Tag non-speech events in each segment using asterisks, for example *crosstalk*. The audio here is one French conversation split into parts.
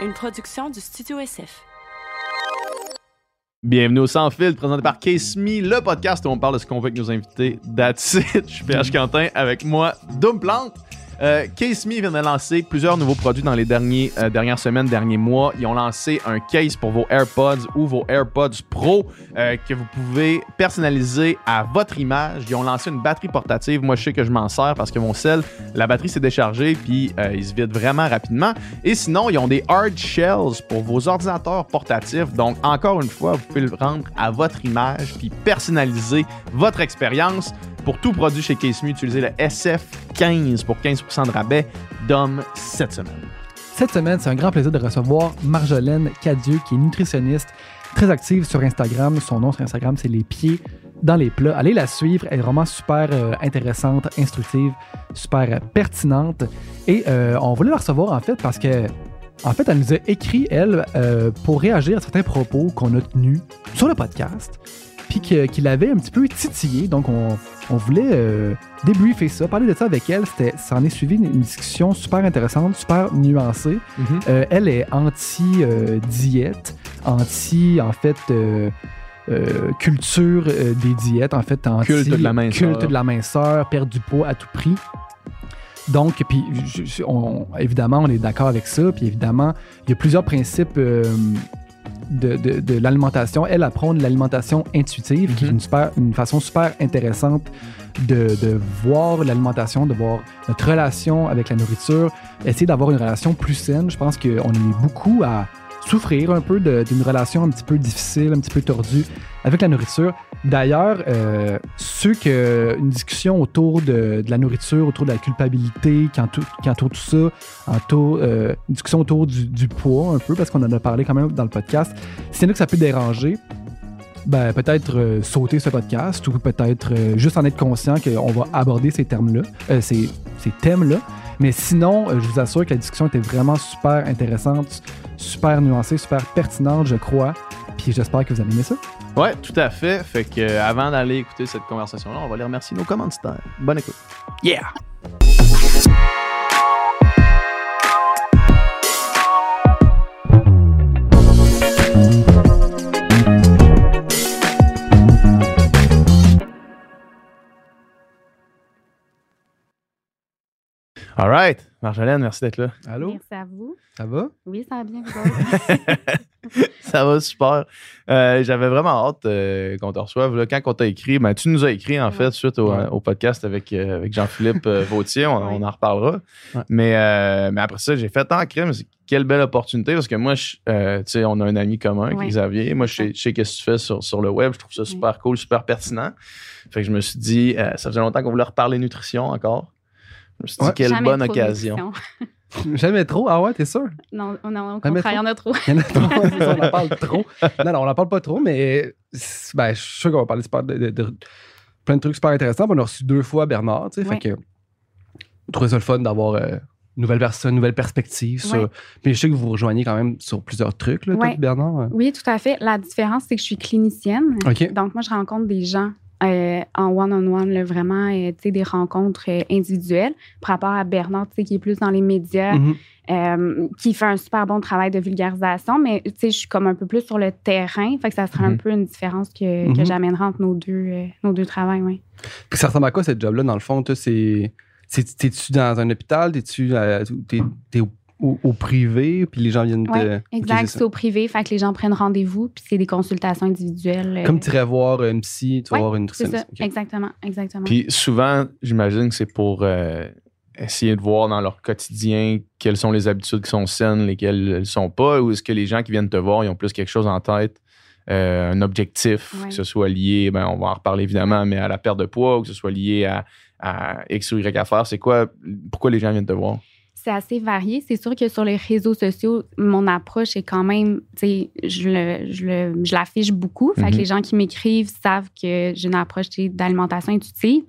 une production du Studio SF. Bienvenue au Sans Fil, présenté par Case Me, le podcast où on parle de ce qu'on veut avec nos invités. That's. Je suis PH Quentin avec moi, Doom Plante. Euh, Case Me vient de lancer plusieurs nouveaux produits dans les euh, dernières semaines, derniers mois. Ils ont lancé un case pour vos AirPods ou vos AirPods Pro euh, que vous pouvez personnaliser à votre image. Ils ont lancé une batterie portative. Moi, je sais que je m'en sers parce que mon sel, la batterie s'est déchargée puis euh, il se vide vraiment rapidement. Et sinon, ils ont des hard shells pour vos ordinateurs portatifs. Donc, encore une fois, vous pouvez le rendre à votre image puis personnaliser votre expérience. Pour tout produit chez Case Me, utilisez le SF15 pour 15% de rabais d'hommes cette semaine. Cette semaine, c'est un grand plaisir de recevoir Marjolaine Cadieux, qui est nutritionniste, très active sur Instagram. Son nom sur Instagram, c'est Les Pieds dans les plats. Allez la suivre, elle est vraiment super euh, intéressante, instructive, super euh, pertinente. Et euh, on voulait la recevoir en fait parce que, en fait, elle nous a écrit, elle, pour réagir à certains propos qu'on a tenus sur le podcast, puis qu'il avait un petit peu titillé. Donc, on, on voulait euh, débriefer ça, parler de ça avec elle. C'était, ça en est suivi une, une discussion super intéressante, super nuancée. Euh, elle est anti-diète, anti, en fait, euh, culture des diètes, en fait, anti Culte de la minceur. culte de la minceur, perdre du poids à tout prix. Donc, puis on- évidemment, on est d'accord avec ça. Puis évidemment, il y a plusieurs principes euh, de, de- de l'alimentation. Elle apprend de l'alimentation intuitive, qui est Mhm. une, super, une façon super intéressante de, de voir l'alimentation, de voir notre relation avec la nourriture, essayer d'avoir une relation plus saine. Je pense qu'on est beaucoup à souffrir un peu d'une relation un petit peu difficile, un petit peu tordue avec la nourriture. D'ailleurs, euh, ceux que une discussion autour de, de la nourriture, autour de la culpabilité, qui entoure, qui tout ça, entoure, euh, une discussion autour du, du poids un peu, parce qu'on en a parlé quand même dans le podcast, s'il y en a que ça peut déranger, ben, peut-être euh, sauter ce podcast ou peut-être euh, juste en être conscient qu'on va aborder ces termes-là, euh, ces, ces thèmes-là. Mais sinon, euh, je vous assure que la discussion était vraiment super intéressante, super nuancée, super pertinente, je crois. Puis j'espère que vous allez aimer ça. Ouais, tout à fait. Fait que euh, avant d'aller écouter cette conversation-là, on va aller remercier nos commanditaires. Bonne écoute. Yeah! All right. Marjolaine, merci d'être là. Allô? Merci à vous. Ça va? Oui, ça va bien. *laughs* Ça va super. Euh, J'avais vraiment hâte euh, qu'on te reçoive. Là, quand on t'a écrit, ben, tu nous as écrit en Ouais. fait suite au, Ouais. au podcast avec, euh, avec Jean-Philippe euh, Vautier. On, Ouais. on en reparlera. Ouais. Mais, euh, mais après ça, j'ai fait en crème. c'est- Quelle belle opportunité parce que moi, je- euh, tu sais, on a un ami commun, Ouais. Xavier. Moi, je sais, qu'est-ce que tu fais sur, sur le web. Je trouve ça super cool, super pertinent. Fait que je me suis dit, euh, ça faisait longtemps qu'on voulait reparler nutrition encore. Je me suis dit, Ouais. quelle Jamais bonne trop occasion. *laughs* Jamais trop? Ah ouais, t'es sûr? Non, non, au contraire, il y en a trop? Il y en a trop, on en parle *laughs* trop. Non, non, on en parle pas trop, mais ben, je suis sûr qu'on va parler super de, de- de plein de trucs super intéressants. On a reçu deux fois Bernard, tu sais, Ouais. fait que je trouvais ça le fun d'avoir euh, une nouvelle personne, une nouvelle perspective sur. Ouais. Puis je sais que vous vous rejoignez quand même sur plusieurs trucs, là, toi, Ouais. Bernard. Oui, tout à fait. La différence, c'est que je suis clinicienne. Donc, moi, je rencontre des gens euh, en one-on-one, là, vraiment, euh, tu sais, des rencontres euh, individuelles. Par rapport à Bernard, tu sais, qui est plus dans les médias, Mhm. euh, qui fait un super bon travail de vulgarisation, mais tu sais, je suis comme un peu plus sur le terrain. Fait que ça serait un Mhm. peu une différence que, que Mhm. j'amènerais entre nos deux, nos deux travails, oui. Puis ça ressemble à quoi, cette job-là, dans le fond? C'est. T'es-tu dans un hôpital? T'es-tu t'es, t'es au, au- privé? Puis les gens viennent te. exact. C'est au privé, fait que les gens prennent rendez-vous, puis c'est des consultations individuelles. euh, Comme tu irais voir une psy, tu vas Ouais, voir une C'est ça, nutritionniste. Ok. exactement, exactement. Puis souvent, j'imagine que c'est pour euh, essayer de voir dans leur quotidien quelles sont les habitudes qui sont saines, lesquelles elles sont pas, ou est-ce que les gens qui viennent te voir, ils ont plus quelque chose en tête, euh, un objectif, Ouais. que ce soit lié, ben, on va en reparler évidemment, mais à la perte de poids, ou que ce soit lié à, à X ou Y affaires. C'est quoi, pourquoi les gens viennent te voir? C'est assez varié. C'est sûr que sur les réseaux sociaux, mon approche est quand même, tu sais, je, le, je, le- je l'affiche beaucoup. Fait Mhm. que les gens qui m'écrivent savent que j'ai une approche d'alimentation intuitive.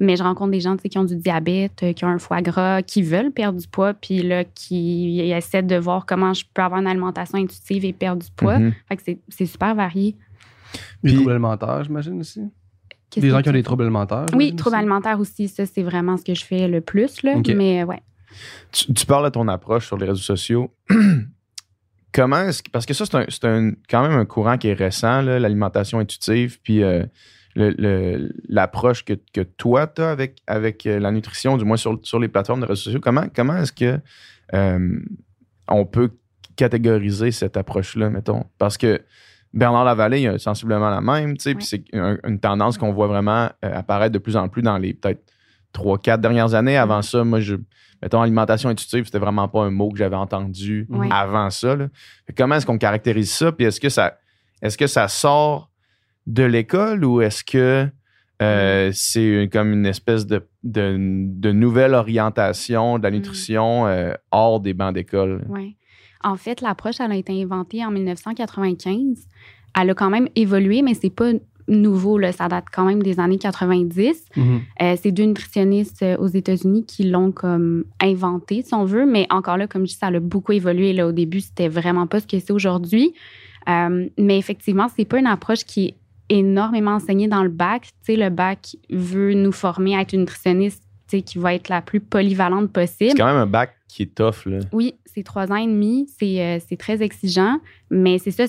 Mais je rencontre des gens tu sais, qui ont du diabète, euh, qui ont un foie gras, qui veulent perdre du poids, puis là, qui essaient de voir comment je peux avoir une alimentation intuitive et perdre du poids. Mhm. Fait que c'est, c'est super varié. Des Puis- troubles alimentaires, j'imagine aussi? Qu'est-ce Des gens qui ont des troubles alimentaires. Oui, troubles aussi? alimentaires aussi, ça, c'est vraiment ce que je fais le plus. Là. Mais ouais. Tu, tu parles de ton approche sur les réseaux sociaux. *clears throat* comment est-ce que. Parce que ça, c'est, un, quand même un courant qui est récent, l'alimentation intuitive, puis euh, l'approche que, que toi, tu as avec, avec euh, la nutrition, du moins sur, sur les plateformes de réseaux sociaux. Comment, comment est-ce que euh, on peut catégoriser cette approche-là, mettons? Parce que Bernard Lavallée, il a sensiblement la même, tu sais, puis c'est un- une tendance qu'on voit vraiment euh, apparaître de plus en plus dans les peut-être trois, quatre dernières années. Avant ça, moi, je, mettons, alimentation intuitive, c'était vraiment pas un mot que j'avais entendu avant ça. là. Comment est-ce qu'on caractérise ça? Puis est-ce que ça, est-ce que ça sort de l'école ou est-ce que euh, c'est comme une espèce de, de, de nouvelle orientation de la nutrition euh, hors des bancs d'école? Oui. En fait, l'approche, elle a été inventée en 1995. Elle a quand même évolué, mais c'est pas nouveau. Là. Ça date quand même des années 90. Mhm. Euh, c'est deux nutritionnistes euh, aux États-Unis qui l'ont comme inventé, si on veut. Mais encore là, comme je dis, ça a beaucoup évolué. Là. Au début, c'était vraiment pas ce que c'est aujourd'hui. Euh, mais effectivement, c'est pas une approche qui est énormément enseignée dans le bac. Tu sais, le bac veut nous former à être une nutritionniste qui va être la plus polyvalente possible. C'est quand même un bac qui est tough. Là. Oui, c'est trois ans et demi. C'est euh, c'est très exigeant. Mais c'est ça.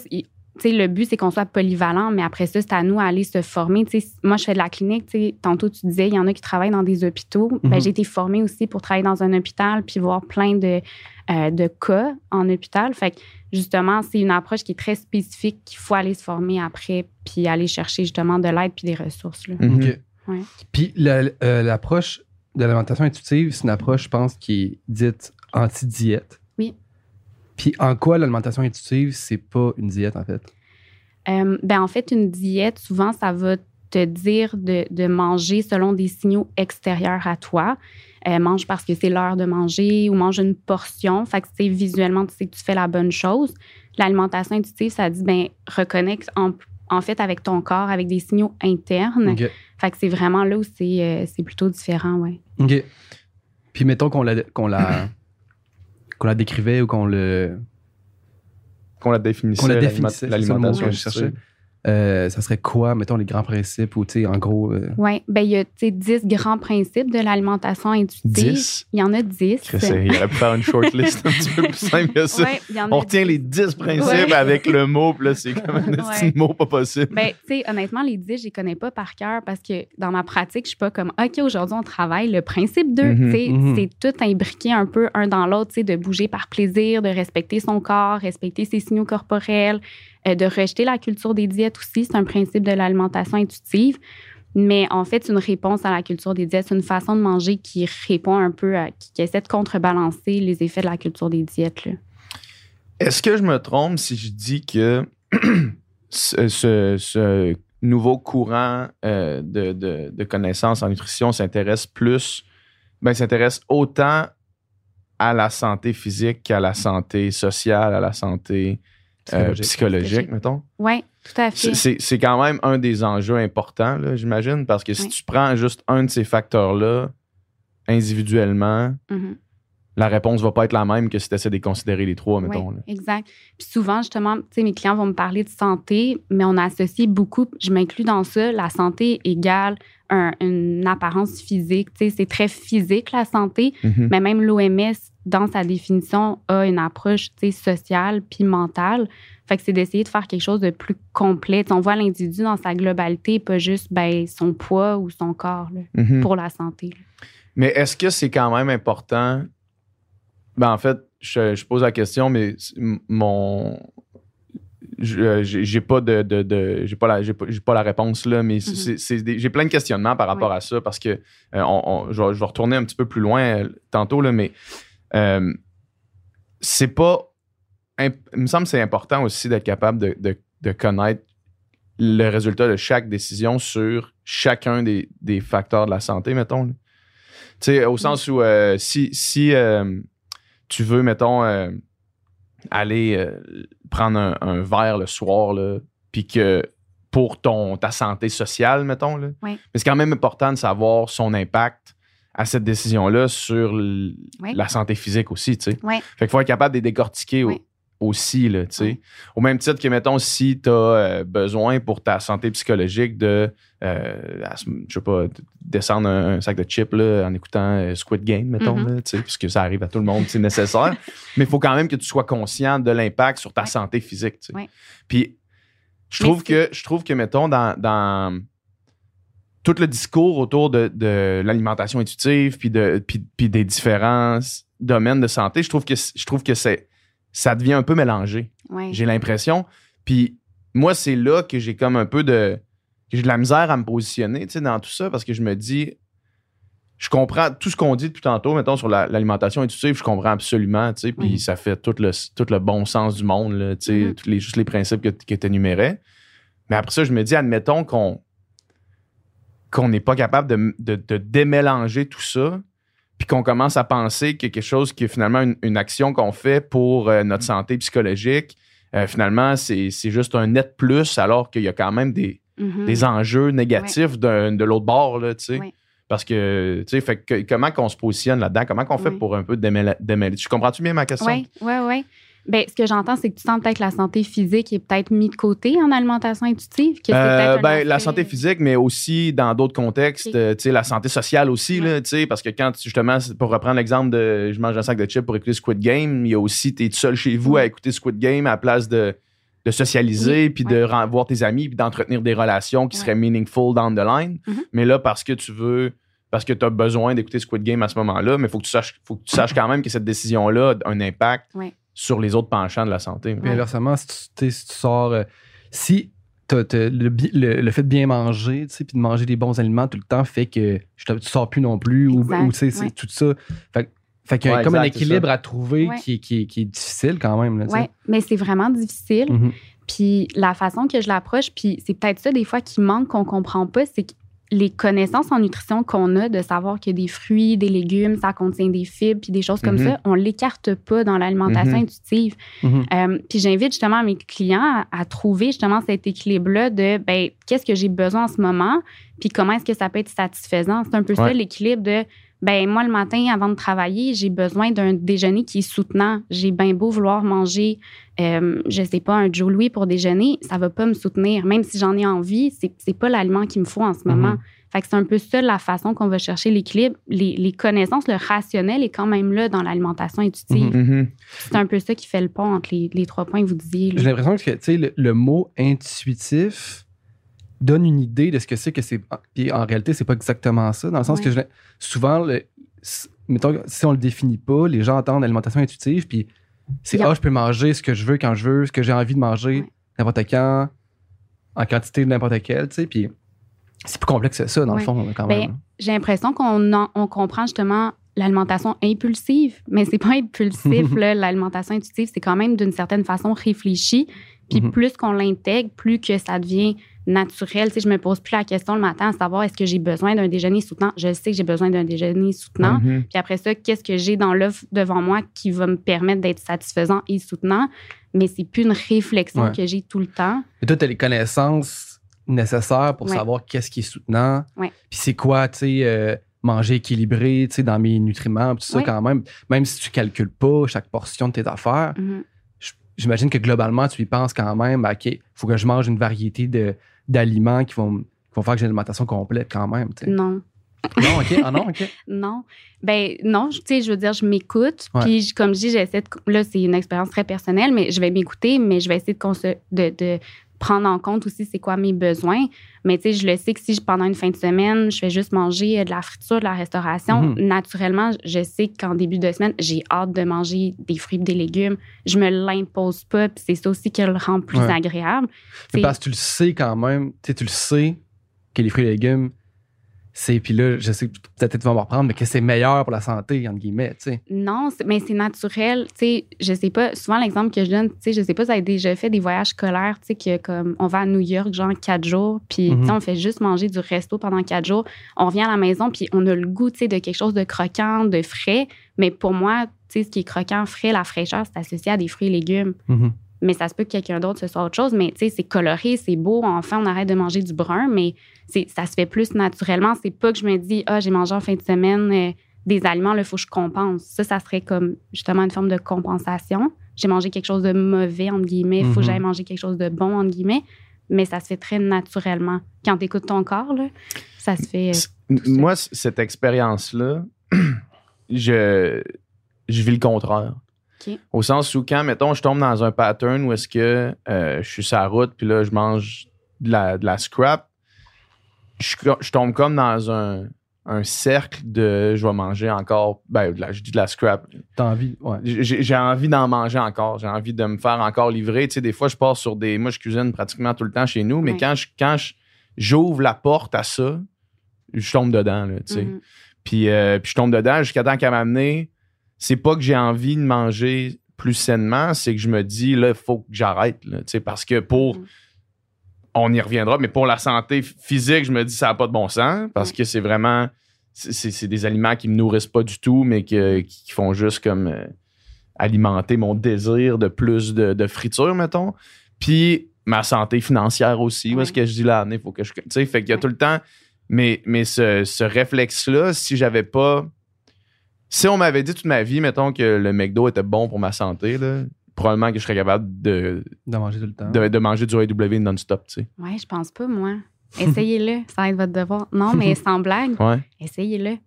Le but, c'est qu'on soit polyvalent, mais après ça, c'est à nous d'aller se former. Tu sais, moi, je fais de la clinique. tu sais, Tantôt, tu disais, il y en a qui travaillent dans des hôpitaux. Ben, Mhm. j'ai été formée aussi pour travailler dans un hôpital puis voir plein de, euh, de cas en hôpital. Fait que, justement, c'est une approche qui est très spécifique qu'il faut aller se former après puis aller chercher justement de l'aide puis des ressources. là. Mhm. OK. Ouais. Puis la- euh, l'approche de l'alimentation intuitive, c'est une approche, je pense, qui est dite anti-diète. Puis en quoi l'alimentation intuitive, c'est pas une diète, en fait? Euh, ben, en fait, une diète, souvent, ça va te dire de, de manger selon des signaux extérieurs à toi. Euh, mange parce que c'est l'heure de manger ou mange une portion. Fait que, tu sais, visuellement, tu sais que tu fais la bonne chose. L'alimentation intuitive, ça dit, ben, reconnecte en, en fait avec ton corps, avec des signaux internes. Fait que c'est vraiment là où c'est euh, c'est plutôt différent, ouais. OK. Puis mettons qu'on la, qu'on la, *clears throat* qu'on la décrivait ou qu'on le, Qu'on la définissait, qu'on la définissait, l'alimentation que je cherchais. Euh, ça serait quoi, mettons, les grands principes ou, tu sais, en gros... euh, Oui, ben il y a, tu sais, 10 grands principes de l'alimentation intuitive. 10? Il y en a 10. Chris, Il aurait pu faire une shortlist un petit peu plus simple que ça. Ouais, il y en a On retient 10. les 10 principes Ouais. avec le mot, puis là, c'est comme un Ouais. petit mot pas possible. Ben, tu sais, honnêtement, les 10, je les connais pas par cœur parce que dans ma pratique, je suis pas comme, OK, aujourd'hui, on travaille le principe 2. Mhm, Tu sais, mhm. C'est tout imbriqué un peu un dans l'autre, tu sais, de bouger par plaisir, de respecter son corps, respecter ses signaux corporels, de rejeter la culture des diètes aussi. C'est un principe de l'alimentation intuitive. Mais en fait, une réponse à la culture des diètes. C'est une façon de manger qui répond un peu à, qui, essaie de contrebalancer les effets de la culture des diètes. Est-ce que je me trompe si je dis que *clears throat* ce, nouveau courant euh, de, de- connaissances en nutrition s'intéresse plus, ben, s'intéresse autant à la santé physique qu'à la santé sociale, à la santé euh, Psychologique. mettons? Oui, tout à C'est- fait. C'est c'est quand même un des enjeux importants, là, j'imagine, parce que si Oui. tu prends juste un de ces facteurs-là individuellement, Mhm. la réponse va pas être la même que si tu essaies de considérer les trois, mettons. Oui, là. exact. Puis souvent, justement, tu sais, mes clients vont me parler de santé, mais on associe beaucoup, je m'inclus dans ça, la santé égale un- une apparence physique. Tu sais, c'est très physique, la santé, Mhm. mais même l'OMS, dans sa définition, a une approche, tu sais, sociale puis mentale. Fait que c'est d'essayer de faire quelque chose de plus complet. On voit l'individu dans sa globalité, pas juste ben, son poids ou son corps là, Mhm. pour la santé. là. Mais est-ce que c'est quand même important? Ben, en fait, je, je pose la question, mais mon. Euh, J'ai pas de, de- de- j'ai pas la j'ai pas, pas la réponse là mais Mhm. des- j'ai plein de questionnements par rapport à ça parce que euh, on- on- je, vais, je vais retourner un petit peu plus loin euh, tantôt là mais euh, c'est pas imp- il me semble que c'est important aussi d'être capable de, de- de connaître le résultat de chaque décision sur chacun des, des facteurs de la santé mettons. Tu sais, au sens où si, si tu veux, mettons, aller euh, prendre un, un verre le soir, puis que pour ton, ta santé sociale, mettons, là, Oui. mais c'est quand même important de savoir son impact à cette décision-là sur l- Oui. la santé physique aussi, tu sais. Oui. Fait qu'il faut être capable de les décortiquer. Aussi, là, tu sais. Au même titre que, mettons, si tu as besoin pour ta santé psychologique de, euh, je sais pas, de- descendre un, un sac de chips là, en écoutant euh, Squid Game, mettons, Mhm. là, tu sais, puisque ça arrive à tout le monde, c'est nécessaire. *laughs* Mais il faut quand même que tu sois conscient de l'impact sur ta Ouais. santé physique, tu sais. Ouais. Puis, je trouve que, je trouve que, mettons, dans, dans tout le discours autour de, de l'alimentation intuitive puis, de, puis, puis des différents domaines de santé, je trouve que, je trouve que c'est, ça devient un peu mélangé. Ouais. J'ai l'impression. Puis moi, c'est là que j'ai comme un peu de. que j'ai de la misère à me positionner tu sais, dans tout ça parce que je me dis. Je comprends tout ce qu'on dit depuis tantôt, mettons, sur la- l'alimentation intuitive, je comprends absolument, tu sais, puis ça fait tout le, tout le bon sens du monde, là, tu sais, Mhm. tous les, juste les principes que, que tu énumérais. Mais après ça, je me dis, admettons qu'on qu'on n'est pas capable de, de, de démélanger tout ça, puis qu'on commence à penser que quelque chose qui est finalement une, une action qu'on fait pour euh, notre santé psychologique, euh, finalement, c'est juste un net plus, alors qu'il y a quand même des, Mhm. des enjeux négatifs de l'autre bord, là, tu sais. Ouais. Parce que, tu sais, fait que comment qu'on se positionne là-dedans? Comment qu'on fait pour un peu démêler? démêler? Tu comprends-tu bien ma question? Oui, oui, oui. Ben, ce que j'entends, c'est que tu sens peut-être que la santé physique est peut-être mise de côté en alimentation intuitive. Que Euh, ben, la santé physique, mais aussi dans d'autres contextes, Ok. euh, la santé sociale aussi, Ouais. là, parce que quand, justement, pour reprendre l'exemple de je mange un sac de chips pour écouter Squid Game, il y a aussi, tu es seul chez vous Ouais. à écouter Squid Game à la place de, de socialiser, Oui, puis de ouais. voir tes amis, puis d'entretenir des relations qui seraient meaningful down the line. Mhm. Mais là, parce que tu veux, parce que tu as besoin d'écouter Squid Game à ce moment-là, mais il faut que tu saches, faut que tu saches quand même que cette décision-là a un impact Ouais. Sur les autres penchants de la santé. Puis Ouais. inversement, si tu, si sors. euh, si t'as- t'as le, le- le fait de bien manger, tu sais, puis de manger des bons aliments tout le temps fait que tu sors plus non plus, ou, Exact, ou, tu sais, c'est ouais. tout ça. Fait, fait qu'il y a Ouais, comme un exact, équilibre à trouver Ouais. qui, est- qui, est- qui est difficile quand même. Oui, mais c'est vraiment difficile. Mhm. Puis la façon que je l'approche, puis c'est peut-être ça des fois qui manque, qu'on comprend pas, c'est que les connaissances en nutrition qu'on a de savoir que des fruits, des légumes, ça contient des fibres, puis des choses comme Mhm. ça, on l'écarte pas dans l'alimentation Mhm. intuitive. Euh, puis j'invite justement mes clients à, à trouver justement cet équilibre-là de ben, qu'est-ce que j'ai besoin en ce moment, puis comment est-ce que ça peut être satisfaisant? C'est un peu ça Ouais. l'équilibre de ben moi le matin avant de travailler, j'ai besoin d'un déjeuner qui est soutenant. J'ai bien beau vouloir manger, euh, je sais pas, un Joe Louis pour déjeuner, ça va pas me soutenir. Même si j'en ai envie, c'est c'est pas l'aliment qu'il me faut en ce moment. Mhm. Fait que c'est un peu ça la façon qu'on va chercher l'équilibre. Les, les connaissances, le rationnel est quand même là dans l'alimentation intuitive. Mhm. Mhm. C'est un peu ça qui fait le pont entre les, les trois points que vous disiez. J'ai l'impression que le, le mot intuitif donne une idée de ce que c'est que c'est. Puis en réalité, c'est pas exactement ça. Dans le sens que je souvent, le- mettons, si on le définit pas, les gens entendent alimentation intuitive, puis c'est ah, je peux manger ce que je veux quand je veux, ce que j'ai envie de manger, n'importe quand, en quantité de n'importe quel, tu sais. Puis c'est plus complexe que ça, dans le fond, quand Ben, même. J'ai l'impression qu'on on comprend justement l'alimentation impulsive, mais c'est pas impulsif. *laughs* là. L'alimentation intuitive, c'est quand même d'une certaine façon réfléchi. Puis Mhm. plus qu'on l'intègre, plus que ça devient naturel. Tu sais, je me pose plus la question le matin à savoir est-ce que j'ai besoin d'un déjeuner soutenant? Je sais que j'ai besoin d'un déjeuner soutenant. Mhm. Puis après ça, qu'est-ce que j'ai dans l'offre devant moi qui va me permettre d'être satisfaisant et soutenant? Mais c'est plus une réflexion Ouais. que j'ai tout le temps. Et toi, tu as les connaissances nécessaires pour Ouais. savoir qu'est-ce qui est soutenant. Ouais. Puis c'est quoi, tu sais, euh, manger équilibré, tu sais, dans mes nutriments, tout ça quand même. Même si tu calcules pas chaque portion de tes affaires, Mhm. j- j'imagine que globalement, tu y penses quand même, OK, il faut que je mange une variété de, d'aliments qui vont, qui vont faire que j'ai une alimentation complète quand même. Non. Non, OK. Ah non, OK. *laughs* Non. Ben non, je- tu sais, je veux dire, je m'écoute. Ouais. Puis, comme je dis, j'essaie de. Là, c'est une expérience très personnelle, mais je vais m'écouter, mais je vais essayer de, cons- de, de prendre en compte aussi c'est quoi mes besoins. Mais tu sais, je le sais que si pendant une fin de semaine, je fais juste manger euh, de la friture, de la restauration, Mhm. naturellement, je sais qu'en début de semaine, j'ai hâte de manger des fruits et des légumes. Je me l'impose pas, puis c'est ça aussi qui le rend plus Ouais. agréable. Parce que tu le sais quand même, tu sais, tu le sais que les fruits et légumes, c'est. Puis là, je sais que peut-être tu vas me reprendre, mais que c'est meilleur pour la santé, entre guillemets, tu sais. Non, mais c'est naturel. Tu sais, je sais pas, souvent l'exemple que je donne, tu sais, je sais pas, ça a déjà fait des voyages scolaires, tu sais, que comme on va à New York, genre quatre jours, puis Mhm. on fait juste manger du resto pendant quatre jours. On revient à la maison, puis on a le goût, tu sais, de quelque chose de croquant, de frais. Mais pour moi, tu sais, ce qui est croquant, frais, la fraîcheur, c'est associé à des fruits et légumes. Mhm. Mais ça se peut que quelqu'un d'autre ce soit autre chose. Mais tu sais, c'est coloré, c'est beau. Enfin, on arrête de manger du brun, mais ça se fait plus naturellement. C'est pas que je me dis, ah, j'ai mangé en fin de semaine euh, des aliments, il faut que je compense. Ça, ça serait comme justement une forme de compensation. j'ai mangé quelque chose de mauvais, entre guillemets. Il faut que Mhm. j'aille manger quelque chose de bon, entre guillemets. Mais ça se fait très naturellement. Quand tu écoutes ton corps, là, ça se fait. euh, Moi, cette expérience-là, *clears throat* je, je vis le contraire. Au sens où, quand, mettons, je tombe dans un pattern où est-ce que euh, je suis sur la route, puis là, je mange de la, de la scrap, je, je tombe comme dans un, un cercle de je vais manger encore, ben, de la- je dis de la scrap. T'as envie, ouais. J'ai envie d'en manger encore. J'ai envie de me faire encore livrer. Tu sais, des fois, je pars sur des. Moi, je cuisine pratiquement tout le temps chez nous, mais Ouais. quand je quand je- j'ouvre la porte à ça, je tombe dedans, là, tu sais. mhm. Puis, euh, puis je tombe dedans jusqu'à temps qu'à m'amener. C'est pas que j'ai envie de manger plus sainement, c'est que je me dis, là, il faut que j'arrête, tu sais, parce que pour. Mhm. On y reviendra, mais pour la santé physique, je me dis, ça n'a pas de bon sens, parce que c'est vraiment. C'est des aliments qui me nourrissent pas du tout, mais que- qui font juste comme. euh, alimenter mon désir de plus de, de friture, mettons. Puis ma santé financière aussi. Où est-ce Ouais. que je dis là, il faut que je. Tu sais, fait qu'il y a tout le temps. Mais, mais ce, ce réflexe-là, si j'avais pas. Si on m'avait dit toute ma vie, mettons, que le McDo était bon pour ma santé, là, probablement que je serais capable de, De manger tout le temps. de, de manger du AW non-stop, tu sais. Ouais, je pense pas, moi. Essayez-le, *laughs* ça va être votre devoir. Non, mais *laughs* sans blague, Ouais. essayez-le.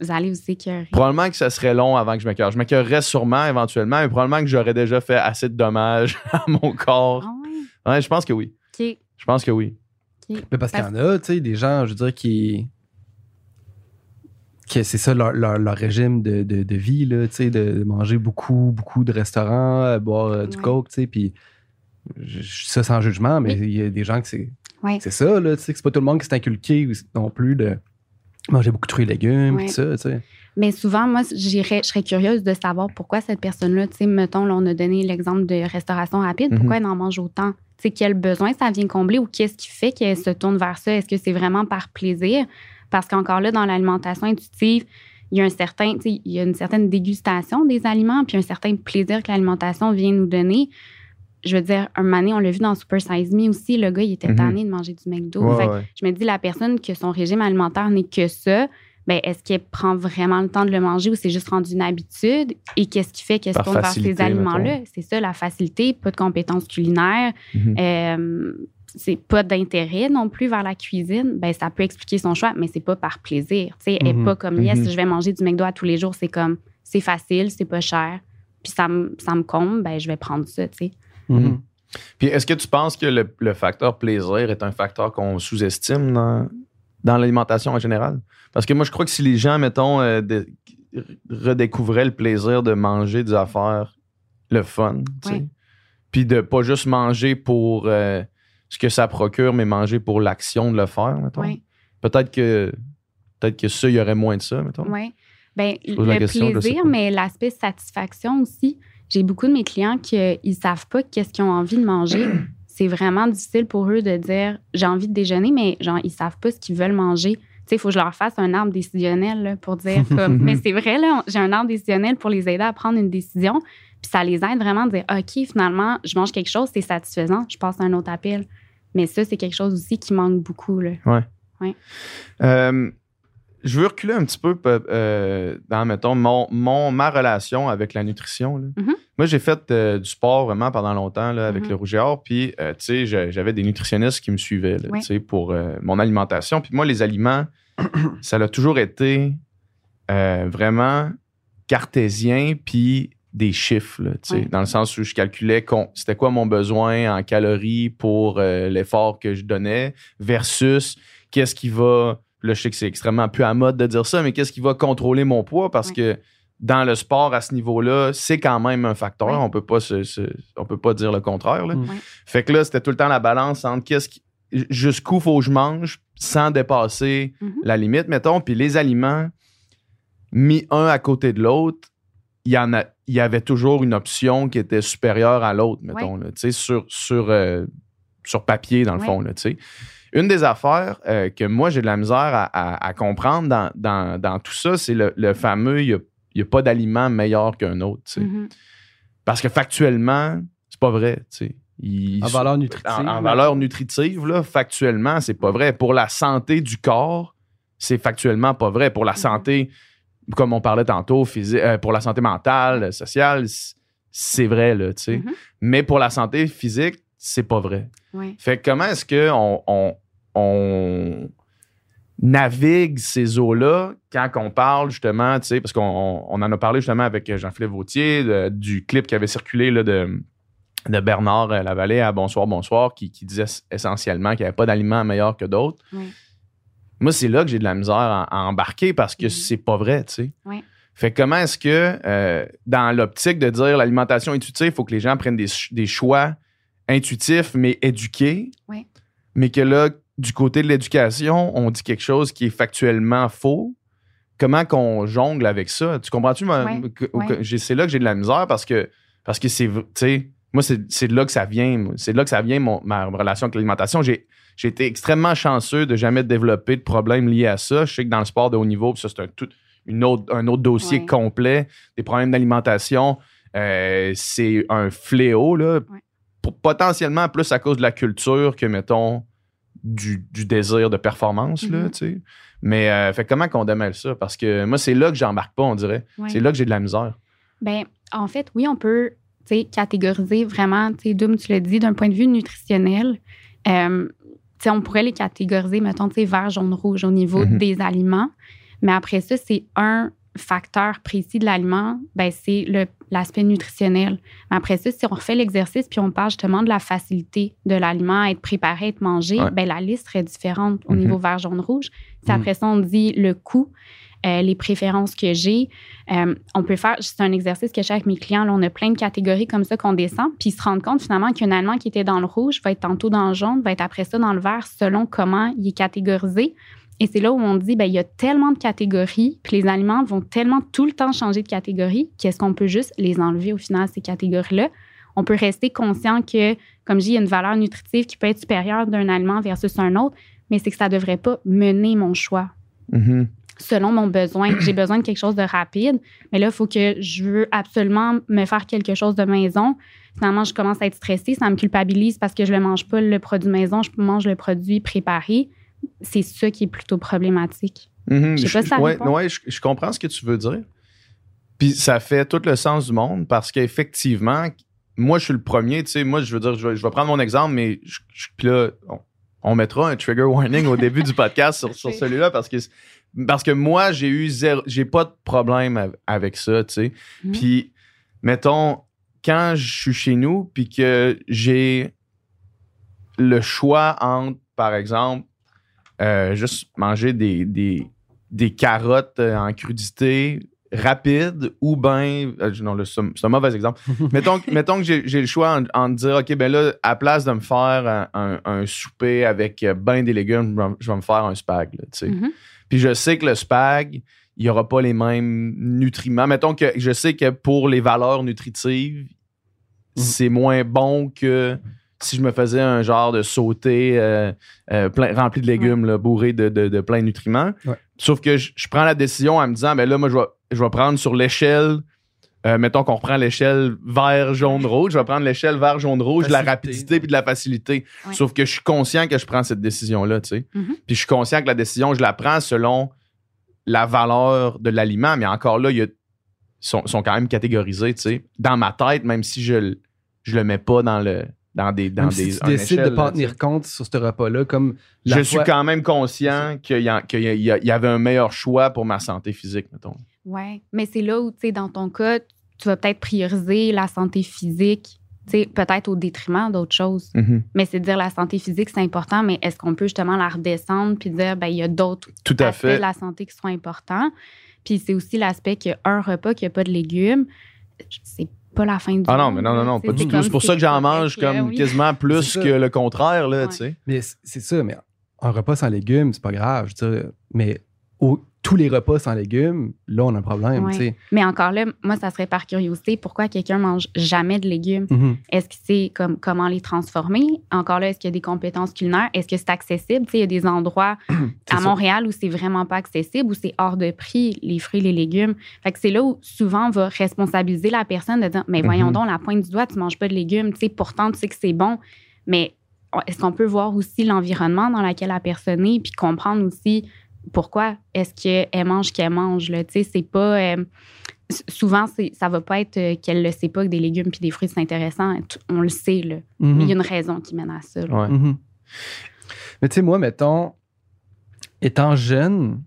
Vous allez vous écœurer. Probablement que ça serait long avant que je m'écœure. Je m'écœurerais sûrement éventuellement, mais probablement que j'aurais déjà fait assez de dommages *laughs* à mon corps. Ah ouais? Ouais, je pense que oui. OK. Je pense que oui. OK. Mais parce qu'il y en a, tu sais, des gens, je veux dire, qui. Que c'est ça leur, leur- leur régime de, de- de vie, là, tu sais, de, manger beaucoup, beaucoup de restaurants, euh, boire euh, du Ouais. coke, tu sais, puis. Ça sans jugement, mais il y a des gens que c'est. Ouais. C'est ça, là, tu sais, que c'est pas tout le monde qui s'est inculqué non plus de manger beaucoup de fruits et légumes, Ouais. pis ça, tu sais. Mais souvent, moi, j'irais- je serais curieuse de savoir pourquoi cette personne-là, tu sais, mettons, là, on a donné l'exemple de restauration rapide, Mhm. pourquoi elle en mange autant? Tu sais, quel besoin ça vient combler ou qu'est-ce qui fait qu'elle se tourne vers ça? Est-ce que c'est vraiment par plaisir? Parce qu'encore là, dans l'alimentation intuitive, il y a un certain, il y a une certaine dégustation des aliments, puis un certain plaisir que l'alimentation vient nous donner. Je veux dire, un moment donné, on l'a vu dans Super Size Me aussi, le gars, il était Mhm. tanné de manger du McDo. Ouais, Fait que ouais. je me dis, la personne que son régime alimentaire n'est que ça, ben, est-ce qu'elle prend vraiment le temps de le manger ou c'est juste rendu une habitude? Et qu'est-ce qui fait qu'elle se tourne vers ces aliments-là? C'est ça, la facilité, pas de compétences culinaires, Mhm. euh, c'est pas d'intérêt non plus vers la cuisine. Ben, ça peut expliquer son choix, mais c'est pas par plaisir. Tu sais, est Mhm. pas comme, yes, Mhm. je vais manger du McDo à tous les jours, c'est comme, c'est facile, c'est pas cher, puis ça me, ça me comble, ben, je vais prendre ça, tu sais. Mhm. Puis est-ce que tu penses que le, le facteur plaisir est un facteur qu'on sous-estime dans, dans l'alimentation en général? Parce que moi, je crois que si les gens, mettons, euh, de- redécouvraient le plaisir de manger des affaires, le fun, tu sais, puis de pas juste manger pour euh, ce que ça procure, mais manger pour l'action de le faire, mettons. Ouais. Peut-être que peut-être que ça, il y aurait moins de ça, mettons. Oui. La le question, plaisir, mais l'aspect satisfaction aussi. J'ai beaucoup de mes clients qui ne savent pas qu'est-ce qu'ils ont envie de manger. *clears throat* C'est vraiment difficile pour eux de dire j'ai envie de déjeuner, mais genre, ils savent pas ce qu'ils veulent manger. Tu sais, il faut que je leur fasse un arbre décisionnel là, pour dire *laughs* comme. mais c'est vrai, là, j'ai un arbre décisionnel pour les aider à prendre une décision. Puis ça les aide vraiment à dire OK, finalement, je mange quelque chose, c'est satisfaisant, je passe à un autre appel. Mais ça, c'est quelque chose aussi qui manque beaucoup. Là. Euh, je veux reculer un petit peu pe- euh, dans, mettons, mon, mon- ma relation avec la nutrition. là. Mhm. Moi, j'ai fait euh, du sport vraiment pendant longtemps là, avec Mhm. le rouge et or. Puis, tu sais, j'avais des nutritionnistes qui me suivaient là, Ouais. pour mon alimentation. Puis moi, les aliments, ça a toujours été vraiment cartésien, puis des chiffres, là, Ouais. dans le sens où je calculais c'était quoi mon besoin en calories pour euh, l'effort que je donnais versus qu'est-ce qui va. Là, je sais que c'est extrêmement plus à mode de dire ça, mais qu'est-ce qui va contrôler mon poids? Parce Ouais. que dans le sport, à ce niveau-là, c'est quand même un facteur. Ouais. On peut pas se- se- on peut pas dire le contraire. là. Mm. Ouais. Fait que là, c'était tout le temps la balance entre qu'est-ce qui, jusqu'où faut que je mange sans dépasser Mhm. la limite, mettons. Puis les aliments, mis un à côté de l'autre, il y en a, il y avait toujours une option qui était supérieure à l'autre, mettons, là, sais, sur, sur, euh, sur papier, dans le Ouais. fond, là, tu sais. Une des affaires euh, que moi, j'ai de la misère à, à- à comprendre dans, dans- dans tout ça, c'est le, le fameux, il n'y a, pas d'aliment meilleur qu'un autre, tu sais. Mhm. Parce que factuellement, c'est pas vrai, tu sais. Ils En valeur nutritive. en, en valeur nutritive, là, factuellement, c'est pas vrai. Pour la santé du corps, c'est factuellement pas vrai. Pour la Mhm. santé, comme on parlait tantôt, physique, euh, pour la santé mentale, sociale, c'est vrai, là, tu sais. Mhm. Mais pour la santé physique, c'est pas vrai. Ouais. Fait que comment est-ce qu'on on, on navigue ces eaux-là quand on parle justement, tu sais, parce qu'on on- on en a parlé justement avec Jean-Philippe Vautier de- du clip qui avait circulé là, de, de Bernard Lavallée à Bonsoir, Bonsoir, qui, qui disait essentiellement qu'il n'y avait pas d'aliments meilleurs que d'autres. Moi, c'est là que j'ai de la misère à, à embarquer parce que Mhm. c'est pas vrai, tu sais. Fait que comment est-ce que, euh, dans l'optique de dire l'alimentation intuitive, il faut que les gens prennent des, ch- des choix intuitifs, mais éduqués, mais que là, du côté de l'éducation, on dit quelque chose qui est factuellement faux. Comment qu'on jongle avec ça? Tu comprends-tu? j'ai- C'est là que j'ai de la misère parce que, parce que c'est, tu sais, moi, c'est là que ça vient. C'est là que ça vient, mon- ma relation avec l'alimentation. J'ai été extrêmement chanceux de jamais développer de problèmes liés à ça. Je sais que dans le sport de haut niveau, ça, c'est un, tout, une autre, un autre dossier Ouais. complet. Des problèmes d'alimentation, euh, c'est un fléau, là. Ouais. Pour- potentiellement plus à cause de la culture que, mettons, du, du désir de performance, là, Mhm. tu sais. Mais, euh, fait comment qu'on démêle ça? Parce que moi, c'est là que j'embarque pas, on dirait. Ouais. C'est là que j'ai de la misère. Ben, en fait, oui, on peut catégoriser vraiment, tu sais, Doom, tu l'as dit, d'un point de vue nutritionnel. Euh, tu sais, on pourrait les catégoriser, mettons, tu sais, vert, jaune, rouge au niveau Mhm. des aliments. Mais après ça, c'est un facteur précis de l'aliment, ben, c'est le- l'aspect nutritionnel. Mais après ça, si on refait l'exercice puis on parle justement de la facilité de l'aliment à être préparé, à être mangé, Ouais. ben, la liste serait différente au Mhm. niveau vert, jaune, rouge. Si Mhm. après ça, on dit le coût, euh, les préférences que j'ai, euh, on peut faire, c'est un exercice que je fais avec mes clients, on a plein de catégories comme ça qu'on descend, puis se rendent compte finalement qu'un aliment qui était dans le rouge va être tantôt dans le jaune, va être après ça dans le vert, selon comment il est catégorisé. Et c'est là où on dit, ben, il y a tellement de catégories, puis les aliments vont tellement tout le temps changer de catégorie, qu'est-ce qu'on peut juste les enlever au final, ces catégories-là? On peut rester conscient que, comme je dis, il y a une valeur nutritive qui peut être supérieure d'un aliment versus un autre, mais c'est que ça ne devrait pas mener mon choix Mhm. Selon mon besoin. J'ai besoin de quelque chose de rapide, mais là, il faut que je veux absolument me faire quelque chose de maison. Finalement, je commence à être stressée, ça me culpabilise parce que je ne mange pas le produit maison, je mange le produit préparé. C'est ça qui est plutôt problématique. Mhm. Je sais pas si ça ouais, je, je comprends ce que tu veux dire. Puis ça fait tout le sens du monde parce qu'effectivement, moi, je suis le premier. Tu sais, moi, je veux dire, je vais, je vais prendre mon exemple, mais je- puis là, on, on mettra un trigger warning au début du podcast sur, sur *laughs* celui-là parce que, parce que moi, j'ai eu zéro, j'ai pas de problème av- avec ça, tu sais. Mhm. Puis, mettons, quand je suis chez nous, puis que j'ai le choix entre, par exemple, euh, juste manger des, des, des carottes euh, en crudité rapide ou bien. non, c'est un mauvais exemple. *laughs* mettons, que- mettons que j'ai le choix en, en dire, OK, ben là, à place de me faire un, un- un souper avec ben des légumes, je vais- me faire un spag, là, tu sais. Mhm. Puis je sais que le spag, il n'y aura pas les mêmes nutriments. Mettons que je sais que pour les valeurs nutritives, Mhm. c'est moins bon que si je me faisais un genre de sauté euh, euh, plein, rempli de légumes, là, bourré de, de- de plein de nutriments. Ouais. Sauf que je, je prends la décision en me disant, ben là, moi, je vais, je vais prendre sur l'échelle. Euh, mettons qu'on reprend l'échelle vert, jaune, rouge. Je vais prendre l'échelle vert, jaune, rouge, de la rapidité puis de la facilité. Ouais. Sauf que je suis conscient que je prends cette décision-là, tu sais. Mhm. Puis je suis conscient que la décision, je la prends selon la valeur de l'aliment, mais encore là, ils sont, sont quand même catégorisés, tu sais. Dans ma tête, même si je, je le mets pas dans le dans des dans Même des si tu décides de échelle, ne pas là, en tenir compte sur ce repas-là, comme la je fois- suis quand même conscient qu'il y, a- qu'il y a- il y a- il y avait un meilleur choix pour ma santé physique, mettons. Oui, mais c'est là où, tu sais, dans ton cas, tu vas peut-être prioriser la santé physique, tu sais, peut-être au détriment d'autres choses. Mhm. Mais c'est de dire la santé physique, c'est important, mais est-ce qu'on peut justement la redescendre puis dire, ben il y a d'autres aspects fait. de la santé qui sont importants? Puis c'est aussi l'aspect qu'un repas qui n'a pas de légumes, c'est pas la fin du Ah non, mais non, non, non, pas du c'est tout. C'est pour ça que j'en mange comme oui. quasiment plus que le contraire, là, Ouais. tu sais. Mais c'est ça, mais un repas sans légumes, c'est pas grave. je veux dire, mais au- tous les repas sans légumes, là, on a un problème. Ouais. Mais encore là, moi, ça serait par curiosité, pourquoi quelqu'un mange jamais de légumes? Mhm. Est-ce qu'il sait comme, comment les transformer? Encore là, est-ce qu'il y a des compétences culinaires? Est-ce que c'est accessible? Il y a des endroits *clears throat* C'est à ça. Montréal où c'est vraiment pas accessible, où c'est hors de prix, les fruits, les légumes. Fait que c'est là où souvent on va responsabiliser la personne de dire Mais voyons Mhm. donc, la pointe du doigt, tu manges pas de légumes. Pourtant, tu sais que c'est bon. Mais est-ce qu'on peut voir aussi l'environnement dans lequel la personne est, puis comprendre aussi pourquoi est-ce qu'elle mange qu'elle mange. Là? Tu sais, c'est pas. euh, souvent, c'est, ça va pas être euh, qu'elle le sait pas que des légumes puis des fruits, c'est intéressant. On le sait, là. Mhm. Mais il y a une raison qui mène à ça. Mhm. Mais tu sais, moi, mettons, étant jeune,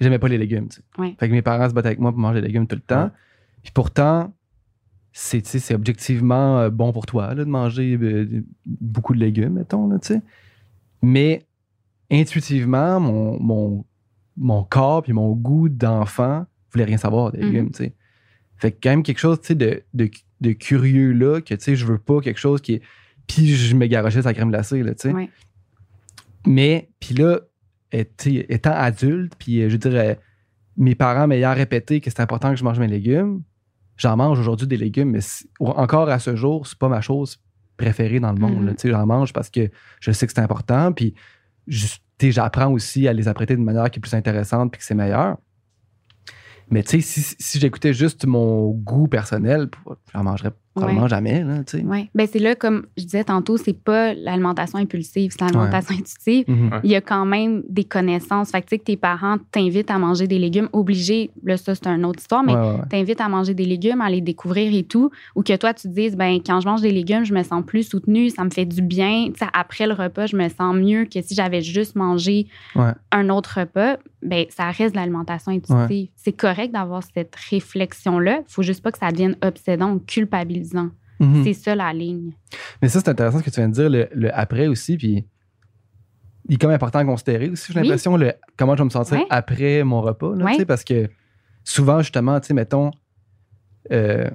j'aimais pas les légumes. Ouais. Fait que mes parents se battaient avec moi pour manger des légumes tout le temps. Ouais. Puis pourtant, c'est tu sais, c'est objectivement euh, bon pour toi là, de manger beaucoup de légumes, mettons. Là, tu sais. Mais intuitivement, mon, mon, mon corps puis mon goût d'enfant voulait rien savoir des Mhm. légumes. tu sais. Fait que quand même quelque chose tu sais, de, de, de curieux là, que tu sais, je veux pas quelque chose qui est. Puis je me garochais sa crème glacée, là, tu sais. Mais, puis là, et- sais, étant adulte, puis euh, je dirais, mes parents m'ayant répété que c'est important que je mange mes légumes, j'en mange aujourd'hui des légumes, mais encore à ce jour, c'est pas ma chose préférée dans le monde. Mhm. là. Tu sais, J'en mange parce que je sais que c'est important, puis j'apprends aussi à les apprêter d'une manière qui est plus intéressante, puis que c'est meilleur. Mais tu sais, si, j'écoutais juste mon goût personnel, j'en mangerais probablement jamais. Là, tu sais. Oui. Ben, c'est là, comme je disais tantôt, c'est pas l'alimentation impulsive, c'est l'alimentation intuitive. Mhm. Il y a quand même des connaissances. Fait que, tu sais, que tes parents t'invitent à manger des légumes obligés. Là, ça, c'est une autre histoire, mais Ouais, ouais, ouais. t'invites à manger des légumes, à les découvrir et tout. Ou que toi, tu te dises, ben, quand je mange des légumes, je me sens plus soutenue, ça me fait du bien. Tu sais, après le repas, je me sens mieux que si j'avais juste mangé Ouais. un autre repas. Ben, ça reste de l'alimentation intuitive. C'est correct d'avoir cette réflexion-là. Il faut juste pas que ça devienne obsédant ou culpabilisant. Mhm. C'est ça la ligne. Mais ça, c'est intéressant ce que tu viens de dire, le, le après aussi, puis il est comme important à considérer aussi, j'ai Oui. l'impression, le comment je vais me sentir Ouais. après mon repas, là, Ouais. parce que souvent, justement, tu sais, mettons, euh,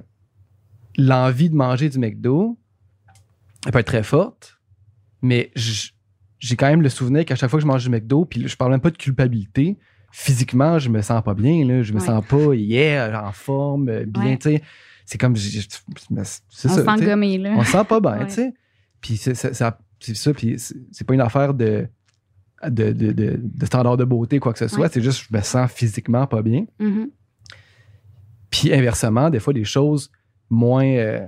l'envie de manger du McDo, elle peut être très forte, mais j'ai quand même le souvenir qu'à chaque fois que je mange du McDo, puis je parle même pas de culpabilité, physiquement, je me sens pas bien, là, je me Ouais. sens pas, yeah, en forme, euh, bien, tu sais. C'est comme, c'est On ça. sent gommé, là. on se sent pas bien, Ouais. tu sais. Puis c'est ça, puis c'est pas une affaire de, de, de, de- de standard de beauté, quoi que ce soit. Ouais. C'est juste je me sens physiquement pas bien. Mhm. Puis inversement, des fois, des choses moins, euh,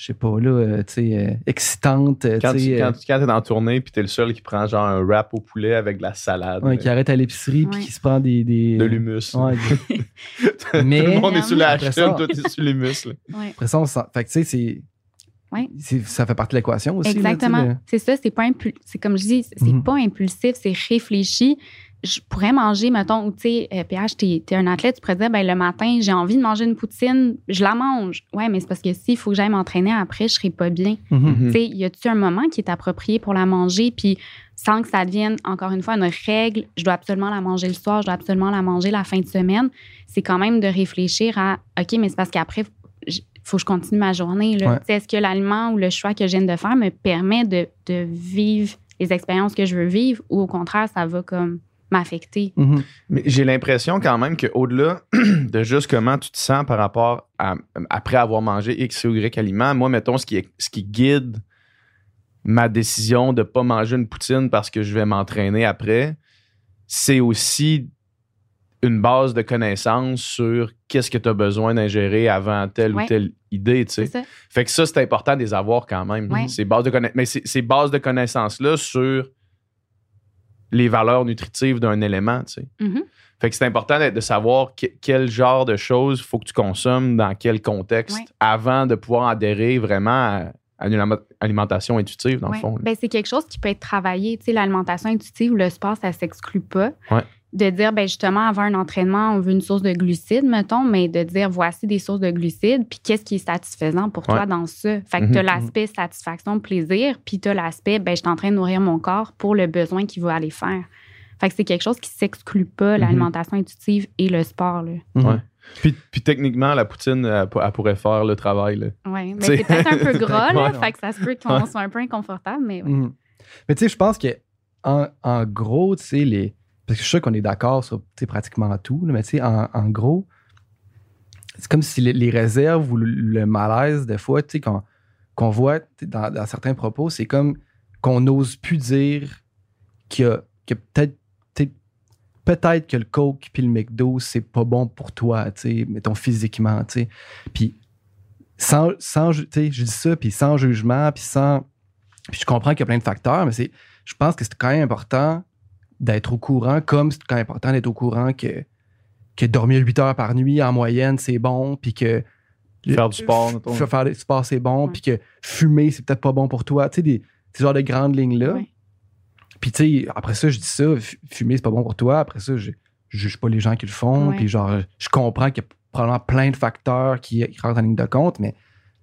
je sais pas, là, euh, tu sais, euh, excitantes, euh, Quand tu quand, euh, quand t'es en tournée puis t'es le seul qui prend genre un wrap au poulet avec de la salade, ouais, qui arrête à l'épicerie, puis qui se prend des. des de l'humus. Ouais, *laughs* des- Tout Mais- le monde est sur la ça- toi t'es sur l'humus. là. Ouais. après ça, on sent. Fait que, tu sais, c'est. Ouais. Ça fait partie de l'équation aussi. Exactement. C'est ça, c'est pas impul- c'est comme je dis, c'est Mhm. pas impulsif, c'est réfléchi. Je pourrais manger, mettons, ou tu sais, euh, PH, t'es es un athlète, tu pourrais dire, ben le matin, j'ai envie de manger une poutine, je la mange. Ouais, mais c'est parce que s'il faut que j'aille m'entraîner après, je serai pas bien. Mhm. Mhm. Tu sais, y a-tu un moment qui est approprié pour la manger, puis sans que ça devienne, encore une fois, une règle, je dois absolument la manger le soir, je dois absolument la manger la fin de semaine. C'est quand même de réfléchir à, OK, mais c'est parce qu'après, il faut que je continue ma journée. là. Ouais. Tu sais, Est-ce que l'aliment ou le choix que je viens de faire me permet de, de vivre les expériences que je veux vivre ou au contraire, ça va comme m'affecter? Mhm. Mais j'ai l'impression quand même qu'au-delà *clears throat* de juste comment tu te sens par rapport à après avoir mangé X ou Y aliments, moi, mettons, ce qui, est- ce qui guide ma décision de ne pas manger une poutine parce que je vais m'entraîner après, c'est aussi une base de connaissances sur qu'est-ce que tu as besoin d'ingérer avant telle Ouais. ou telle idée, tu sais. Fait que ça, c'est important de les avoir quand même. Ouais. Ces bases de conna- Mais ces, ces bases de connaissances-là sur les valeurs nutritives d'un élément, tu sais. Mhm. Fait que c'est important de, de savoir que- quel genre de choses faut que tu consommes dans quel contexte avant de pouvoir adhérer vraiment à, à une alimentation intuitive, dans le fond. Ben, c'est quelque chose qui peut être travaillé. Tu sais, l'alimentation intuitive ou le sport, ça s'exclut pas. Ouais. De dire, ben justement, avant un entraînement, on veut une source de glucides, mettons, mais de dire, voici des sources de glucides, puis qu'est-ce qui est satisfaisant pour toi dans ça? Fait que Mhm. tu as l'aspect satisfaction, plaisir, puis tu as l'aspect, ben je suis en train de nourrir mon corps pour le besoin qu'il va aller faire. Fait que c'est quelque chose qui s'exclut pas, Mhm. l'alimentation intuitive et le sport. Là. Mhm. Ouais. Puis, puis techniquement, la poutine, elle, pour- elle pourrait faire le travail. là. Ouais. *laughs* Mais c'est peut-être un peu *laughs* gras, là, Ouais. fait que ça se peut qu'on Ouais. soit un peu inconfortable, mais ouais. Mhm. Mais tu sais, je pense que en, en gros, tu sais, les. Parce que je suis sûr qu'on est d'accord sur pratiquement tout, mais tu sais, en, gros, c'est comme si les, réserves ou le, malaise, des fois, tu sais, qu'on voit dans, certains propos, c'est comme qu'on n'ose plus dire que peut-être peut-être que le Coke puis le McDo, c'est pas bon pour toi, tu sais, mettons physiquement, tu sais. Puis sans, sans tu sais, je dis ça, puis sans jugement, puis sans. Puis je comprends qu'il y a plein de facteurs, mais je pense que c'est quand même important d'être au courant, comme c'est quand même important d'être au courant que, que dormir 8 heures par nuit en moyenne, c'est bon, puis que. Faire du sport, mettons. Faire du sport, c'est bon, Ouais. puis que fumer, c'est peut-être pas bon pour toi. Tu sais, des, ces genres de grandes lignes-là. Ouais. Puis, tu sais, après ça, je dis ça, fumer, c'est pas bon pour toi. Après ça, je, je juge pas les gens qui le font. Puis, genre, je comprends qu'il y a probablement plein de facteurs qui, qui rentrent en ligne de compte, mais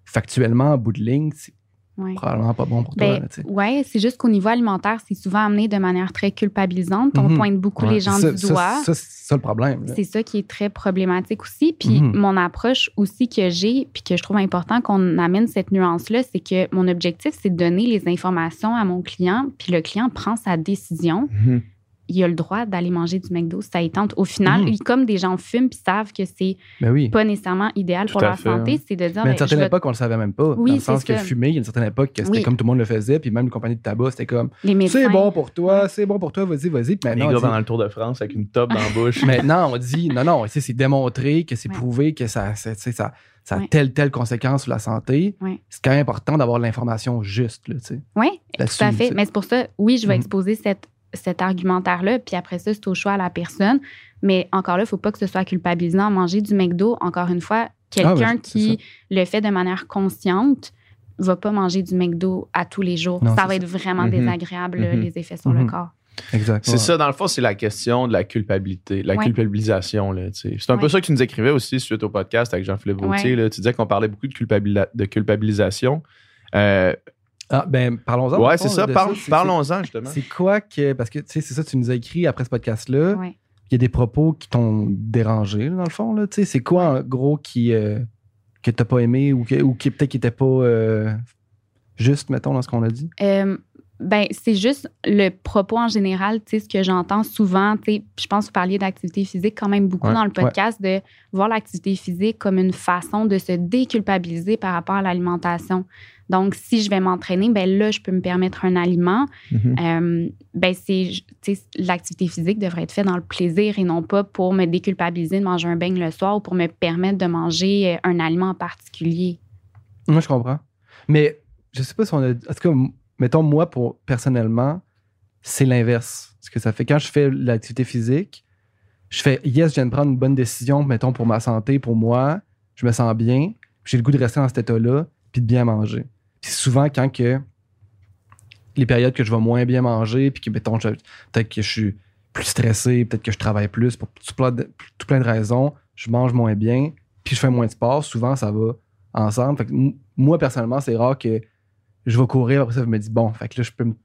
factuellement, en bout de ligne, c'est Ouais. probablement pas bon pour toi. Ben, sais. ouais, c'est juste qu'au niveau alimentaire, c'est souvent amené de manière très culpabilisante. On Mhm. pointe beaucoup Ouais, les gens ça, du doigt. Ça, c'est ça le problème. C'est ça qui est très problématique aussi. Puis Mhm. mon approche aussi que j'ai, puis que je trouve important qu'on amène cette nuance-là, c'est que mon objectif, c'est de donner les informations à mon client, puis le client prend sa décision. Mhm. Il a le droit d'aller manger du McDo si ça y tente. Au final, il- comme des gens fument puis savent que c'est Ben oui. pas nécessairement idéal Tout pour leur fait, santé, hein. c'est de dire Mais à ben, une certaine je vais- époque, on le savait même pas. Oui, dans le sens que fumer, il y a une certaine époque que c'était Oui. comme tout le monde le faisait, puis même les compagnies de tabac, c'était comme les médecins. c'est bon pour toi, c'est bon pour toi, vas-y, vas-y. Puis Les maintenant, gars on dit- pendant le Tour de France avec une top dans la *laughs* bouche. maintenant, on dit non, non, tu sais, c'est démontré, que c'est Ouais. prouvé, que ça, ça, a Ouais. telle, telle conséquence sur la santé. Ouais. C'est quand même important d'avoir l'information juste. Là, tu sais. Oui, tout à fait. Mais c'est pour ça, oui, je vais Mhm. exposer cette, cet argumentaire-là, puis après ça, c'est au choix à la personne. Mais encore là, il ne faut pas que ce soit culpabilisant. Manger du McDo, encore une fois, quelqu'un Ah, c'est qui le fait de manière consciente va pas manger du McDo à tous les jours. Non, ça va être vraiment Mhm. désagréable, Mhm. les effets sur le Mhm. corps. Exact. C'est ouais. ça, dans le fond, c'est la question de la culpabilité, la Ouais. culpabilisation. là, tu sais. C'est un peu ça que tu nous écrivais aussi suite au podcast avec Jean-Philippe Vautier. Ouais. là. Tu disais qu'on parlait beaucoup de, de culpabilisation. Euh, Ah, ben, parlons-en. ouais, c'est ça. Parlons-en, justement. C'est quoi que. Parce que, tu sais, c'est ça, tu nous as écrit après ce podcast-là. Ouais. Il y a des propos qui t'ont dérangé, là, dans le fond. Là, tu sais. c'est quoi, en gros, qui, euh, que t'as pas aimé ou, que, ou qui peut-être qui était pas euh, juste, mettons, dans ce qu'on a dit? Euh, ben, c'est juste le propos en général, tu sais, ce que j'entends souvent, tu sais, je pense que vous parliez d'activité physique quand même beaucoup Ouais, dans le podcast, de voir l'activité physique comme une façon de se déculpabiliser par rapport à l'alimentation. Donc, si je vais m'entraîner, ben là, je peux me permettre un aliment. Mhm. Euh, ben, c'est, l'activité physique devrait être faite dans le plaisir et non pas pour me déculpabiliser de manger un beigne le soir ou pour me permettre de manger euh, un aliment en particulier. Moi, je comprends. Mais je sais pas si on a. En tout cas, mettons, moi, pour, personnellement, c'est l'inverse. Ce que ça fait quand je fais l'activité physique, je fais yes, je viens de prendre une bonne décision, mettons, pour ma santé, pour moi, je me sens bien, puis j'ai le goût de rester dans cet état-là, puis de bien manger. Puis souvent, quand que les périodes que je vais moins bien manger, puis que, mettons, je- peut-être que je suis plus stressé, peut-être que je travaille plus pour tout plein, de, tout plein de raisons, je mange moins bien, puis je fais moins de sport, souvent, ça va ensemble. Fait que moi, personnellement, c'est rare que je vais courir, après ça, je me dis, bon, fait que là, je peux me.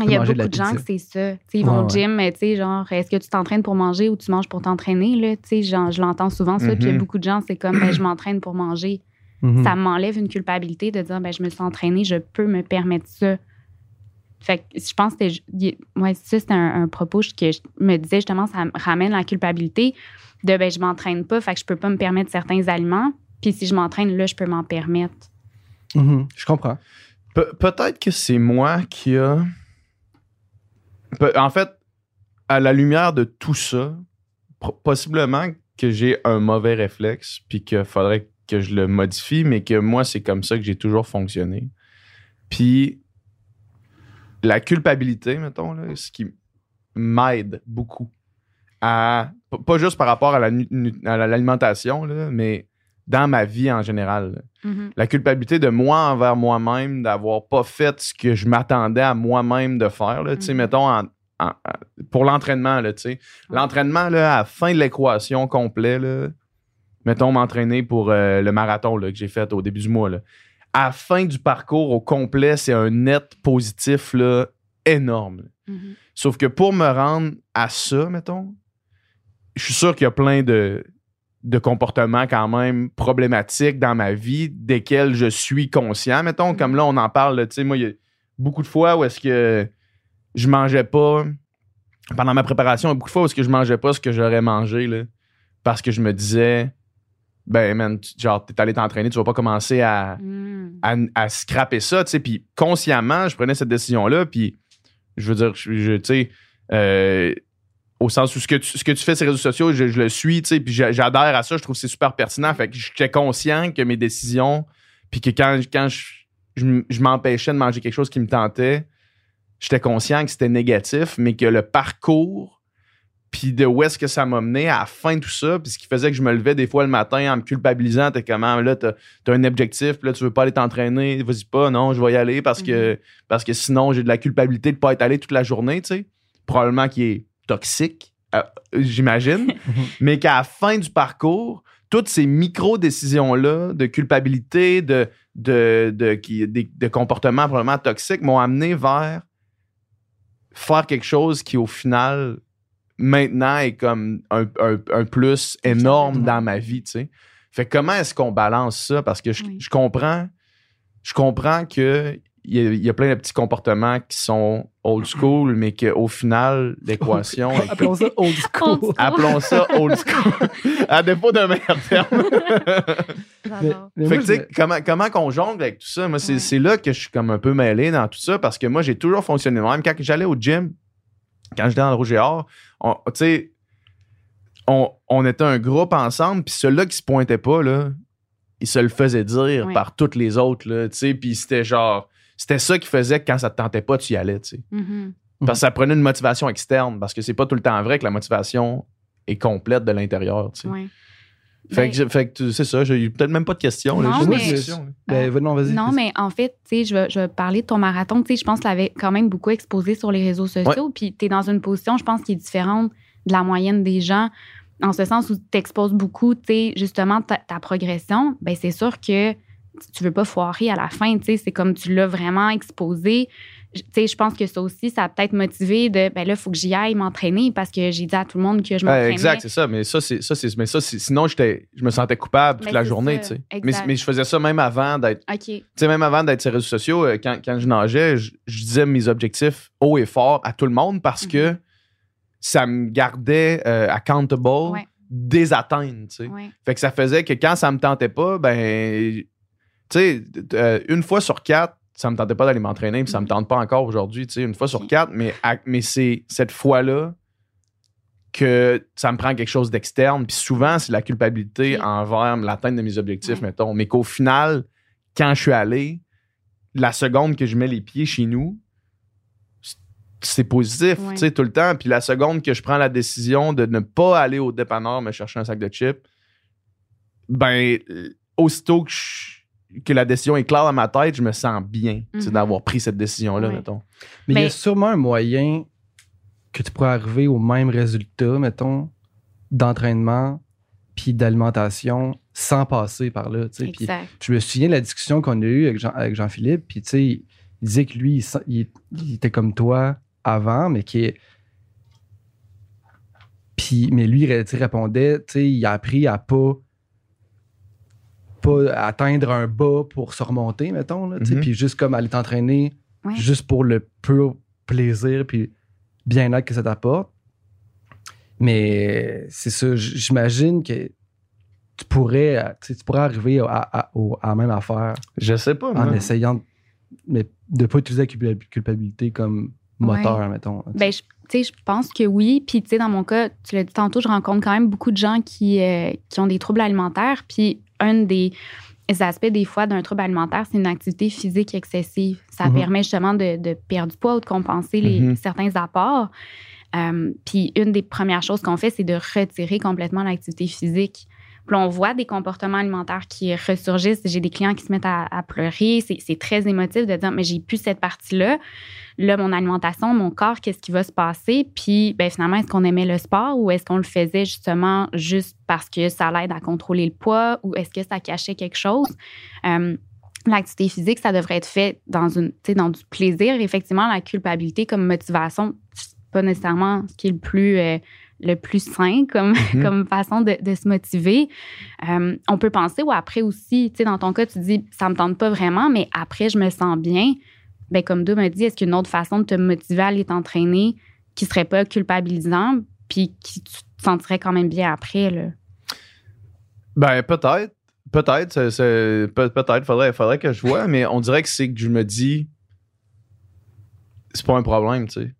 Il y a de beaucoup de gens que c'est ça. Ils vont Ouais, au gym, mais tu sais, genre, est-ce que tu t'entraînes pour manger ou tu manges pour t'entraîner? Là? Genre, je l'entends souvent, ça. Puis il y a Mhm. beaucoup de gens, c'est comme, ben, je m'entraîne pour manger. Mhm. Ça m'enlève une culpabilité de dire, ben, je me suis entraînée, je peux me permettre ça. Fait que je pense que c'était ouais, ça, c'est un, un propos que je me disais justement, ça me ramène la culpabilité de, ben, je m'entraîne pas, fait que je peux pas me permettre certains aliments. Puis si je m'entraîne, là, je peux m'en permettre. Mhm. Je comprends. Pe- Peut-être que c'est moi qui a. Pe- En fait, à la lumière de tout ça, possiblement que j'ai un mauvais réflexe, puis qu'il faudrait que je le modifie, mais que moi, c'est comme ça que j'ai toujours fonctionné. Puis, la culpabilité, mettons, là, ce qui m'aide beaucoup à. Pas juste par rapport à la l'alimentation, là, mais dans ma vie en général. Mhm. la culpabilité de moi envers moi-même, d'avoir pas fait ce que je m'attendais à moi-même de faire. Là, Mhm. Mettons, en- pour l'entraînement, là, l'entraînement, là, à la fin de l'équation complète, là, mettons, m'entraîner pour euh, le marathon là, que j'ai fait au début du mois. Là. À la fin du parcours au complet, c'est un net positif là, énorme. Mhm. Sauf que pour me rendre à ça, mettons, je suis sûr qu'il y a plein de, de comportements quand même problématiques dans ma vie desquels je suis conscient. Mettons, comme là, on en parle, tu sais, moi, il y a beaucoup de fois où est-ce que je mangeais pas, pendant ma préparation, il y a beaucoup de fois où est-ce que je mangeais pas ce que j'aurais mangé, là, parce que je me disais, ben, man, tu- genre, t'es allé t'entraîner, tu vas pas commencer à, Mhm. à, à scraper ça, tu sais. Puis consciemment, je prenais cette décision-là, puis je veux dire, je, je- tu sais, euh, au sens où ce que tu, ce que tu fais sur les réseaux sociaux, je, je le suis, tu sais, puis j'a- j'adhère à ça, je trouve que c'est super pertinent. Fait que j'étais conscient que mes décisions, puis que quand, quand je, je je m'empêchais de manger quelque chose qui me tentait, j'étais conscient que c'était négatif, mais que le parcours, puis de où est-ce que ça m'a mené à la fin de tout ça, puis ce qui faisait que je me levais des fois le matin en me culpabilisant, t'es comment, là, t'as as un objectif, puis là, tu veux pas aller t'entraîner, vas-y pas, non, je vais y aller parce que, parce que sinon, j'ai de la culpabilité de pas être allé toute la journée, tu sais. Probablement qui est toxique, euh, j'imagine, *laughs* mais qu'à la fin du parcours, toutes ces micro-décisions-là de culpabilité, de, de, de, qui- de comportements probablement toxiques m'ont amené vers faire quelque chose qui, au final, maintenant est comme un, un- un plus énorme dans ma vie, tu sais. Fait que comment est-ce qu'on balance ça? Parce que je, Oui. je comprends, je comprends que il y, a, il y a plein de petits comportements qui sont old school, mais qu'au final, l'équation est *laughs* Appelons ça old school. Appelons ça old school. *laughs* à défaut d'un meilleur terme. Mais fait que, tu sais, comment, comment qu'on jongle avec tout ça? Moi, c'est Ouais. là que je suis comme un peu mêlé dans tout ça parce que moi, j'ai toujours fonctionné même. Quand j'allais au gym, quand j'étais dans le Rouge et Or, on- tu sais, on, on était un groupe ensemble, puis ceux-là qui se pointaient pas, là, ils se le faisaient dire par toutes les autres, là, tu sais, puis c'était genre, c'était ça qui faisait que quand ça te tentait pas, tu y allais, tu sais. Mhm. Parce que ça prenait une motivation externe, parce que c'est pas tout le temps vrai que la motivation est complète de l'intérieur, tu sais. Fait Ben, que, j'ai- fait que tu- c'est ça, j'ai eu peut-être même pas de questions. Non, juste mais- là. Ben, non, vas-y. Non, vas-y. mais en fait, tu sais, je vais, je vais parler de ton marathon. Tu sais, je pense que tu l'avais quand même beaucoup exposé sur les réseaux sociaux. Puis tu es dans une position, je pense, qui est différente de la moyenne des gens, en ce sens où tu exposes beaucoup, tu sais, justement, ta, ta progression. Ben c'est sûr que tu veux pas foirer à la fin. Tu sais, c'est comme tu l'as vraiment exposé. Je- Tu sais, je pense que ça aussi, ça a peut-être motivé de, ben là, il faut que j'y aille m'entraîner parce que j'ai dit à tout le monde que je m'entraînais. exact, c'est ça. Mais ça, c'est ça, c'est mais ça, sinon j'étais, je me sentais coupable toute Ben, la journée, tu sais. Mais, mais je faisais ça même avant d'être, tu sais, même avant d'être sur les réseaux sociaux. euh, Quand, quand je nageais, je, je disais mes objectifs haut et fort à tout le monde parce que ça me gardait euh, accountable Ouais. des atteintes, tu sais. Ouais. Fait que ça faisait que quand ça me tentait pas, ben, tu sais, euh, une fois sur quatre, ça me tentait pas d'aller m'entraîner, puis ça me Mhm. tente pas encore aujourd'hui, tu sais, une fois sur quatre, mais, mais c'est cette fois-là que ça me prend quelque chose d'externe, puis souvent, c'est la culpabilité envers l'atteinte de mes objectifs, mettons, mais qu'au final, quand je suis allé, la seconde que je mets les pieds chez nous, c'est positif, tu sais, tout le temps. Puis la seconde que je prends la décision de ne pas aller au dépanneur me chercher un sac de chips, ben, aussitôt que, je- que la décision est claire dans ma tête, je me sens bien Mhm. d'avoir pris cette décision-là, Ouais. mettons. Mais il y a sûrement un moyen que tu pourrais arriver au même résultat, mettons, d'entraînement puis d'alimentation sans passer par là. tu sais. Puis Exact. je me souviens de la discussion qu'on a eue avec, Jean, avec Jean-Philippe, puis tu sais, il disait que lui, il, sent- il- il était comme toi avant, mais qui. Puis, mais lui, il répondait, tu sais, il a appris à pas, pas atteindre un bas pour se remonter, mettons, là, Mhm. puis juste comme aller t'entraîner Ouais. juste pour le pur plaisir puis bien-être que ça t'apporte. Mais c'est ça, j'imagine que tu pourrais, tu pourrais arriver à, à- à la même affaire Je sais pas, en essayant de, mais de pas utiliser la culpa- culpabilité comme moteur, mettons. Ben, je, tu sais, je pense que oui. Puis, tu sais, dans mon cas, tu l'as dit tantôt, je rencontre quand même beaucoup de gens qui, euh, qui ont des troubles alimentaires. Puis, un des aspects, des fois, d'un trouble alimentaire, c'est une activité physique excessive. Ça Mhm. permet justement de, de perdre du poids ou de compenser les, Mhm. certains apports. Euh, puis, une des premières choses qu'on fait, c'est de retirer complètement l'activité physique. On voit des comportements alimentaires qui ressurgissent. J'ai des clients qui se mettent à, pleurer. C'est très émotif de dire, mais j'ai plus cette partie-là. Là, mon alimentation, mon corps, qu'est-ce qui va se passer? Puis, ben, finalement, est-ce qu'on aimait le sport ou est-ce qu'on le faisait justement juste parce que ça l'aide à contrôler le poids ou est-ce que ça cachait quelque chose? Euh, L'activité physique, ça devrait être fait dans, une, dans du plaisir. Effectivement, la culpabilité comme motivation, pas nécessairement ce qui est le plus, euh, le plus sain comme, Mhm. *laughs* comme façon de, de se motiver. Euh, on peut penser, ou après aussi, tu sais, dans ton cas, tu dis, ça me tente pas vraiment, mais après, je me sens bien. Ben, comme Doug m'a dit, est-ce qu'il y a une autre façon de te motiver à aller t'entraîner qui serait pas culpabilisant, puis qui tu te sentirais quand même bien après, là? Ben, peut-être. Peut-être. Peut-être. Faudrait, faudrait que je vois, mais on dirait que c'est que je me dis. C'est pas un problème, tu sais.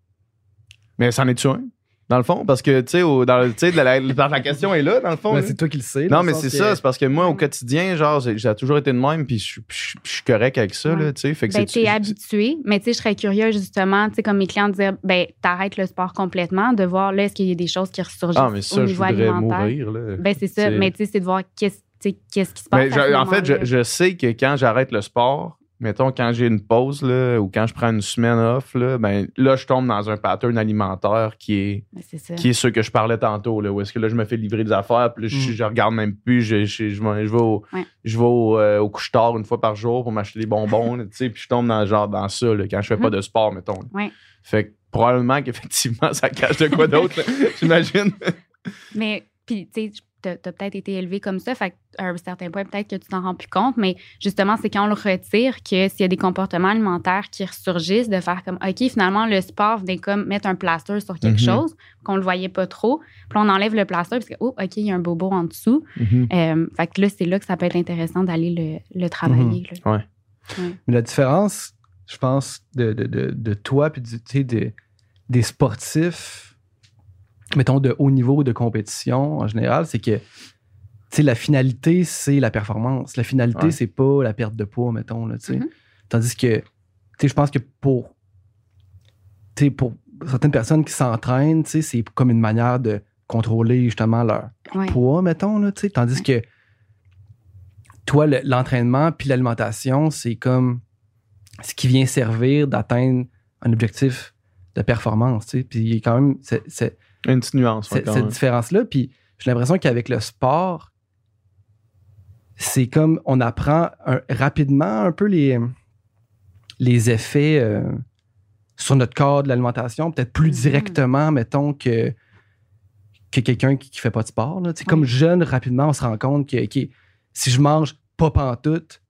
Mais c'en est-tu un? Dans le fond, parce que, tu sais, au- dans, le- tu sais, la, la- la question est là, dans le fond. Mais là. c'est toi qui le sais. Non, mais c'est que- ça. C'est parce que moi, au quotidien, genre, j'ai j'ai toujours été de même, puis je suis- correct avec ça, Ouais. là, tu sais. Fait que Ben, t'es habitué, mais tu sais, je serais curieuse justement, tu sais, comme mes clients dire, ben, t'arrêtes le sport complètement, de voir là, est-ce qu'il y a des choses qui ressurgissent Ah, mais ça, au je niveau alimentaire? mourir, là. Ben, c'est ça, mais tu sais, c'est de voir qu'est-ce tu sais, qu'est-ce qui se passe. Mais à je- en fait, je sais que quand j'arrête le sport, mettons quand j'ai une pause là, ou quand je prends une semaine off, là, ben là, je tombe dans un pattern alimentaire qui est, qui est ce que je parlais tantôt. Là, où est-ce que là, je me fais livrer des affaires, puis là, je, Mm. je regarde même plus. Je, je, je, vais- je vais au, Ouais. je vais au, euh, au couche-tard une fois par jour pour m'acheter des bonbons, tu sais, puis je tombe dans, genre, dans ça là, quand je fais pas Mhm. de sport, mettons. Ouais. Fait que probablement qu'effectivement, *laughs* ça cache de quoi d'autre, j'imagine. Mais, puis, tu sais, t'as t'as peut-être été élevé comme ça, fait qu'à un certain point, peut-être que tu t'en rends plus compte, mais justement, c'est quand on le retire que s'il y a des comportements alimentaires qui ressurgissent, de faire comme, OK, finalement, le sport venait comme mettre un plaster sur quelque Mhm. chose, qu'on le voyait pas trop, puis on enlève le plaster, parce que, oh, OK, il y a un bobo en dessous. Euh, fait que là, c'est là que ça peut être intéressant d'aller le, le travailler. là. Mais la différence, je pense, de, de, de, de toi puis du- tu des sportifs, mettons, de haut niveau de compétition en général, c'est que tu sais, la finalité, c'est la performance. La finalité, Ouais. c'est pas la perte de poids, mettons. Là, tu sais. Mhm. Tandis que, tu sais, je pense que pour, pour certaines personnes qui s'entraînent, tu sais, c'est comme une manière de contrôler justement leur, Ouais. poids, mettons, là, tu sais. Tandis que toi, le- l'entraînement puis l'alimentation, c'est comme ce qui vient servir d'atteindre un objectif de performance, tu sais. Puis il y a quand même c'est- Une petite nuance. ouais, cette même. différence-là. Puis j'ai l'impression qu'avec le sport, c'est comme on apprend un- rapidement un peu les, les effets euh, sur notre corps de l'alimentation, peut-être plus Mhm. directement, mettons, que, que quelqu'un qui, qui fait pas de sport. là. Sais, Comme jeune, rapidement, on se rend compte que si je mange pas pantoute,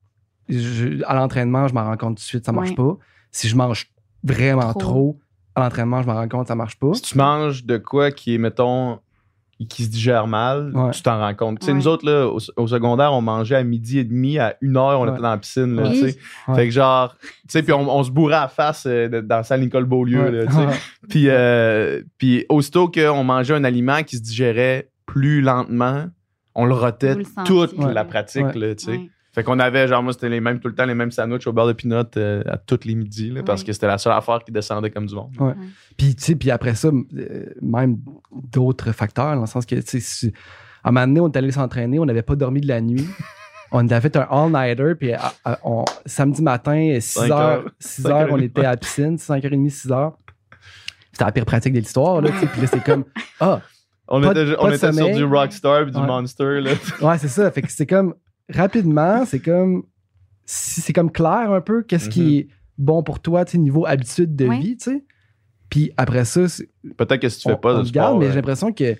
je- à l'entraînement, je m'en rends compte tout de suite, ça marche Ouais. pas. Si je mange vraiment Trop. trop, à l'entraînement, je m'en rends compte, ça marche pas. Si tu manges de quoi qui est, mettons, qui se digère mal, Ouais. tu t'en rends compte. Tu sais, Ouais. nous autres, là, au, au secondaire, on mangeait à midi et demi, à une heure, on Ouais. était dans la piscine, là. Fait que genre, tu sais, puis on, on se bourrait à la face euh, dans la salle Nicole Beaulieu, Ouais. là, tu sais. Puis, euh, puis aussitôt qu'on mangeait un aliment qui se digérait plus lentement, on le rotait le toute Ouais. la pratique, Ouais. là, tu sais. Ouais. Fait qu'on avait, genre, moi, c'était les mêmes, tout le temps, les mêmes sandwichs au beurre de pinot euh, à tous les midis, là, parce que c'était la seule affaire qui descendait comme du monde. Puis, tu sais, puis après ça, euh, même d'autres facteurs, dans le sens que, tu sais, si- à un moment donné, on est allé s'entraîner, on n'avait pas dormi de la nuit. *laughs* on a fait un all-nighter, puis à- à- on- samedi matin, 6 Cinq heures, heures. 6 Cinq heures, heures on était à la piscine, 5h30, 6 heures. C'était la pire pratique de l'histoire, là, tu sais. Puis là, c'est comme, ah, *laughs* On Pas était, pas on était sur du Rockstar et du Ouais. Monster, là. ouais, c'est ça. Fait que c'est comme, rapidement, c'est comme, c'est comme clair un peu, qu'est-ce qui est bon pour toi, tu sais, niveau habitude de Ouais. vie, tu sais. Puis après ça, c'est- Peut-être que si tu on, fais pas de sport. mais euh, j'ai l'impression que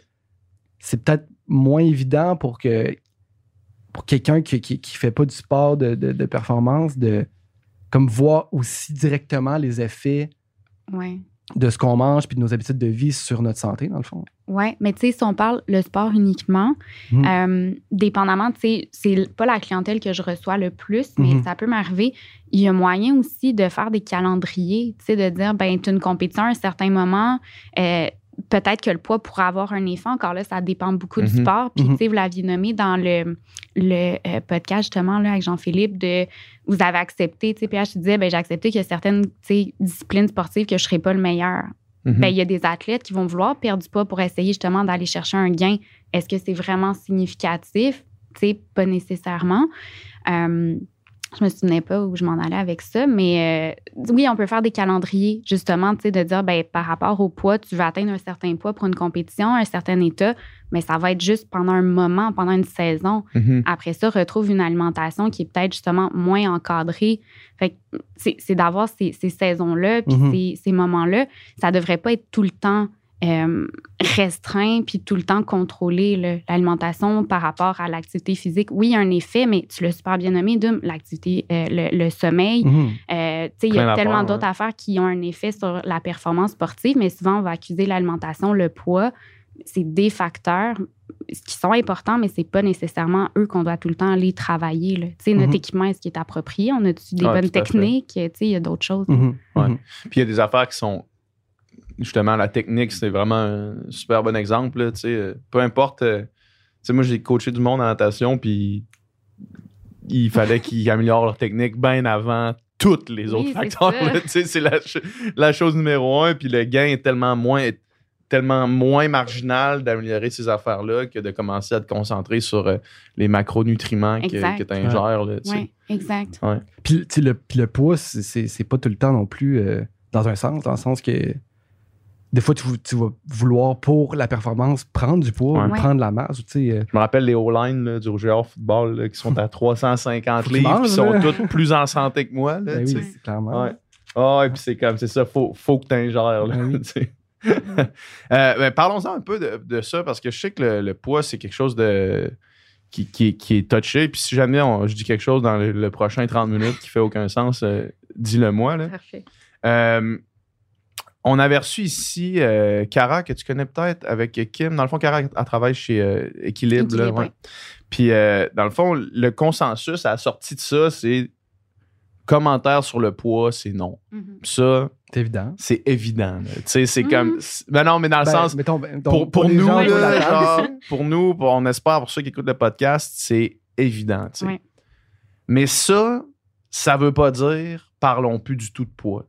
c'est peut-être moins évident pour que pour quelqu'un qui, qui, qui fait pas du sport de, de- de performance de comme voir aussi directement les effets Ouais. De ce qu'on mange puis de nos habitudes de vie sur notre santé dans le fond. Oui, mais tu sais, si on parle le sport uniquement, Mhm. euh, dépendamment, tu sais, c'est pas la clientèle que je reçois le plus, mais Mhm. ça peut m'arriver. Il y a moyen aussi de faire des calendriers, tu sais, de dire, ben, tu une compétition à un certain moment, euh, peut-être que le poids pourrait avoir un effet. Encore là, ça dépend beaucoup du Mhm. sport. Puis, Mhm. tu sais, vous l'aviez nommé dans le, le euh, podcast, justement, là, avec Jean-Philippe, de vous avez accepté, tu sais, PH, tu disais, ben, j'ai accepté qu'il y a certaines, disciplines sportives que je serais pas le meilleur. Ben, il y a des athlètes qui vont vouloir perdre du poids pour essayer justement d'aller chercher un gain. Est-ce que c'est vraiment significatif? Tu sais, pas nécessairement. Euh, je me souvenais pas où je m'en allais avec ça, mais euh, oui, on peut faire des calendriers, justement, tu sais, de dire, ben, par rapport au poids, tu veux atteindre un certain poids pour une compétition, un certain état, mais ça va être juste pendant un moment, pendant une saison. Mhm. Après ça, retrouve une alimentation qui est peut-être justement moins encadrée. Fait que c'est d'avoir ces, ces saisons-là, puis Mhm. ces, ces moments-là. Ça devrait pas être tout le temps euh, restreint, puis tout le temps contrôlé, là, l'alimentation par rapport à l'activité physique. Oui, il y a un effet, mais tu l'as super bien nommé, Dum, l'activité, euh, le, le sommeil. Mhm. Euh, tu sais, il y a tellement ouais. d'autres affaires qui ont un effet sur la performance sportive, mais souvent, on va accuser l'alimentation, le poids. C'est des facteurs qui sont importants, mais c'est pas nécessairement eux qu'on doit tout le temps aller travailler. là. Tu sais, notre Mhm. équipement, est-ce qu'il est approprié? On a-tu des Ouais, bonnes techniques? Tu sais, il y a d'autres choses. Ouais. Mhm. Puis il y a des affaires qui sont justement, la technique, c'est vraiment un super bon exemple. là, tu sais, peu importe. euh, tu sais, moi, j'ai coaché du monde en natation, puis il fallait qu'ils *laughs* améliorent leur technique bien avant tous les autres facteurs. c'est la, ch- la chose numéro un, puis le gain est tellement moins, est tellement moins marginal d'améliorer ces affaires-là que de commencer à te concentrer sur euh, les macronutriments que, Exact. que tu ingères. Oui, exact. Puis, tu sais, le, puis le poids, c'est- c'est c'est pas tout le temps non plus euh, dans un sens, dans le sens que des fois, tu, vas vouloir, pour la performance, prendre du poids Ouais. ou prendre la masse. tu sais, euh, Je me rappelle les O-line là, du Roger Football là, qui sont à *laughs* 350 Faut qu'ils livres, qui mangent, sont toutes plus en santé que moi. Là, ben oui, clairement. Ouais. Ah, et puis c'est comme, c'est ça, faut, faut que tu ingères. Là, oui. *laughs* tu sais. *laughs* Euh, ben, Parlons-en un peu de, de ça, parce que je sais que le, le poids, c'est quelque chose de qui, qui, qui est touché. Puis si jamais on- je dis quelque chose dans le, le prochain 30 minutes qui fait aucun sens, euh, dis-le moi. Là. Parfait. Euh, on avait reçu ici euh, Cara, que tu connais peut-être, avec Kim. Dans le fond, Cara, elle travaille chez euh, Équilibre. là, Équilibre, ouais. ouais. Puis, euh, dans le fond, le consensus à la sortie de ça, c'est commentaire sur le poids, c'est non. Mhm. Ça, C'est évident. c'est évident. Tu sais, c'est comme. Ben non, mais dans le Ben, sens. mettons, ben, mettons, Pour, pour nous, gens là, genre, pour nous, pour- on espère pour ceux qui écoutent le podcast, c'est évident. Mais ça, ça veut pas dire parlons plus du tout de poids.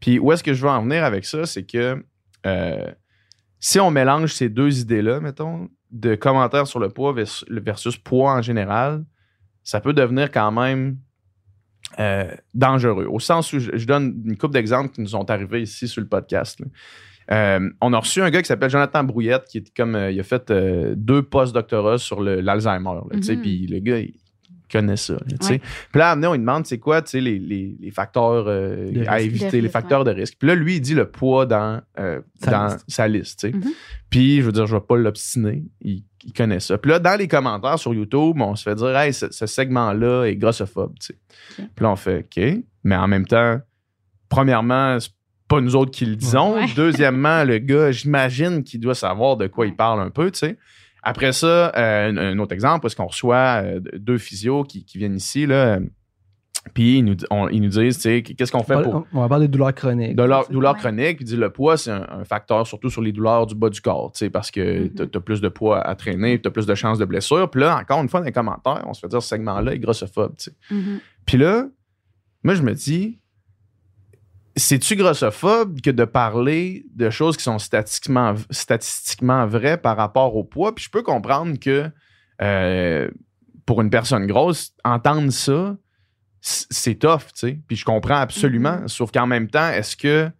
Puis où est-ce que je veux en venir avec ça, c'est que euh, si on mélange ces deux idées-là, mettons, de commentaires sur le poids vers- versus poids en général, ça peut devenir quand même euh, dangereux. Au sens où je, je donne une couple d'exemples qui nous sont arrivés ici sur le podcast. Euh, on a reçu un gars qui s'appelle Jonathan Brouillette, qui est comme euh, il a fait deux post-doctorats sur l'Alzheimer. là, tu sais, Mhm. Puis le gars, il connaît ça. Ouais. Puis là, donné, on lui demande c'est quoi tu sais, les, les- les facteurs euh, à risque. éviter, les risque, facteurs de risque. Puis là, lui, il dit le poids dans, euh, Sa dans liste. sa liste. tu sais. Mhm. Puis je veux dire, je vais pas l'obstiner. Il, il connaît ça. Puis là, dans les commentaires sur YouTube, on se fait dire Hey, ce, ce segment-là est grossophobe. tu sais. Ok. Puis là, on fait OK. Mais en même temps, premièrement, c'est pas nous autres qui le disons. Ouais. *laughs* Deuxièmement, le gars, j'imagine qu'il doit savoir de quoi il parle un peu, tu sais. Après ça, euh, un, un autre exemple, parce qu'on reçoit euh, deux physios qui, qui viennent ici, là. Puis ils nous, on- ils nous disent, tu sais, qu'est-ce qu'on On fait va, pour on va parler de douleurs chroniques. douleur, Tu sais. douleur Ouais. chronique, puis dit le poids, c'est un, un facteur surtout sur les douleurs du bas du corps, tu sais, parce que Mhm. t'as as plus de poids à traîner, t'as plus de chances de blessure. Puis là, encore une fois, dans les commentaires, on se fait dire ce segment-là est grossophobe, tu sais. Mhm. Puis là, moi, je me dis, c'est-tu grossophobe que de parler de choses qui sont statistiquement, statistiquement vraies par rapport au poids? Puis je peux comprendre que euh, pour une personne grosse, entendre ça, c'est tough, tu sais. Puis je comprends absolument. Sauf qu'en même temps, est-ce que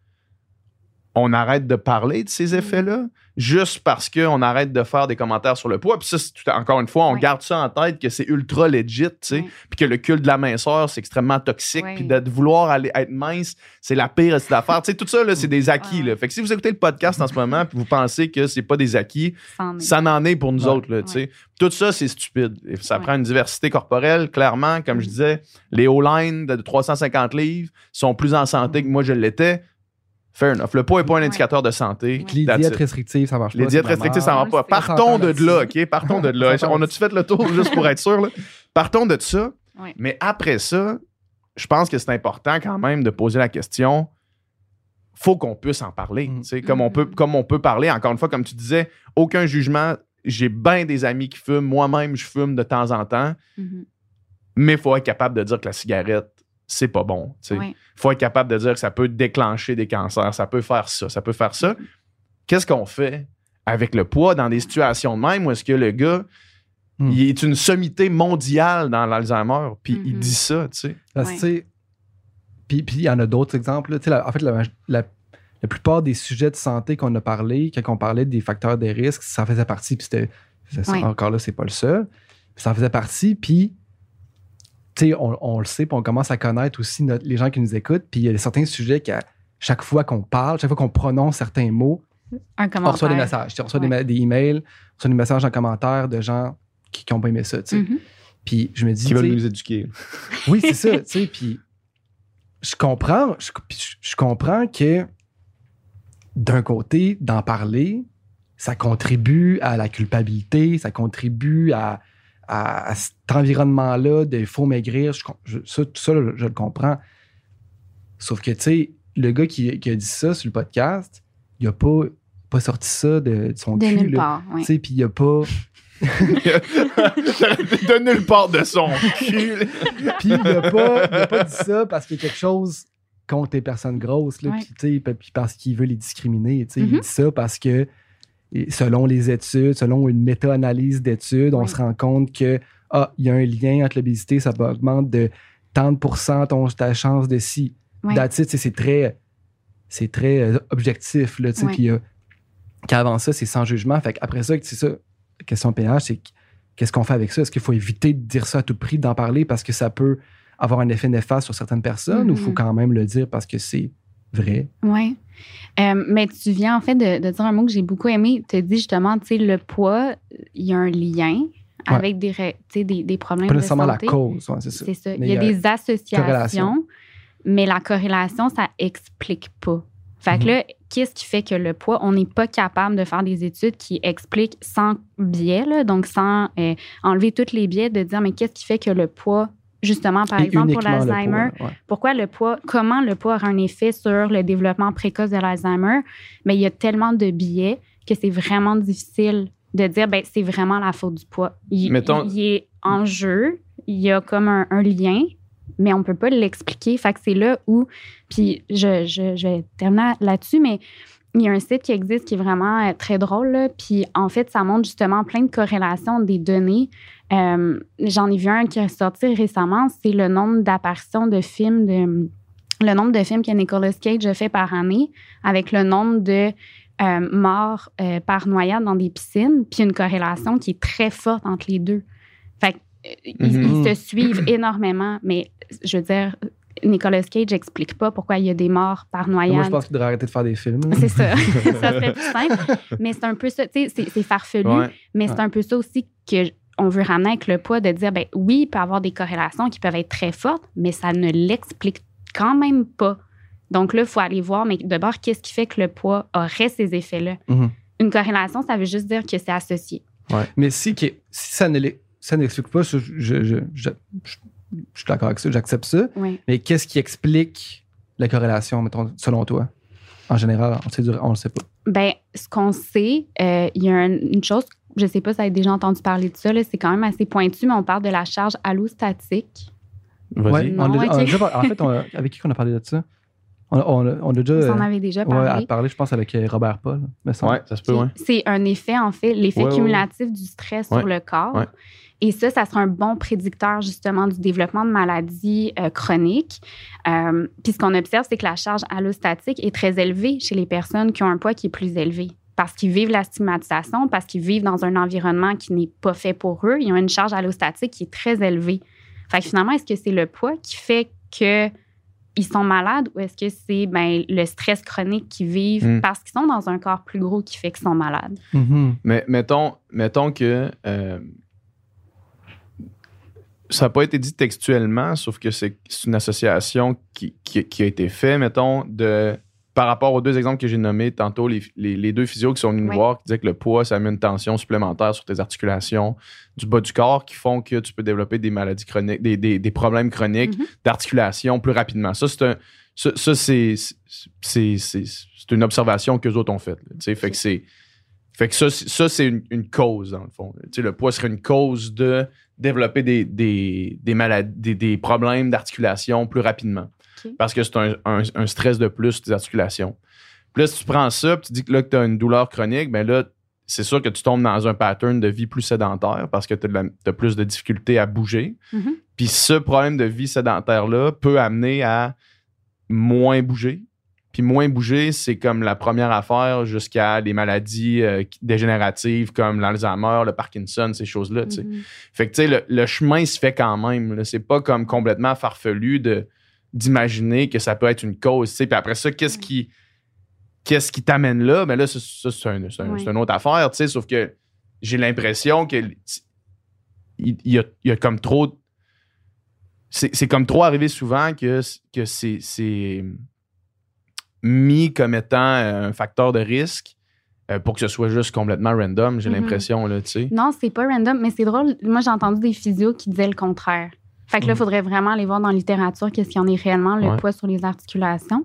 on arrête de parler de ces effets-là? Juste parce qu'on arrête de faire des commentaires sur le poids? Puis ça, tout- encore une fois, on garde ça en tête que c'est ultra legit, tu sais puis que le culte de la minceur, c'est extrêmement toxique, puis de de vouloir aller être mince, c'est la pire de cette affaire. Tu sais, tout ça, là, c'est des acquis. Là. Fait que si vous écoutez le podcast en ce moment, puis vous pensez que c'est pas des acquis, ça n'en est pour nous autres. Là, tu sais. Tout ça, c'est stupide. Ça prend une diversité corporelle, clairement. Comme je Mhm. disais, les O-line de 350 livres sont plus en santé que moi, je l'étais. Fair enough. Le poids n'est pas un indicateur de santé. Les diètes restrictives, ça marche pas. Les diètes restrictives, ça va pas. Partons de là. OK? Partons de là. *laughs* On a-tu fait le tour juste pour être sûr? Là? Partons de ça. Mais après ça, je pense que c'est important quand même de poser la question. Faut qu'on puisse en parler. Mm. tu sais, Comme, on peut, Mhm. comme on peut parler, encore une fois, comme tu disais, aucun jugement. J'ai bien des amis qui fument. Moi-même, je fume de temps en temps. Mhm. Mais il faut être capable de dire que la cigarette, c'est pas bon. tu sais. Ouais. faut être capable de dire que ça peut déclencher des cancers, ça peut faire ça, ça peut faire ça. Qu'est-ce qu'on fait avec le poids dans des situations de même où est-ce que le gars, Hmm. il est une sommité mondiale dans l'Alzheimer, puis il Mhm. dit ça, tu sais? Puis puis il y en a d'autres exemples. là. Tu sais, la- en fait, la, la- la plupart des sujets de santé qu'on a parlé, quand on parlait des facteurs de risque, ça faisait partie. Puis c'était. Encore là, c'est pas le seul. Puis ça en faisait partie. Puis. Tu sais, on, on le sait, puis on commence à connaître aussi notre- les gens qui nous écoutent. Puis il y a certains sujets qu'à chaque fois qu'on parle, chaque fois qu'on prononce certains mots, Un on reçoit des messages. On reçoit des Ouais. des, emails, on reçoit des messages en commentaire de gens qui n'ont pas aimé ça. Mhm. Puis je me dis. Qui veulent nous éduquer. *laughs* oui, c'est ça, *laughs* tu sais, puis je comprends, je- je comprends que d'un côté, d'en parler, ça contribue à la culpabilité, ça contribue à, à- à cet environnement-là de faux maigrir. Je, ça, tout ça, je, je le comprends. Sauf que, tu sais, le gars qui, qui a dit ça sur le podcast, il a pas, pas sorti ça de, de son De cul. Tu sais, puis il a pas. *laughs* de nulle part de son cul. *laughs* Puis il a pas, il a pas dit ça parce qu'il y a quelque chose contre les personnes grosses, là, Ouais. puis, tu sais, puis- puis parce qu'il veut les discriminer. tu sais. Il Mhm. dit ça parce que, et selon les études, selon une méta-analyse d'études, on se rend compte que ah, il y a un lien entre l'obésité, ça peut augmenter de tant de ton, ta chance de si. C'est très, c'est très euh, objectif. Là, Ouais. Puis euh, qu'avant ça, c'est sans jugement. Fait après ça, c'est ça, la question PH, c'est qu- qu'est-ce qu'on fait avec ça? Est-ce qu'il faut éviter de dire ça à tout prix, d'en parler parce que ça peut avoir un effet néfaste sur certaines personnes ou il faut quand même le dire parce que c'est vrai? Oui. mais tu viens en fait de, de dire un mot que j'ai beaucoup aimé. Tu as dit justement, tu sais, le poids, il y a un lien Ouais. avec des, des, des problèmes Pas de nécessairement la cause, ouais, c'est ça. C'est ça. Il y a, des associations, mais la corrélation, ça explique pas. Fait que Mhm. là, qu'est-ce qui fait que le poids, on n'est pas capable de faire des études qui expliquent sans biais, là, donc sans euh, enlever tous les biais, de dire, mais qu'est-ce qui fait que le poids, justement, par Et exemple, pour l'Alzheimer, poids, ouais. pourquoi le poids, comment le poids aura un effet sur le développement précoce de l'Alzheimer, mais il y a tellement de biais que c'est vraiment difficile de dire, ben, c'est vraiment la faute du poids. Il, Mettons- il est en jeu, il y a comme un, un lien, mais on peut pas l'expliquer. Fait que c'est là où, puis je, je, je vais terminer là-dessus, mais il y a un site qui existe qui est vraiment euh, très drôle, là, puis en fait, ça montre justement plein de corrélations des données. Euh, J'en ai vu un qui est sorti récemment, c'est le nombre d'apparitions de films de le nombre de films que Nicolas Cage a fait par année avec le nombre de euh, morts euh, par noyade dans des piscines, puis une corrélation qui est très forte entre les deux. Fait euh, ils, Mhm. ils se suivent énormément, mais je veux dire, Nicolas Cage n'explique pas pourquoi il y a des morts par Moi, noyade. je pense qu'il devrait arrêter de faire des films. C'est ça. *laughs* ça serait plus simple. Mais c'est un peu ça. Tu sais, c'est- farfelu, Ouais. mais c'est un peu ça aussi que on veut ramener avec le poids, de dire, ben oui, il peut y avoir des corrélations qui peuvent être très fortes, mais ça ne l'explique quand même pas. Donc là, il faut aller voir, mais d'abord, qu'est-ce qui fait que le poids aurait ces effets-là? Mhm. Une corrélation, ça veut juste dire que c'est associé. Mais si, si ça ne ça n'explique pas, je, je, je, je- suis d'accord avec ça, j'accepte ça. Oui. Mais qu'est-ce qui explique la corrélation, mettons, selon toi? En général, on ne le sait pas. Ben, ce qu'on sait, euh, il y a un- une chose, je sais pas si vous avez déjà entendu parler de ça, là, c'est quand même assez pointu, mais on parle de la charge allostatique. Vas-y. Ouais, on Non, a- on a ok. déjà par- en fait, on a- avec qui qu'on a parlé de ça? On a, on a- on a déjà. Vous en avez déjà ouais, parlé. à parler, je pense, avec euh, Robert Paul. Ouais, ça se peut, ouais. C'est un effet, en fait, l'effet Ouais, ouais, cumulatif du stress Ouais. sur le corps. Ouais. Et ça, ça sera un bon prédicteur justement du développement de maladies euh, chroniques. Euh, Puis ce qu'on observe, c'est que la charge allostatique est très élevée chez les personnes qui ont un poids qui est plus élevé. Parce qu'ils vivent la stigmatisation, parce qu'ils vivent dans un environnement qui n'est pas fait pour eux. Ils ont une charge allostatique qui est très élevée. Fait que finalement, est-ce que c'est le poids qui fait que ils sont malades ou est-ce que c'est ben, le stress chronique qu'ils vivent Mm. parce qu'ils sont dans un corps plus gros qui fait qu'ils sont malades? Mhm. Mais mettons, mettons que euh, ça n'a pas été dit textuellement, sauf que c'est c'est une association qui, qui- qui a été faite, mettons, de par rapport aux deux exemples que j'ai nommés tantôt, les, les- les deux physios qui sont venus nous voir, qui disaient que le poids, ça met une tension supplémentaire sur tes articulations du bas du corps qui font que tu peux développer des maladies chroniques, des, des- des problèmes chroniques Mhm. d'articulation plus rapidement. Ça, c'est un. Ça, ça, c'est, c'est, c'est, c'est une observation que autres ont faite. Fait que c'est. Fait que ça, c'est- ça c'est une, une cause, dans le fond. Le poids serait une cause de développer des, des, des maladies, des, des problèmes d'articulation plus rapidement. Parce que c'est un, un- un stress de plus tes articulations. Puis là, si tu prends ça, puis tu dis que là, que tu as une douleur chronique, ben là, c'est sûr que tu tombes dans un pattern de vie plus sédentaire parce que tu as, plus de difficultés à bouger. Mhm. Puis ce problème de vie sédentaire-là peut amener à moins bouger. Puis moins bouger, c'est comme la première affaire jusqu'à des maladies euh, dégénératives comme l'Alzheimer, le Parkinson, ces choses-là. Mhm. Fait que tu sais, le, le chemin se fait quand même. C'est pas comme complètement farfelu de d'imaginer que ça peut être une cause. tu sais. Puis après ça, qu'est-ce qui qu'est-ce qui t'amène là? Mais là, ça, ça, c'est un- un- une autre affaire. Sauf que j'ai l'impression que il il y, a, il y a comme trop. C'est comme trop arrivé souvent que, que c'est mis comme étant un facteur de risque euh, pour que ce soit juste complètement random, j'ai Mhm. l'impression, là, tu sais. Non, c'est pas random, mais c'est drôle. Moi, j'ai entendu des physios qui disaient le contraire. Fait que là, il Mhm. faudrait vraiment aller voir dans la littérature qu'est-ce qu'il y en est réellement, le Ouais. poids sur les articulations.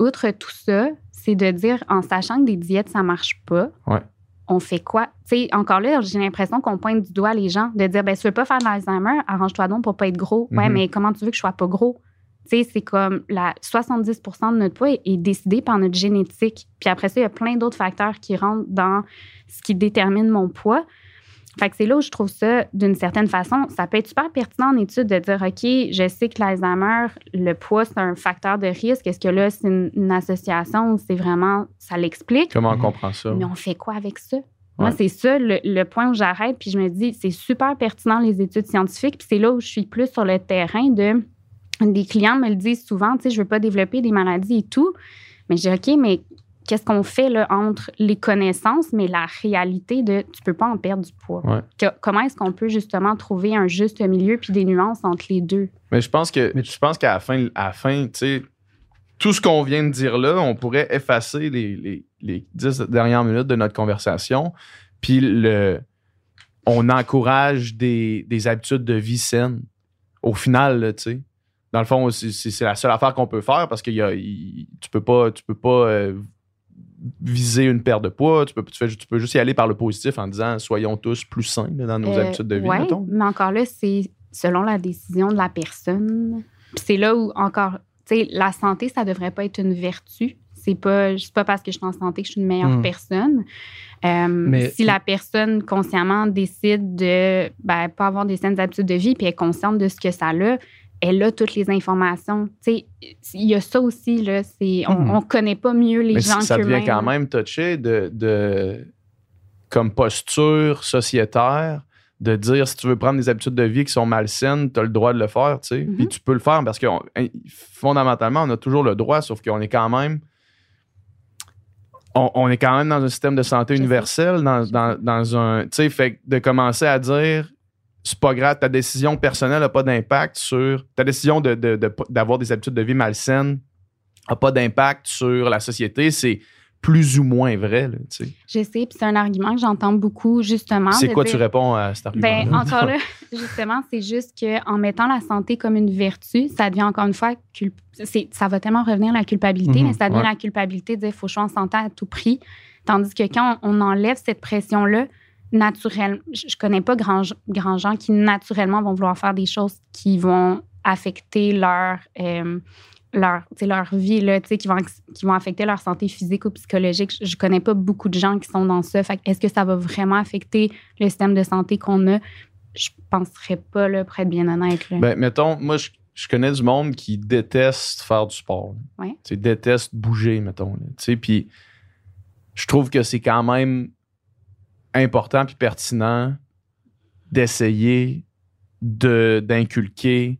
Outre tout ça, c'est de dire, en sachant que des diètes, ça marche pas, Ouais. on fait quoi? Tu sais, encore là, j'ai l'impression qu'on pointe du doigt les gens, de dire, ben, tu veux pas faire de l'Alzheimer, arrange-toi donc pour pas être gros. Ouais, Mhm. mais comment tu veux que je sois pas gros? Tu sais, c'est comme la 70 de notre poids est, est décidé par notre génétique. Puis après ça, il y a plein d'autres facteurs qui rentrent dans ce qui détermine mon poids. Fait que c'est là où je trouve ça, d'une certaine façon, ça peut être super pertinent en étude de dire, OK, je sais que l'Alzheimer, le poids, c'est un facteur de risque. Est-ce que là, c'est une, une association ou c'est vraiment, ça l'explique? Comment on Mhm. comprend ça? Mais on fait quoi avec ça? Moi, c'est ça le, le point où j'arrête, puis je me dis, c'est super pertinent les études scientifiques, puis c'est là où je suis plus sur le terrain de. Des clients me le disent souvent, tu sais, je veux pas développer des maladies et tout. Mais je dis, OK, mais qu'est-ce qu'on fait là, entre les connaissances, mais la réalité de tu peux pas en perdre du poids? Ouais. Que- comment est-ce qu'on peut justement trouver un juste milieu puis des nuances entre les deux? Mais je pense que Mais- je pense qu'à la fin, à la fin, tu sais, tout ce qu'on vient de dire là, on pourrait effacer les, les, les 10 dernières minutes de notre conversation. Puis le, on encourage des, des habitudes de vie saines. Au final, tu sais. Dans le fond, c'est- la seule affaire qu'on peut faire parce que y a, tu peux pas, tu peux pas euh, viser une perte de poids. Tu peux, tu, fais- tu peux juste y aller par le positif en disant soyons tous plus sains dans nos Euh, habitudes de vie, ouais, mettons. mais encore là, c'est selon la décision de la personne. C'est là où encore, tu sais, la santé, ça devrait pas être une vertu. C'est pas, c'est pas parce que je suis en santé que je suis une meilleure Hmm. personne. Euh, Mais- si la personne consciemment décide de ben, pas avoir des saines habitudes de vie puis elle est consciente de ce que ça a, elle a toutes les informations. Tu sais, il y a ça aussi, là. C'est, on, Mhm. on connaît pas mieux les Mais gens ça devient quand même touché de, de- comme posture sociétaire de dire si tu veux prendre des habitudes de vie qui sont malsaines, tu as le droit de le faire, tu sais. Mhm. Puis tu peux le faire parce que on- fondamentalement, on a toujours le droit, sauf qu'on est quand même. On, on est quand même dans un système de santé universel, dans, dans- un. Tu sais, fait de commencer à dire c'est pas grave, ta décision personnelle n'a pas d'impact sur. Ta décision de- de- de- d'avoir des habitudes de vie malsaines n'a pas d'impact sur la société, c'est plus ou moins vrai. là, tu sais. Je sais, puis c'est un argument que j'entends beaucoup, justement. C'est quoi dire- tu réponds à cet argument Ben, encore là, *laughs* *laughs* justement, c'est juste qu'en mettant la santé comme une vertu, ça devient encore une fois, ça va tellement revenir la culpabilité, Mhm, mais ça devient ouais. la culpabilité de dire faut que je sois en santé à tout prix. Tandis que quand on enlève cette pression-là, naturellement, je, connais pas grand, grand gens qui naturellement vont vouloir faire des choses qui vont affecter leur. euh, leur, vie, là, qui, vont, qui vont affecter leur santé physique ou psychologique. Je, je connais pas beaucoup de gens qui sont dans ça. Fait est-ce que ça va vraiment affecter le système de santé qu'on a? Je penserais pas, là, pour être bien honnête. Là. Ben, mettons, moi, je, je connais du monde qui déteste faire du sport. Ouais. Déteste bouger, mettons. là. Tu sais, puis je trouve que c'est quand même important puis pertinent d'essayer de, d'inculquer,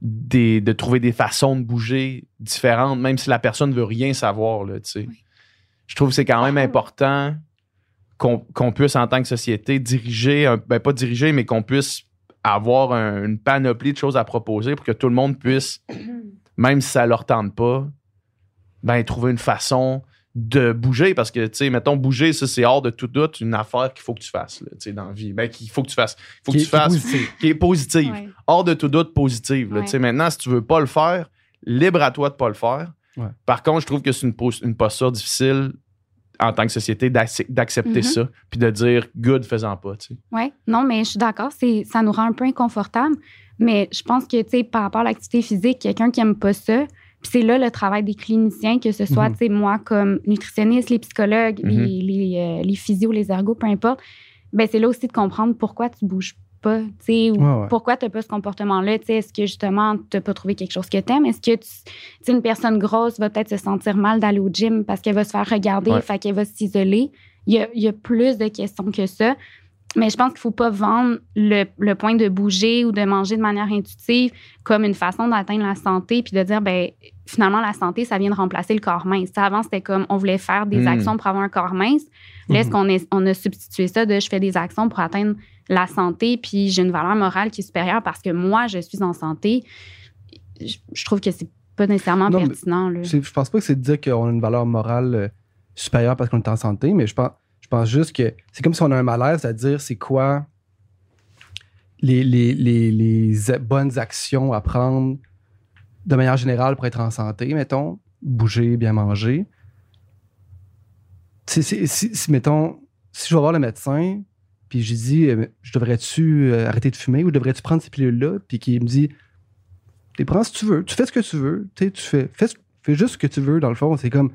des, de trouver des façons de bouger différentes, même si la personne veut rien savoir. Là, tu sais. Oui. Je trouve que c'est quand même important qu'on, qu'on puisse, en tant que société, diriger, un- ben pas diriger, mais qu'on puisse avoir un- une panoplie de choses à proposer pour que tout le monde puisse, même si ça leur tente pas, ben trouver une façon de bouger parce que, tu sais, mettons, bouger, ça, c'est hors de tout doute une affaire qu'il faut que tu fasses, tu sais, dans la vie. Ben, qu'il faut que tu fasses. Il faut que Qui- tu qui est fasses. positif. Qui est positive. Ouais. Hors de tout doute positive. Ouais. Tu sais, maintenant, si tu veux pas le faire, libre à toi de pas le faire. Ouais. Par contre, je trouve que c'est une, pos- une posture difficile en tant que société d'acc- d'accepter Mhm. ça puis de dire good, faisant pas, tu sais. Oui, non, mais je suis d'accord, c'est, ça nous rend un peu inconfortable. Mais je pense que, tu sais, par rapport à l'activité physique, quelqu'un qui n'aime pas ça, c'est là le travail des cliniciens, que ce soit, Mhm. tu sais, moi comme nutritionniste, les psychologues, Mhm. les, les, euh, les physios, les ergots, peu importe, ben c'est là aussi de comprendre pourquoi tu bouges pas, tu sais, ou Ouais, ouais. pourquoi tu n'as pas ce comportement-là, tu sais, est-ce que justement tu n'as pas trouvé quelque chose que tu aimes? Est-ce que, tu tu sais, une personne grosse va peut-être se sentir mal d'aller au gym parce qu'elle va se faire regarder, Ouais. fait qu'elle va s'isoler? Il y a, il y a plus de questions que ça. Mais je pense qu'il ne faut pas vendre le, le point de bouger ou de manger de manière intuitive comme une façon d'atteindre la santé, puis de dire, ben finalement, la santé, ça vient de remplacer le corps mince. Ça, avant, c'était comme on voulait faire des Mm. actions pour avoir un corps mince. Là, est-ce Mhm. qu'on est, on a substitué ça de je fais des actions pour atteindre la santé, puis j'ai une valeur morale qui est supérieure parce que moi, je suis en santé? Je, je trouve que c'est pas nécessairement Non, pertinent. Là. Je pense pas que c'est de dire qu'on a une valeur morale euh, supérieure parce qu'on est en santé, mais je pense, pense juste que c'est comme si on a un malaise à dire c'est quoi les, bonnes actions à prendre de manière générale pour être en santé, mettons, bouger, bien manger. si, mettons, si je vais voir le médecin, puis je dis, euh, je devrais-tu euh, arrêter de fumer ou devrais-tu prendre ces pilules-là, puis qu'il me dit, les prends si tu veux, tu fais ce que tu veux, tu fais, fais, fais juste ce que tu veux, dans le fond. C'est comme,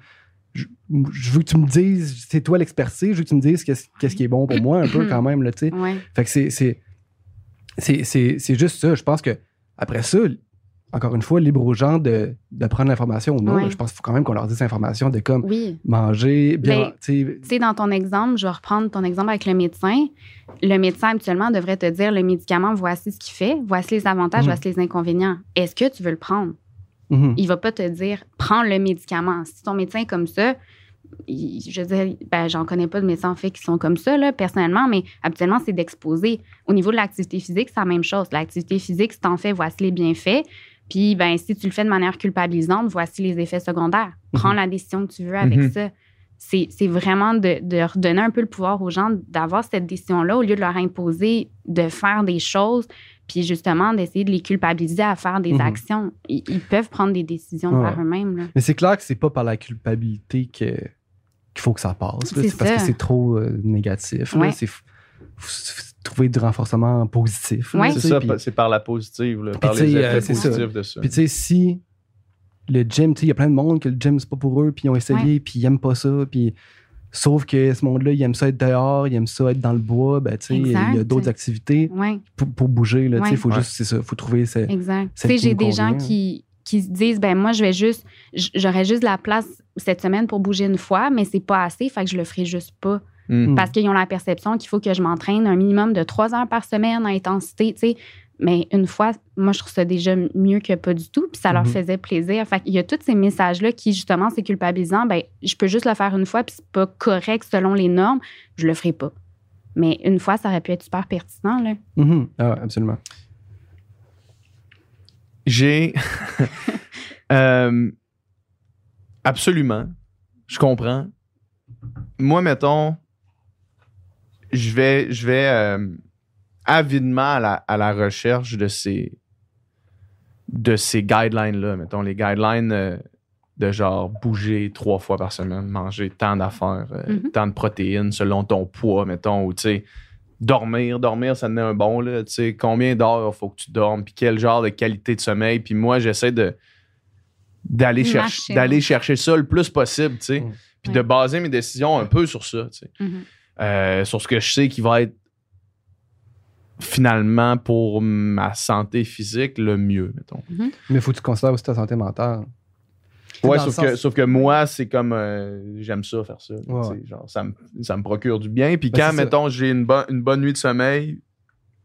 je, je veux que tu me dises, c'est toi l'expertise, je veux que tu me dises qu'est-ce qu'est-ce qui est bon pour moi, un peu quand même, là, tu sais. Ouais. Fait que c'est- c'est. C'est c'est- c'est juste ça. Je pense que après ça, encore une fois, libre aux gens de, de prendre l'information ou non. Ouais. Je pense qu'il faut quand même qu'on leur dise l'information de comme Oui. manger, bien. Mais- tu sais, dans ton exemple, je vais reprendre ton exemple avec le médecin. Le médecin, habituellement, devrait te dire le médicament, voici ce qu'il fait, voici les avantages, Mhm. voici les inconvénients. Est-ce que tu veux le prendre? Mhm. Il va pas te dire prends le médicament. Si ton médecin est comme ça, il- je veux dire, ben, j'en connais pas de médecins en fait qui sont comme ça, là, personnellement, mais habituellement, c'est d'exposer. Au niveau de l'activité physique, c'est la même chose. L'activité physique, si t'en fais, voici les bienfaits. Puis, ben, si tu le fais de manière culpabilisante, voici les effets secondaires. Prends Mhm. la décision que tu veux avec Mhm. ça. C'est c'est vraiment de, de redonner un peu le pouvoir aux gens d'avoir cette décision-là au lieu de leur imposer de faire des choses, puis justement d'essayer de les culpabiliser à faire des Mhm. actions. Ils, ils peuvent prendre des décisions Ouais. par eux-mêmes. là. Mais c'est clair que c'est pas par la culpabilité que- qu'il faut que ça passe. C'est parce que c'est trop euh, négatif. là. Ouais. C'est trouver du renforcement positif. Ouais. C'est ça, c'est par la positive, là, par les sais, effets euh, c'est ça. positifs de ça. Puis tu sais, si le gym, tu sais, il y a plein de monde que le gym, c'est pas pour eux, puis ils ont essayé, puis ils aiment pas ça, puis sauf que ce monde-là, il aime ça être dehors, il aime ça être dans le bois, ben tu sais, il y a d'autres activités pour, pour bouger, là, tu sais, Ouais. il faut Ouais. juste, c'est ça, faut trouver ça. exact. J'ai des gens qui, qui se disent ben moi, je vais juste, j'aurais juste de la place cette semaine pour bouger une fois, mais c'est pas assez, fait que je le ferai juste pas. Mm. Parce qu'ils ont la perception qu'il faut que je m'entraîne un minimum de trois heures par semaine en intensité, tu sais. Mais une fois, moi, je trouve ça déjà mieux que pas du tout. Puis ça leur Mhm. faisait plaisir. Fait qu'il y a tous ces messages-là qui, justement, c'est culpabilisant. Ben, je peux juste le faire une fois, puis c'est pas correct selon les normes. Je le ferai pas. Mais une fois, ça aurait pu être super pertinent, là. Mhm. Ah, ouais, absolument. J'ai. *laughs* Euh, absolument. Je comprends. Moi, mettons, je vais, je vais euh, avidement à la, à la recherche de ces, de ces guidelines-là. Mettons, les guidelines euh, de genre bouger trois fois par semaine, manger tant d'affaires, euh, Mhm. tant de protéines selon ton poids, mettons, ou tu sais, dormir, dormir, ça est un bon, là, tu sais, combien d'heures il faut que tu dormes, puis quel genre de qualité de sommeil, puis moi, j'essaie de d'aller chercher d'aller chercher ça le plus possible, tu sais, Mm. puis Ouais. de baser mes décisions un peu sur ça, tu sais, Mhm. Euh, sur ce que je sais qui va être finalement pour ma santé physique le mieux, mettons. Mais faut que tu considères aussi ta santé mentale. Ouais, sauf que, sauf que moi, c'est comme. euh, J'aime ça, faire ça. Ouais, Genre, ça, me, ça me procure du bien. Puis Ben, quand, mettons, j'ai une, bonne une bonne nuit de sommeil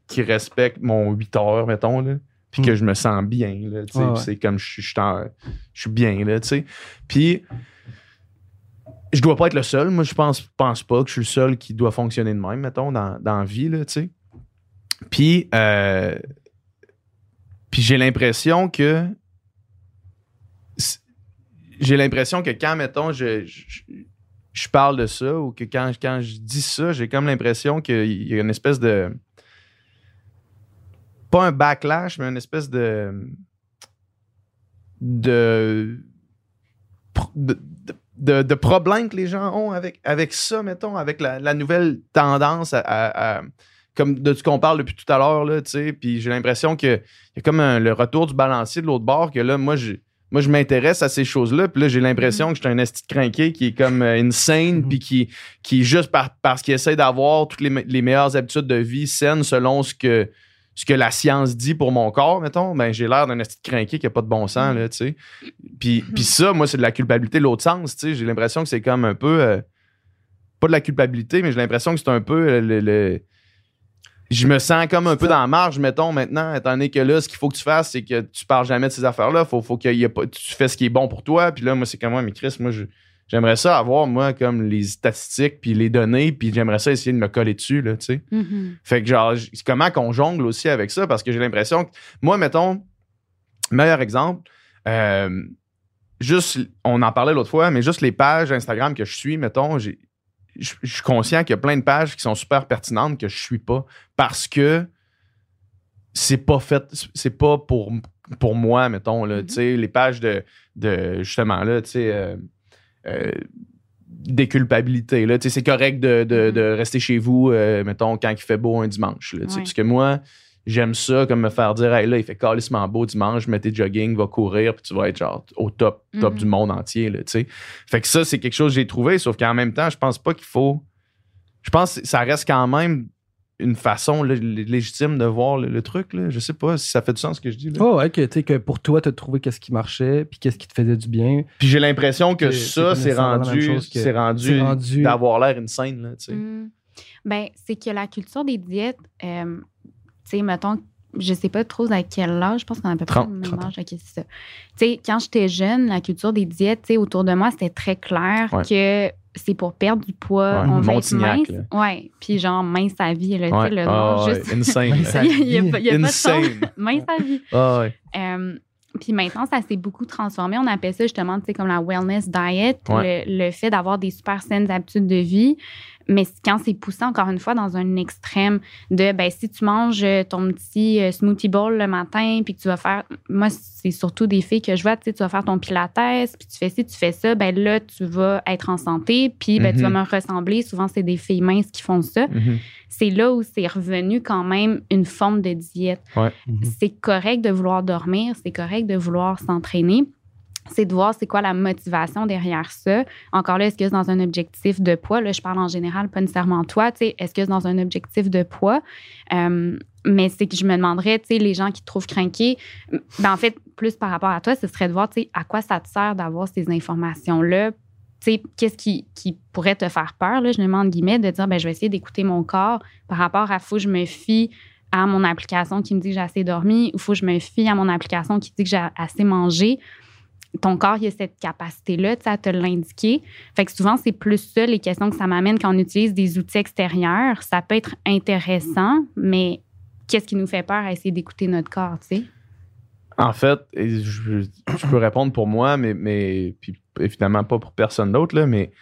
qui respecte mon 8 heures, mettons, là, puis Mm. que je me sens bien, là, tu sais, Ouais, c'est comme je suis- je je suis bien, là, tu sais. Puis. Je dois pas être le seul. Moi, je pense, pense pas que je suis le seul qui doit fonctionner de même, mettons, dans, dans la vie, là, tu sais. Puis, euh, puis j'ai l'impression que j'ai l'impression que quand, mettons, je, je, je parle de ça ou que quand, quand je dis ça, j'ai comme l'impression qu'il y a une espèce de. Pas un backlash, mais une espèce de. de. de, de, problème que les gens ont avec, avec ça, mettons, avec la, nouvelle tendance à- comme de ce qu'on parle depuis tout à l'heure, là, tu sais, puis j'ai l'impression qu'il y a comme un- le retour du balancier de l'autre bord, que là, moi, j'ai moi, je m'intéresse à ces choses-là, puis là, j'ai l'impression que je suis un esti de crinqué qui est comme euh, insane, Mhm. puis qui, qui, juste par- parce qu'il essaie d'avoir toutes les, me- les meilleures habitudes de vie saines selon ce que, ce que la science dit pour mon corps, mettons, ben, j'ai l'air d'un esti de crinqué qui a pas de bon sens, là, tu sais. Puis, puis ça, moi, c'est de la culpabilité de l'autre sens, tu sais. J'ai l'impression que c'est comme un peu... euh, pas de la culpabilité, mais j'ai l'impression que c'est un peu euh, le... le- je me sens comme un peu dans la marge, mettons, maintenant, étant donné que là, ce qu'il faut que tu fasses, c'est que tu parles jamais de ces affaires-là. Faut, faut qu'il y ait pas, tu fais ce qui est bon pour toi. Puis là, moi, c'est comme moi, mais Chris, moi, je- j'aimerais ça avoir, moi, comme les statistiques, puis les données, puis j'aimerais ça essayer de me coller dessus, là, tu sais. Mhm. Fait que, genre, comment qu'on jongle aussi avec ça, parce que j'ai l'impression que, moi, mettons, meilleur exemple, euh, juste, on en parlait l'autre fois, mais juste les pages Instagram que je suis, mettons, j'ai- je je suis conscient qu'il y a plein de pages qui sont super pertinentes que je suis pas parce que c'est pas fait, c'est pas pour, pour moi, mettons, là, tu sais, les pages de, de justement, là, tu sais, euh, euh, déculpabilité. Là. Tu sais, C'est correct de, de- Mhm. de rester chez vous, euh, mettons, quand il fait beau un dimanche. Là, tu sais, Ouais. Parce que moi, j'aime ça, comme me faire dire, hey, là, il fait calissement beau dimanche, mets tes jogging, va courir, puis tu vas être genre au top, top Mhm. du monde entier. Là, tu sais. fait que ça, c'est quelque chose que j'ai trouvé, sauf qu'en même temps, je pense pas qu'il faut. Je pense que ça reste quand même une façon là, lé- légitime de voir le, le truc. Là. Je sais pas si ça fait du sens ce que je dis. Là. Oh, ouais, que, tu sais, que pour toi, tu as trouvé qu'est-ce qui marchait, puis qu'est-ce qui te faisait du bien. Puis j'ai l'impression que ça, c'est rendu, c'est rendu, d'avoir l'air insane. Là, tu sais. Mm. Ben, c'est que la culture des diètes, euh, tu sais, mettons, je sais pas trop à quel âge, je pense qu'on a à peu près 30, le même 30 ans. âge. ok, c'est ça. Tu sais, quand j'étais jeune, la culture des diètes, tu sais, autour de moi, c'était très clair Ouais. que c'est pour perdre du poids, Ouais, on veut être mince. Ouais, puis genre mince à vie, là, tu Ouais. sais, le Ah, nom, juste... insane. Là. *laughs* Il y a, il y a pas de Insane. *laughs* mince à vie. Ouais. Euh, puis maintenant, ça s'est beaucoup transformé. On appelle ça justement, tu sais, comme la wellness diet, Ouais. le, le fait d'avoir des super saines habitudes de vie. Mais quand c'est poussé encore une fois dans un extrême de, ben, si tu manges euh, ton petit euh, smoothie bowl le matin, puis que tu vas faire, moi, c'est surtout des filles que je vois, tu sais, tu vas faire ton pilates, puis tu fais ci, tu fais ça, ben là, tu vas être en santé, puis ben, tu vas Mhm. me ressembler. Souvent, c'est des filles minces qui font ça. Mhm. C'est là où c'est revenu quand même une forme de diète c'est correct de vouloir dormir, c'est correct de vouloir s'entraîner. C'est de voir c'est quoi la motivation derrière ça. Encore là, est-ce que c'est dans un objectif de poids? Là, je parle en général, pas nécessairement toi. Est-ce que c'est dans un objectif de poids? Euh, mais c'est que je me demanderais, tu sais, les gens qui te trouvent craqué, ben en fait, plus par rapport à toi, ce serait de voir, tu sais, à quoi ça te sert d'avoir ces informations-là? Qu'est-ce qui, qui pourrait te faire peur, là, je me demande guillemets, de dire, ben je vais essayer d'écouter mon corps par rapport à faut que je me fie à mon application qui me dit que j'ai assez dormi ou faut que je me fie à mon application qui dit que j'ai assez mangé. Ton corps, il a cette capacité-là, tu à te l'indiquer. Fait que souvent, c'est plus ça les questions que ça m'amène quand on utilise des outils extérieurs. Ça peut être intéressant, mais qu'est-ce qui nous fait peur à essayer d'écouter notre corps, tu sais? En fait, je, peux répondre pour moi, mais, mais puis évidemment pas pour personne d'autre, là, mais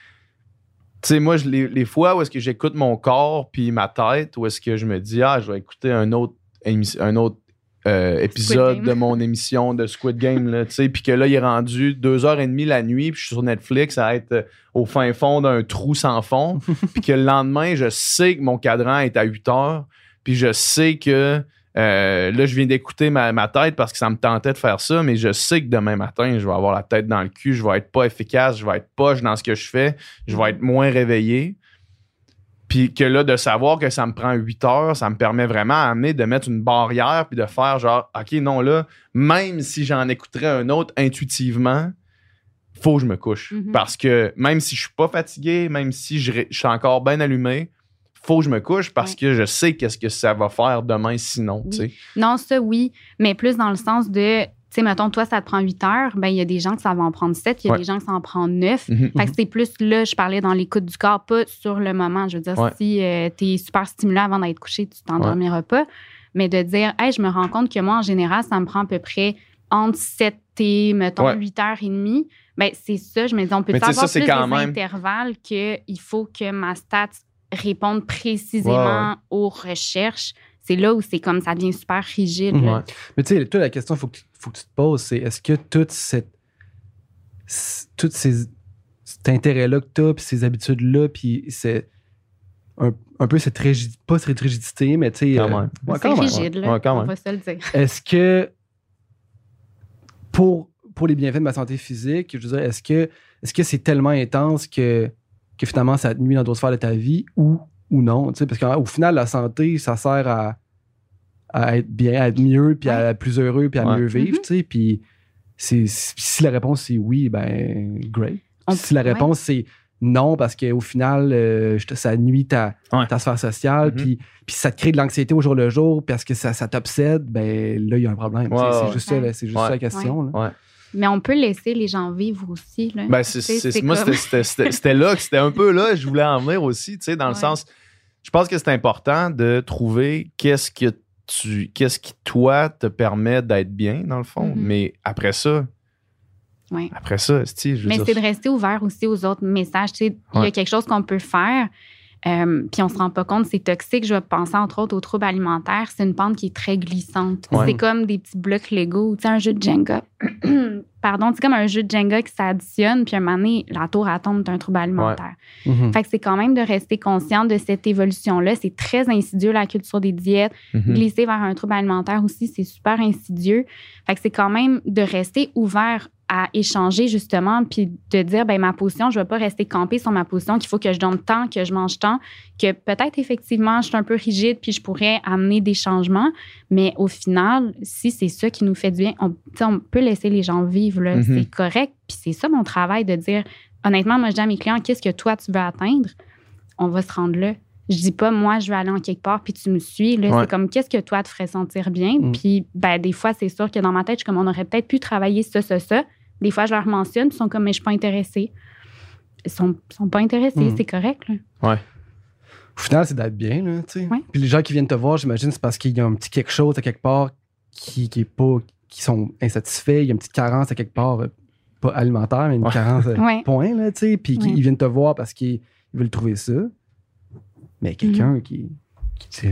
tu sais, moi, je- les, fois où est-ce que j'écoute mon corps puis ma tête, où est-ce que je me dis, ah, je vais écouter un autre, un autre euh, épisode de mon *laughs* émission de Squid Game, là, tu sais, puis que là, il est rendu deux heures et demie la nuit, puis je suis sur Netflix à être euh, au fin fond d'un trou sans fond, *laughs* puis que le lendemain, je sais que mon cadran est à 8 heures, puis je sais que euh, là, je viens d'écouter ma, ma tête parce que ça me tentait de faire ça, mais je sais que demain matin, je vais avoir la tête dans le cul, je vais être pas efficace, je vais être poche dans ce que je fais, je vais être moins réveillé. Puis que là, de savoir que ça me prend 8 heures, ça me permet vraiment à amener de mettre une barrière puis de faire genre, OK, non, là, même si j'en écouterais un autre intuitivement, faut que je me couche. Mhm. Parce que même si je suis pas fatigué, même si je, suis encore bien allumé, faut que je me couche parce que je sais qu'est-ce que ça va faire demain sinon, tu sais. Non, ça, oui, mais plus dans le sens de, tu sais, mettons, toi, ça te prend 8 heures, ben il y a des gens que ça va en prendre 7, il y a Ouais. des gens que ça en prend 9. Mhm. Fait que c'est plus là, je parlais dans l'écoute du corps, pas sur le moment. Je veux dire, Ouais. si tu es super stimulé avant d'être couché, tu t'endormiras pas. Mais de dire, hey, je me rends compte que moi, en général, ça me prend à peu près entre 7 et, mettons, Ouais. 8 heures et demie. Ben, c'est ça. Je me dis, on peut avoir ça, plus quand des même- intervalles qu'il faut que ma stat réponde précisément aux recherches. C'est là où c'est comme ça devient super rigide. Ouais. Mais tu sais, toi, la question qu'il faut, que tu- faut que tu te poses, c'est est-ce que toute cette, toutes ces, cet intérêt-là que tu as, puis ces habitudes-là, puis c'est un, un peu cette rigidité, pas cette rigidité, mais tu sais. Quand euh, même. ouais, c'est quand même, rigide, ouais. là. Ouais, quand on même. va se le dire. *laughs* Est-ce que pour, pour les bienfaits de ma santé physique, je veux dire, est-ce que est-ce que c'est tellement intense que, que finalement ça te nuit dans d'autres sphères de ta vie ou, ou non? tu sais, Parce qu'au final, la santé, ça sert à, à être bien, à être mieux, puis à être plus heureux, puis à Ouais. mieux vivre. Tu sais, Puis c'est- si la réponse c'est oui, ben great. On- si la ouais. réponse c'est non, parce qu'au final, euh, ça nuit ta, Ouais. ta sphère sociale, Mhm. puis, puis ça te crée de l'anxiété au jour le jour, parce que ça, ça t'obsède, ben là, il y a un problème. Ouais, c'est ouais. juste, ça, là, c'est juste Ouais. ça la question. là. Ouais. Mais on peut laisser les gens vivre aussi. Là. Ben, c'est moi, comme- c'était, c'était- c'était- c'était là, que c'était un peu là, je voulais en venir aussi, tu sais, dans le Ouais. sens, je pense que c'est important de trouver qu'est-ce que tu, qu'est-ce qui, toi, te permet d'être bien, dans le fond. Mhm. Mais après ça, Ouais. après ça, je veux Mais c'est de rester ouvert aussi aux autres messages. Tu sais, Il y a quelque chose qu'on peut faire. Euh, puis on se rend pas compte, c'est toxique. Je vais penser entre autres aux troubles alimentaires. C'est une pente qui est très glissante. Ouais. C'est comme des petits blocs Lego, tu sais, un jeu de Jenga. *clears throat* Pardon, c'est comme un jeu de Jenga qui s'additionne, puis à un moment donné, la tour elle tombe d'un trouble alimentaire. Mhm. Fait que c'est quand même de rester conscient de cette évolution-là. C'est très insidieux, la culture des diètes. Mhm. Glisser vers un trouble alimentaire aussi, c'est super insidieux. Fait que c'est quand même de rester ouvert à échanger, justement, puis de dire, ben ma position, je ne vais pas rester campée sur ma position, qu'il faut que je donne tant, que je mange tant, que peut-être, effectivement, je suis un peu rigide, puis je pourrais amener des changements. Mais au final, si c'est ça qui nous fait du bien, on, on peut laisser les gens vivre, là. Mhm. c'est correct. Puis c'est ça mon travail, de dire, honnêtement, moi, je dis à mes clients, qu'est-ce que toi, tu veux atteindre? On va se rendre là. Je dis pas, moi, je vais aller en quelque part, puis tu me suis. Là, Ouais. C'est comme, qu'est-ce que toi te ferait sentir bien? Mm. Puis, ben, des fois, c'est sûr que dans ma tête, je suis comme, on aurait peut-être pu travailler ça, ça, ça. Des fois, je leur mentionne, puis ils sont comme, mais je suis pas intéressée. Ils sont, sont pas intéressés, Mm. c'est correct. Là. Au final, c'est d'être bien, là, tu sais. Ouais. Puis les gens qui viennent te voir, j'imagine, c'est parce qu'il y a un petit quelque chose à quelque part qui, qui est pas, qui sont insatisfaits. Il y a une petite carence à quelque part, euh, pas alimentaire, mais une Ouais. carence euh, *laughs* Ouais. point, là, tu sais. Puis qui- Ouais. ils viennent te voir parce qu'ils ils veulent trouver ça. Mais quelqu'un qui, qui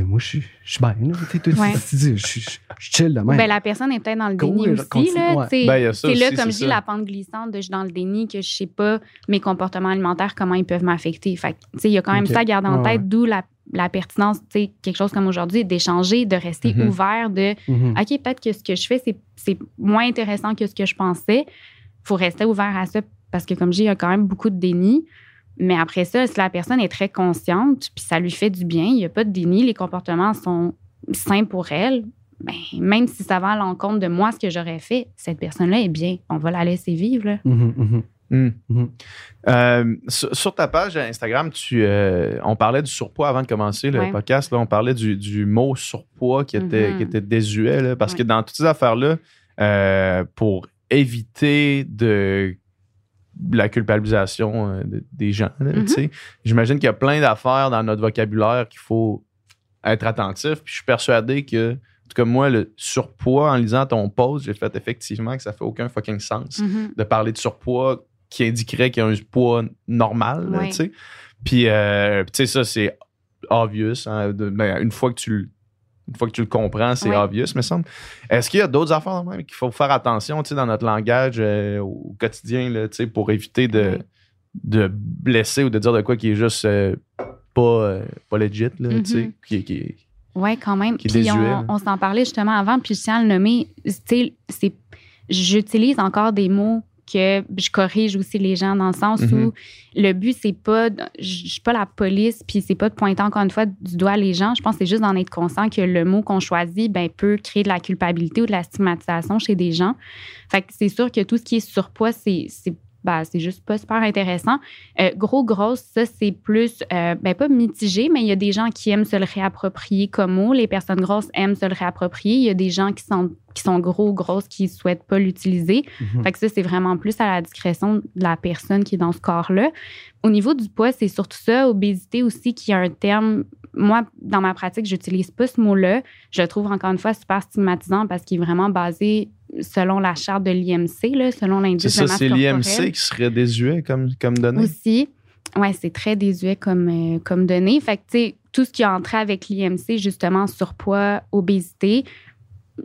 moi, je suis je suis bien, là. Tu sais, toi, tu- Ouais. tu dis, je chill de même. Ben, la personne est peut-être dans le déni aussi. continue, Là, ouais. Ben, c'est là, aussi, comme je dis, la pente glissante de je suis dans le déni, que je sais pas mes comportements alimentaires, comment ils peuvent m'affecter. Fait que, tu sais, il y a quand même ça à garder en Ouais, tête, ouais. d'où la, la pertinence, tu sais, quelque chose comme aujourd'hui, d'échanger, de rester Mhm. ouvert, de Mhm. OK, peut-être que ce que je fais, c'est- c'est moins intéressant que ce que je pensais. faut rester ouvert à ça parce que, comme je dis, il y a quand même beaucoup de déni. Mais après ça, si la personne est très consciente puis ça lui fait du bien, il n'y a pas de déni, les comportements sont sains pour elle, ben, même si ça va à l'encontre de moi, ce que j'aurais fait, cette personne-là est bien. On va la laisser vivre. là. Euh, sur, sur ta page Instagram, tu, euh, on parlait du surpoids avant de commencer le Ouais. podcast. Là, on parlait du, du mot surpoids qui était, qui était désuet. là, parce que dans toutes ces affaires-là, euh, pour éviter de la culpabilisation euh, de- des gens, Mhm. j'imagine qu'il y a plein d'affaires dans notre vocabulaire qu'il faut être attentif. Puis je suis persuadé que, en tout cas, moi, le surpoids, en lisant ton post, j'ai fait effectivement que ça fait aucun fucking sens Mhm. de parler de surpoids qui indiquerait qu'il y a un poids normal, là. Puis, euh, tu sais, ça, c'est obvious. hein, de- ben, une, fois que tu le, une fois que tu le comprends, c'est Ouais. obvious, me semble. Est-ce qu'il y a d'autres affaires même qu'il faut faire attention, dans notre langage euh, au quotidien, là, pour éviter de, de blesser ou de dire de quoi qui est juste euh, pas, euh, pas legit, là, Mhm. qui, qui- Oui, quand même. Puis désuet, on, on s'en parlait justement avant, puis je tiens à le nommer. J'utilise encore des mots que je corrige aussi les gens dans le sens Mhm. où le but, c'est pas. Je suis pas la police, puis c'est pas de pointer encore une fois du doigt les gens. Je pense que c'est juste d'en être conscient que le mot qu'on choisit ben, peut créer de la culpabilité ou de la stigmatisation chez des gens. Fait que c'est sûr que tout ce qui est surpoids, c'est. c'est ben, c'est juste pas super intéressant. Euh, gros, grosse, ça, c'est plus, euh, ben, pas mitigé, mais il y a des gens qui aiment se le réapproprier comme mot. Les personnes grosses aiment se le réapproprier. Il y a des gens qui sont, qui sont gros, grosses, qui souhaitent pas l'utiliser. Mhm. Fait que ça, c'est vraiment plus à la discrétion de la personne qui est dans ce corps-là. Au niveau du poids, c'est surtout ça. Obésité aussi, qui est un terme. Moi, dans ma pratique, j'utilise pas ce mot-là. Je le trouve encore une fois super stigmatisant parce qu'il est vraiment basé selon la charte de l'IMC, là, selon C'est l'indice de masse c'est l'IMC qui serait désuet comme, comme données. aussi. Ouais, c'est très désuet comme, euh, comme données. Fait que, tu sais, tout ce qui a entré avec l'IMC, justement, surpoids, obésité,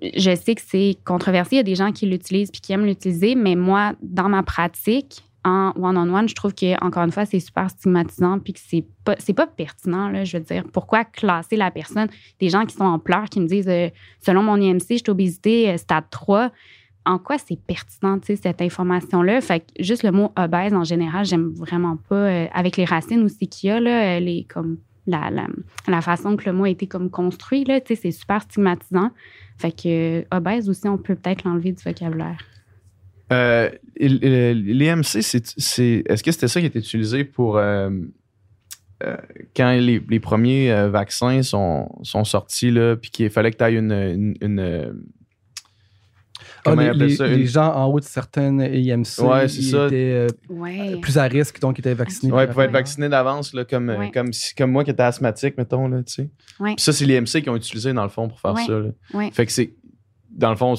je sais que c'est controversé. Il y a des gens qui l'utilisent puis qui aiment l'utiliser, mais moi, dans ma pratique, en one-on-one, je trouve que, encore une fois, c'est super stigmatisant puis que c'est pas, pas pertinent, là, je veux dire. Pourquoi classer la personne? Des gens qui sont en pleurs, qui me disent, euh, selon mon IMC, je suis obésité, euh, stade 3 en quoi c'est pertinent, cette information-là? Fait que juste le mot obèse, en général, j'aime vraiment pas. euh, avec les racines aussi qu'il y a, là, les, comme, la, la, façon que le mot a été comme construit, là, c'est super stigmatisant. Fait que euh, obèse aussi, on peut peut-être l'enlever du vocabulaire. Euh, L'IMC, c'est, c'est- est-ce que c'était ça qui était utilisé pour euh, quand les, les premiers vaccins sont, sont sortis, là, puis qu'il fallait que tu ailles une, euh, Ah, comment les, ils appellent les- ça? les Une- gens en haut de certaines IMC Ouais, ils ça. étaient euh, Ouais. plus à risque, donc ils étaient vaccinés. Ouais, ils puis pouvaient être vaccinés d'avance, là, comme, euh, Ouais. comme, si- comme moi qui étais asthmatique, mettons. Là, tu sais. Ouais. Puis ça, c'est l'IMC qui ont utilisé, dans le fond, pour faire Ouais. ça. là. Ouais. Fait que c'est. Dans le fond,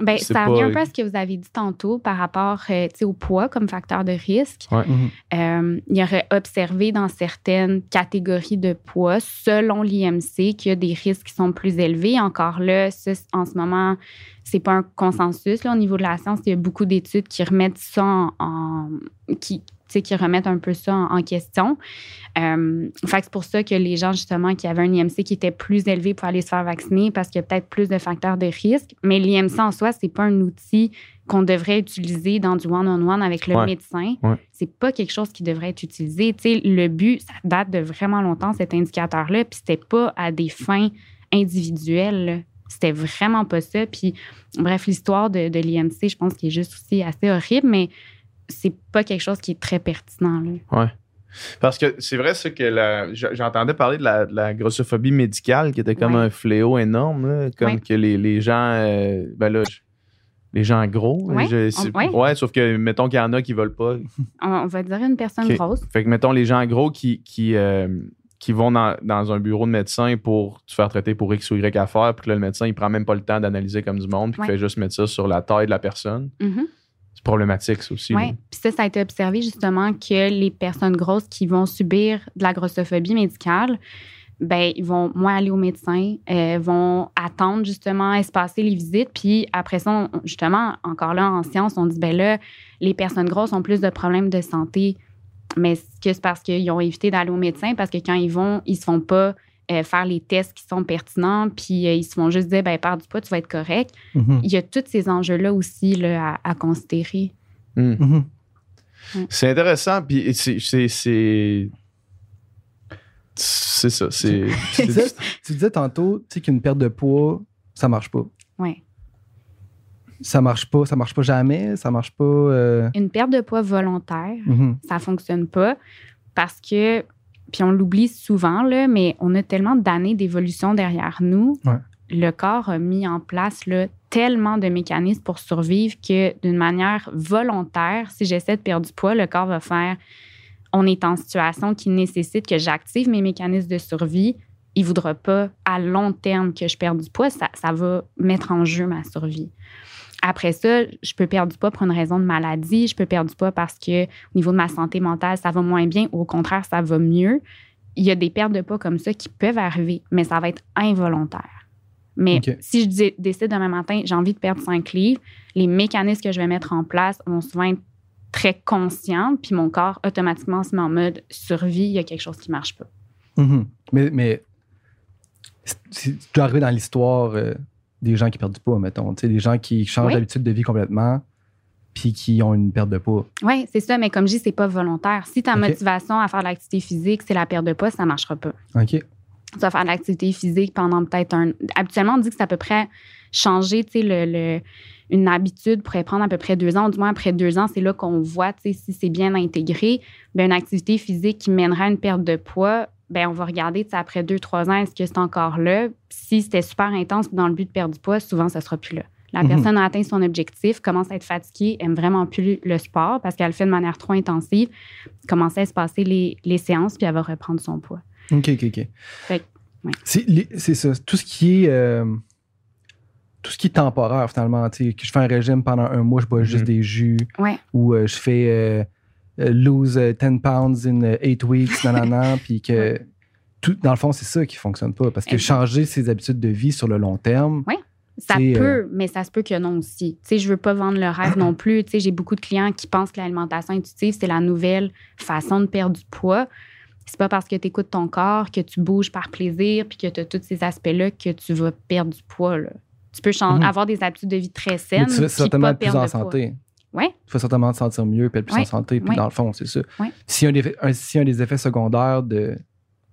Ben, ça pas- revient un peu à ce que vous avez dit tantôt par rapport euh, tu sais, au poids comme facteur de risque. Mhm. Euh, il y aurait observé dans certaines catégories de poids, selon l'IMC, qu'il y a des risques qui sont plus élevés. Encore là, en ce moment, c'est pas un consensus là, au niveau de la science. Il y a beaucoup d'études qui remettent ça en, en- qui, qui remettent un peu ça en, en question. Euh, fait c'est pour ça que les gens, justement, qui avaient un IMC qui était plus élevé pour aller se faire vacciner parce qu'il y a peut-être plus de facteurs de risque. Mais l'IMC en soi, c'est pas un outil qu'on devrait utiliser dans du one-on-one avec le Ouais. médecin. Ouais. C'est pas quelque chose qui devrait être utilisé. Tu sais, le but, ça date de vraiment longtemps, cet indicateur-là, puis c'était pas à des fins individuelles. C'était vraiment pas ça. Puis, bref, l'histoire de, de l'IMC, je pense qu'il est juste aussi assez horrible, mais c'est pas quelque chose qui est très pertinent. Là. Ouais. Parce que c'est vrai, ça, que j'entendais parler de la, de la grossophobie médicale qui était comme Ouais. un fléau énorme, là, comme Ouais. que les, les gens, euh, ben là, les gens gros, Ouais, je- c'est- on- ouais. sauf que mettons qu'il y en a qui veulent pas. On, on va dire une personne grosse. Fait que mettons les gens gros qui, qui, euh, qui vont dans, dans un bureau de médecin pour se faire traiter pour X ou Y affaire, puis que là, le médecin, il prend même pas le temps d'analyser comme du monde, puis Ouais. qu'il fait juste mettre ça sur la taille de la personne. Mhm. C'est problématique, ça aussi. Oui, puis ça, ça a été observé justement que les personnes grosses qui vont subir de la grossophobie médicale, ben ils vont moins aller au médecin, euh, vont attendre justement, espacer les visites, puis après ça, on- justement, encore là en science, on dit ben là, les personnes grosses ont plus de problèmes de santé, mais c'est que c'est parce qu'ils ont évité d'aller au médecin, parce que quand ils vont, ils se font pas euh, faire les tests qui sont pertinents, puis euh, ils se font juste dire ben perds du poids, tu vas être correct. Mhm. Il y a tous ces enjeux-là aussi là, à, à considérer. Hmm. Mhm. C'est intéressant, puis c'est. c'est- ça. C'est. *laughs* Tu disais, tu disais tantôt tu sais, qu'une perte de poids, ça marche pas. Ouais. Ça marche pas, ça marche pas jamais, ça marche pas. euh, Une perte de poids volontaire, mhm. ça fonctionne pas parce que, puis on l'oublie souvent, là, mais on a tellement d'années d'évolution derrière nous. Ouais. Le corps a mis en place là, tellement de mécanismes pour survivre que d'une manière volontaire, si j'essaie de perdre du poids, le corps va faire on est en situation qui nécessite que j'active mes mécanismes de survie. Il ne voudra pas à long terme que je perde du poids. Ça, ça va mettre en jeu ma survie. Après ça, je peux perdre du poids pour une raison de maladie. Je peux perdre du poids parce que au niveau de ma santé mentale, ça va moins bien ou au contraire, ça va mieux. Il y a des pertes de poids comme ça qui peuvent arriver, mais ça va être involontaire. Mais si je dé- décide demain matin, j'ai envie de perdre 5 livres, les mécanismes que je vais mettre en place vont souvent être très conscients, puis mon corps automatiquement se met en mode survie, il y a quelque chose qui marche pas. Mhm. Mais, mais tu dois arriver dans l'histoire euh, des gens qui perdent du poids, mettons. Tu sais, des gens qui changent Oui. d'habitude de vie complètement, puis qui ont une perte de poids. Oui, c'est ça, mais comme je dis, c'est pas volontaire. Si ta motivation à faire de l'activité physique, c'est la perte de poids, ça marchera pas. OK. tu vas faire de l'activité physique pendant peut-être un. Habituellement, on dit que c'est à peu près changer, tu sais, le, le- une habitude pourrait prendre à peu près deux ans. Du moins, après deux ans, c'est là qu'on voit, tu sais, si c'est bien intégré. Bien, une activité physique qui mènera à une perte de poids, ben on va regarder, après deux, trois ans, est-ce que c'est encore là? Si c'était super intense dans le but de perdre du poids, souvent, ça sera plus là. La Mhm. personne a atteint son objectif, commence à être fatiguée, aime vraiment plus le sport parce qu'elle le fait de manière trop intensive, commence à se passer les, les séances, puis elle va reprendre son poids. OK, OK, OK. Ouais. C'est ça. Tout ce qui est. euh, tout ce qui est temporaire, finalement. Tu sais, que je fais un régime pendant un mois, je bois juste Mhm. des jus. Ouais. Ou euh, je fais euh, lose euh, 10 pounds in 8 weeks, *laughs* nanana, puis que. Tout, dans le fond, c'est ça qui fonctionne pas. Parce que changer ses habitudes de vie sur le long terme, Ça C'est, peut, euh, mais ça se peut que non aussi. Tu sais, je veux pas vendre le rêve non plus. Tu sais, j'ai beaucoup de clients qui pensent que l'alimentation intuitive, c'est la nouvelle façon de perdre du poids. C'est pas parce que tu écoutes ton corps, que tu bouges par plaisir, puis que tu as tous ces aspects-là que tu vas perdre du poids. là. Tu peux Mhm. avoir des habitudes de vie très mais saines, tu vas certainement pas être plus en santé. Ouais. Tu vas certainement te sentir mieux, puis être plus Ouais. en santé. Puis Ouais. dans le fond, c'est ça. Ouais. Si un, des, un- si un des effets secondaires de,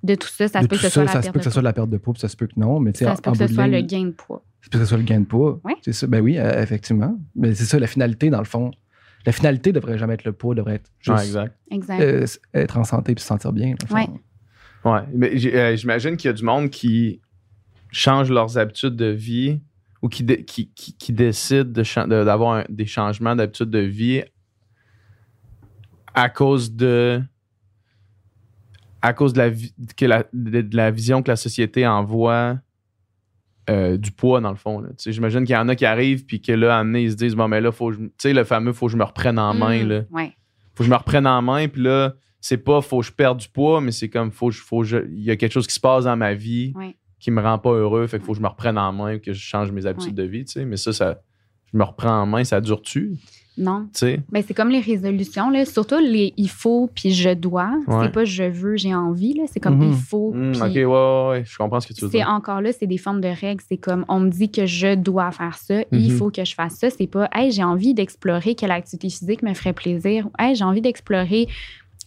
De tout ça, ça de se peut que ce soit ça, la ça se perte peut de que ce soit poids. la perte de poids, puis ça se peut que non. Mais tu sais, Ça se peut que ce de soit le gain de poids. C'est parce que ce soit le gain de poids. Ouais. C'est ça. Ben oui, euh, effectivement. Mais c'est ça, la finalité, dans le fond. La finalité devrait jamais être le poids, devrait être juste Ouais, exact. Exact. euh, être en santé et se sentir bien. le Ouais. Mais euh, j'imagine qu'il y a du monde qui change leurs habitudes de vie ou qui, dé- qui, qui, qui décide de cha- de- d'avoir des changements d'habitudes de vie à cause de à cause de la, vi- que la, de, de la vision que la société envoie euh, du poids, dans le fond. J'imagine qu'il y en a qui arrivent, puis que là, à un moment donné, ils se disent, bon, mais là, faut tu sais, le fameux, faut que je me reprenne en main. Mm, Là. ouais. Faut que je me reprenne en main, puis là, c'est pas, faut que je perde du poids, mais c'est comme, faut, je- il y a quelque chose qui se passe dans ma vie Ouais. Qui me rend pas heureux, fait qu'il faut que je me reprenne en main, que je change mes habitudes de vie, tu sais. Mais ça, ça, je me reprends en main, ça dure-tu, tu Non. sais? Ben, c'est comme les résolutions, là. surtout les il faut puis je dois. Ouais. C'est pas je veux, j'ai envie. là. C'est comme il faut. Hmm, puis ok, ouais, ouais, ouais, je comprends ce que tu veux C'est dire. encore là, c'est des formes de règles. C'est comme on me dit que je dois faire ça, il Mhm. faut que je fasse ça. C'est pas hey, j'ai envie d'explorer quelle activité physique me ferait plaisir. Hey, j'ai envie d'explorer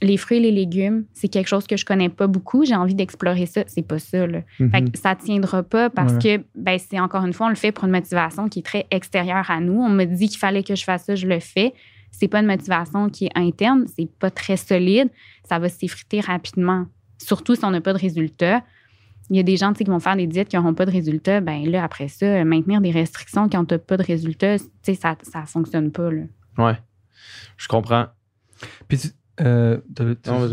les fruits et les légumes. C'est quelque chose que je connais pas beaucoup. J'ai envie d'explorer ça. C'est pas ça. Là. Mhm. Fait que ça tiendra pas parce Ouais. que ben, c'est encore une fois, on le fait pour une motivation qui est très extérieure à nous. On me dit qu'il fallait que je fasse ça, je le fais. C'est pas une motivation qui est interne, c'est pas très solide. Ça va s'effriter rapidement. Surtout si on n'a pas de résultats. Il y a des gens tu sais, qui vont faire des diètes qui n'auront pas de résultats. Ben là, après ça, maintenir des restrictions quand tu n'as pas de résultats, tu sais, ça ne fonctionne pas. Là. Ouais, je comprends. Puis tu, euh, tu- Non,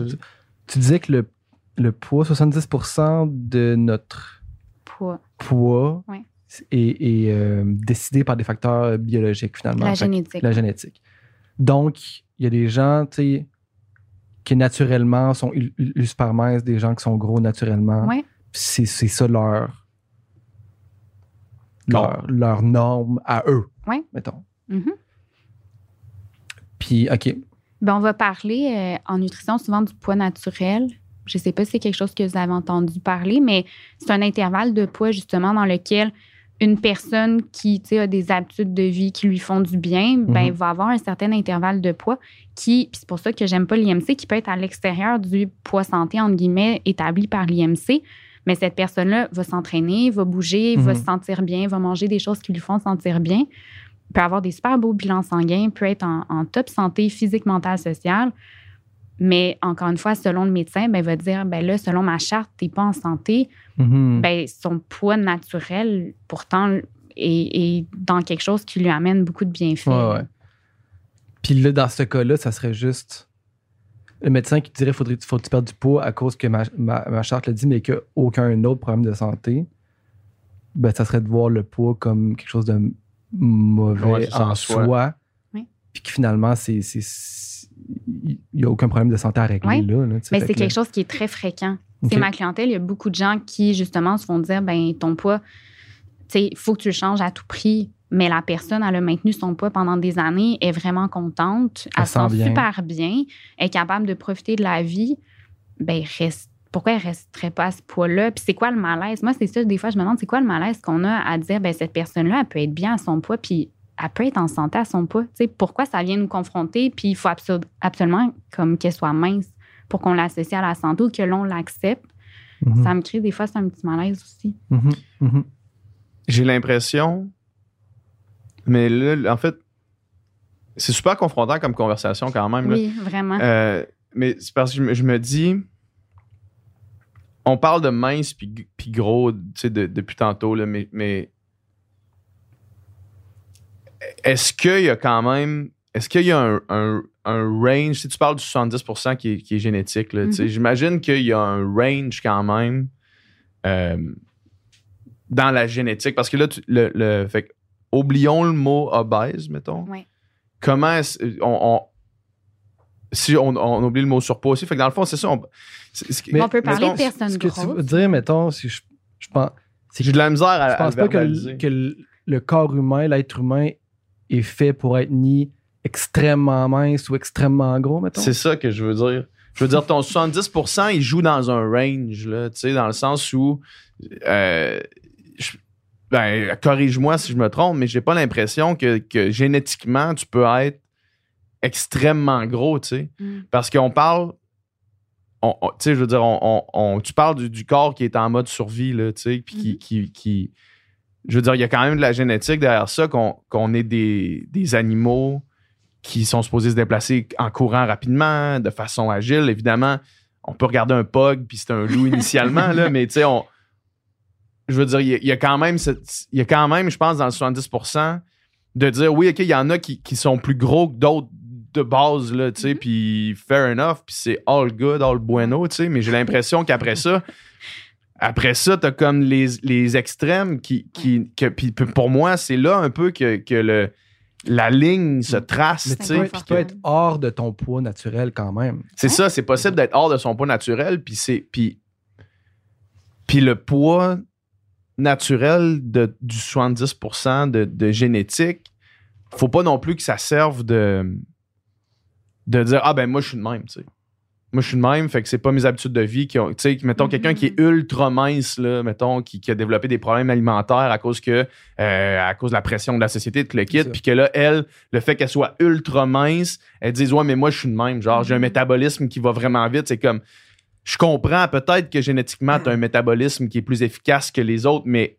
disais que le, le poids, 70% de notre Poids. est, est, euh, décidé par des facteurs biologiques, finalement. La génétique. La génétique. Donc, il y a des gens, tu sais, qui naturellement sont super minces, des gens qui sont gros naturellement. Ouais. C'est c'est ça leur, leur, leur norme à eux, Ouais. mettons. Mhm. Puis, OK. Ben, on va parler euh, en nutrition souvent du poids naturel. Je ne sais pas si c'est quelque chose que vous avez entendu parler, mais c'est un intervalle de poids justement dans lequel une personne qui a des habitudes de vie qui lui font du bien, ben, Mhm. va avoir un certain intervalle de poids qui, puis c'est pour ça que j'aime pas l'IMC, qui peut être à l'extérieur du poids santé, entre guillemets, établi par l'IMC. Mais cette personne-là va s'entraîner, va bouger, va Mhm. se sentir bien, va manger des choses qui lui font sentir bien, peut avoir des super beaux bilans sanguins, peut être en, en top santé physique, mentale, sociale. Mais encore une fois, selon le médecin, ben, il va dire ben là, selon ma charte, tu n'es pas en santé. Mhm. Ben, son poids naturel, pourtant, est, est dans quelque chose qui lui amène beaucoup de bienfaits. Ouais, ouais. Puis là, dans ce cas-là, ça serait juste le médecin qui dirait faudrait faut que tu perdes du poids à cause que ma, ma, ma charte le dit, mais qu'il n'y a aucun autre problème de santé. Ben, ça serait de voir le poids comme quelque chose de mauvais Ouais, en en soi. soi. Oui. Puis que finalement, c'est. c'est- c'est- Il n'y a aucun problème de santé à régler Ouais. là. Mais Fait c'est que là- quelque chose qui est très fréquent. C'est ma clientèle, il y a beaucoup de gens qui, justement, se font dire ben ton poids, tu sais, il faut que tu le changes à tout prix. Mais la personne, elle a maintenu son poids pendant des années, est vraiment contente, elle, Elle se sent sent bien. super bien, est capable de profiter de la vie. Ben, reste, pourquoi elle resterait pas à ce poids-là? Puis c'est quoi le malaise? Moi, c'est ça, des fois, je me demande, c'est quoi le malaise qu'on a à dire, ben, cette personne-là, elle peut être bien à son poids, puis elle peut être en santé à son poids? Tu sais, pourquoi ça vient nous confronter? Puis il faut abso- absolument comme qu'elle soit mince pour qu'on l'associe à la santé ou que l'on l'accepte? Mhm. Ça me crée des fois, c'est un petit malaise aussi. Mhm. Mhm. J'ai l'impression. Mais là, en fait, c'est super confrontant comme conversation quand même. là. Oui, vraiment. Euh, mais c'est parce que je me, je me dis. On parle de mince puis, puis gros de- depuis tantôt, là, mais, mais est-ce qu'il y a quand même. Est-ce qu'il y a un, un- un range? Si tu parles du 70% qui est, qui est génétique, Mhm. j'imagine qu'il y a un range quand même euh, dans la génétique. Parce que là, tu- le, le- fait oublions le mot obèse, mettons. Ouais. Comment est-ce- on, on- si on, on oublie le mot surpoids aussi, fait que dans le fond, c'est ça. on- c'est- c'est- Mais on peut parler mettons, de personnes Ce que tu veux dire, mettons, si je, je pense. c'est J'ai de la misère à, Je pense pas que, le- que le, le corps humain, l'être humain, est fait pour être ni extrêmement mince ou extrêmement gros, mettons. C'est ça que je veux dire. Je veux dire, ton 70%, il joue dans un range, là, tu sais, dans le sens où. euh, je- ben, corrige-moi si je me trompe, mais j'ai pas l'impression que, que génétiquement, tu peux être extrêmement gros, tu sais. Mm. Parce qu'on parle. On- on- tu sais, je veux dire, on, tu parles du, du corps qui est en mode survie, là, tu sais, puis qui, Mhm. qui, qui- Je veux dire, il y a quand même de la génétique derrière ça, qu'on qu'on ait des, des animaux qui sont supposés se déplacer en courant rapidement, de façon agile. Évidemment, on peut regarder un pug, puis c'est un loup *laughs* initialement, là, mais tu sais, on. Je veux dire, il y a- il y, a quand même, cette- il y a quand même, je pense, dans le 70%, de dire oui, OK, il y en a qui, qui sont plus gros que d'autres de base, là, tu sais, Mhm. puis fair enough, puis c'est all good, all bueno, tu sais, mais j'ai l'impression qu'après ça, Après ça, t'as comme les, les extrêmes qui. qui que, puis pour moi, c'est là un peu que, que le, la ligne se trace. Mais tu sais, peux, puis tu peux être hors de ton poids naturel quand même. C'est ça, c'est possible d'être hors de son poids naturel, puis c'est. Puis, puis le poids naturel de, du 70% de, de génétique, faut pas non plus que ça serve de. De dire Ah ben moi je suis de même, tu sais. Moi, je suis de même, fait que c'est pas mes habitudes de vie qui ont. Tu sais, mettons, quelqu'un qui est ultra mince, là, mettons, qui, qui a développé des problèmes alimentaires à cause que. euh, à cause de la pression de la société, de le kit, puis que là, elle, le fait qu'elle soit ultra mince, elle dit Ouais, mais moi, je suis de même. Genre, j'ai un Mhm. métabolisme qui va vraiment vite. C'est comme. Je comprends peut-être que génétiquement, tu as un *clears throat* métabolisme qui est plus efficace que les autres, mais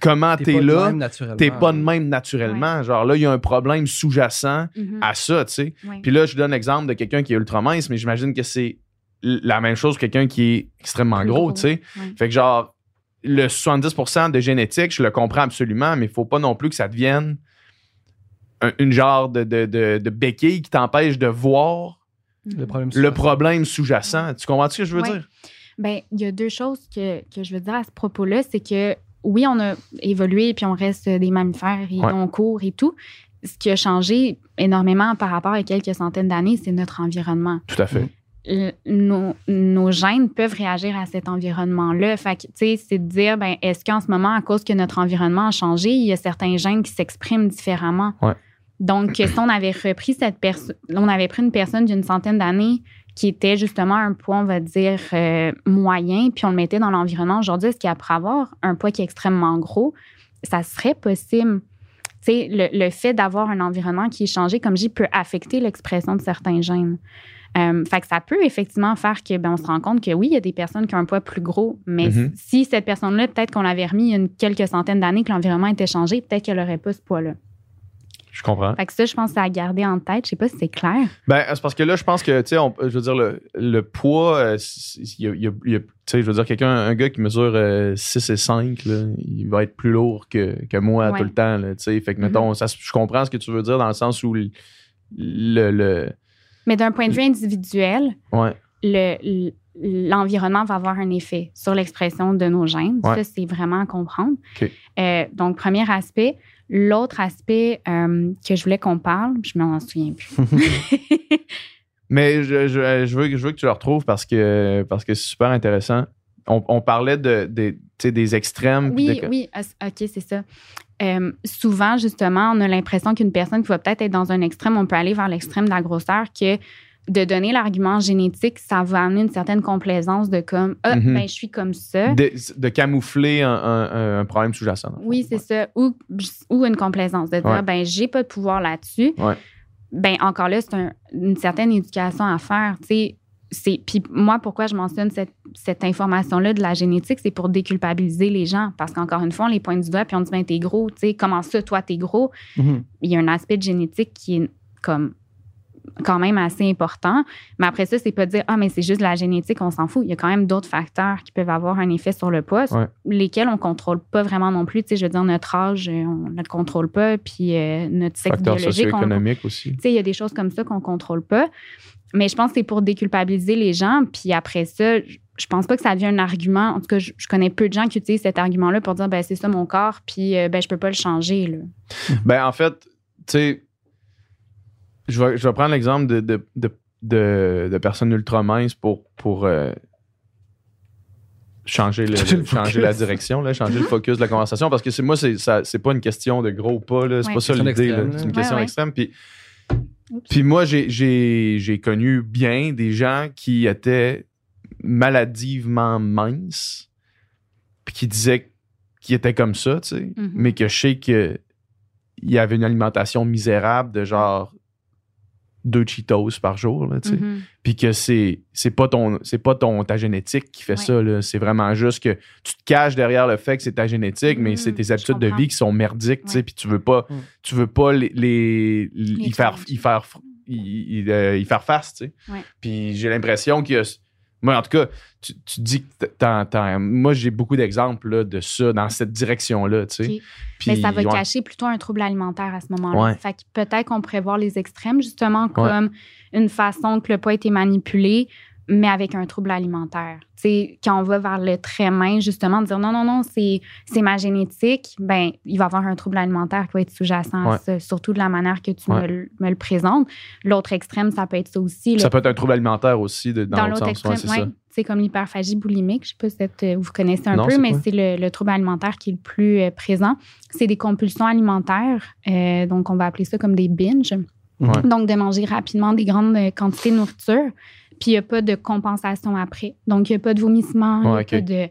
comment t'es pas de là, t'es pas de même naturellement. Genre, là, il y a un problème sous-jacent Mhm. à ça, tu sais. Ouais. Puis là, je donne l'exemple de quelqu'un qui est ultra mince, mais j'imagine que c'est la même chose que quelqu'un qui est extrêmement Plus gros, gros. tu sais. Ouais. Fait que genre, le 70% de génétique, je le comprends absolument, mais il faut pas non plus que ça devienne un- une genre de, de, de, de béquille qui t'empêche de voir Le problème, le problème sous-jacent. Tu comprends ce que je veux Ouais. dire? Ben, il y a deux choses que, que je veux dire à ce propos-là. C'est que oui, on a évolué puis on reste des mammifères et Ouais. on court et tout. Ce qui a changé énormément par rapport à quelques centaines d'années, c'est notre environnement. Tout à fait. Le- nos, nos gènes peuvent réagir à cet environnement-là. Fait que, tu sais, c'est de dire, ben, est-ce qu'en ce moment, à cause que notre environnement a changé, il y a certains gènes qui s'expriment différemment? Ouais. Donc, si on avait repris cette personne, on avait pris une personne d'une centaine d'années qui était justement un poids, on va dire, euh, moyen, puis on le mettait dans l'environnement aujourd'hui, est-ce qu'après avoir un poids qui est extrêmement gros, ça serait possible? Tu sais, le, le fait d'avoir un environnement qui est changé, comme je dis, peut affecter l'expression de certains gènes. Euh, fait que ça peut effectivement faire que ben, on se rend compte que oui, il y a des personnes qui ont un poids plus gros, mais Mhm. si cette personne-là, peut-être qu'on l'avait remis il y a une, quelques centaines d'années, que l'environnement était changé, peut-être qu'elle n'aurait pas ce poids-là. Je comprends. Fait que ça, je pense que c'est à garder en tête. Je sais pas si c'est clair. Ben, c'est parce que là, je pense que, tu sais, je veux dire, le, le poids, euh, il y a- tu sais, je veux dire, quelqu'un, un gars qui mesure euh, 6 et 5, là, il va être plus lourd que, que moi Ouais. tout le temps, tu sais. Fait que, mettons, ça, je comprends ce que tu veux dire dans le sens où le. le, le- Mais d'un point de vue individuel, ouais. le- l'environnement va avoir un effet sur l'expression de nos gènes. Ouais. Ça, c'est vraiment à comprendre. Euh, donc, premier aspect. L'autre aspect euh, que je voulais qu'on parle, je m'en souviens plus. *laughs* Mais je, je, je veux, je veux que tu le retrouves parce que parce que c'est super intéressant. On, on parlait de, des extrêmes. Oui, de- oui, OK, c'est ça. Euh, souvent, justement, on a l'impression qu'une personne qui va peut-être être dans un extrême, on peut aller vers l'extrême de la grosseur, que de donner l'argument génétique, ça va amener une certaine complaisance de comme, ah, Mhm. ben, je suis comme ça. de, de camoufler un, un- un problème sous-jacent. Oui, c'est ça. Ou, ou une complaisance, de dire, Ouais. ben, j'ai pas de pouvoir là-dessus. Ouais. Ben, encore là, c'est un- une certaine éducation à faire. Tu sais, c'est puis moi pourquoi je mentionne cette, cette information là de la génétique c'est pour déculpabiliser les gens parce qu'encore une fois on les pointe du doigt puis on dit ben t'es gros tu sais comment ça toi t'es gros? Mhm. il y a un aspect de génétique qui est comme quand même assez important mais après ça c'est pas dire ah mais c'est juste la génétique on s'en fout il y a quand même d'autres facteurs qui peuvent avoir un effet sur le poids Ouais. lesquels on contrôle pas vraiment non plus tu sais je veux dire notre âge euh, on ne le contrôle pas puis euh, notre sexe Facteur biologique socio-économique aussi. tu sais, il y a des choses comme ça qu'on contrôle pas. Mais je pense que c'est pour déculpabiliser les gens. Puis après ça, je je pense pas que ça devient un argument. En tout cas, je, je connais peu de gens qui utilisent cet argument-là pour dire, ben c'est ça mon corps, puis euh, ben je peux pas le changer. Là. Ben, en fait, tu sais, je vais, je vais prendre l'exemple de, de, de, de- de personnes ultra minces pour, pour euh, changer, le, Changer le changer la direction, là, changer le focus de la conversation. Parce que c'est moi, c'est, ça, c'est pas une question de gros ou pas. là, C'est Ouais. pas ça l'idée. là. C'est une question Ouais, ouais. extrême. Puis, puis moi, j'ai, j'ai, j'ai connu bien des gens qui étaient maladivement minces, puis qui disaient qu'ils étaient comme ça, tu sais, Mhm. mais que je sais que il y avait une alimentation misérable de genre deux Cheetos par jour, là, tu sais. Mhm. Puis que c'est c'est pas ton c'est pas ton ta génétique qui fait Ouais. ça là, c'est vraiment juste que tu te caches derrière le fait que c'est ta génétique, mais c'est tes je habitudes de vie qui sont merdiques, tu sais, Ouais. puis tu veux pas Mhm. tu veux pas les, les, y faire y faire y, y- euh, y faire face, tu sais. Ouais. Puis j'ai l'impression que moi en tout cas, tu, tu dis que t'en- t'en- moi j'ai beaucoup d'exemples là, de ça dans cette direction là, tu sais. Puis, Mais ça va ouais. cacher plutôt un trouble alimentaire à ce moment-là. Ouais. Fait que peut-être qu'on pourrait voir les extrêmes, justement, comme une façon que le poids a été manipulé mais avec un trouble alimentaire. sais, quand on va vers le très mince, justement, dire non, non, non, c'est, c'est ma génétique, ben il va avoir un trouble alimentaire qui va être sous-jacent à ça, surtout de la manière que tu me, le, me, le présentes. L'autre extrême, ça peut être ça aussi. Ça peut être un trouble alimentaire aussi, de, dans, dans l'autre extrême, oui. C'est comme l'hyperphagie boulimique. Je ne sais pas si vous connaissez un peu, mais c'est le, le, trouble alimentaire qui est le plus euh, présent. C'est des compulsions alimentaires. Euh, donc, on va appeler ça comme des binges. Donc, de manger rapidement des grandes euh, quantités de nourriture. Puis, il n'y a pas de compensation après. Donc, il n'y a pas de vomissement, il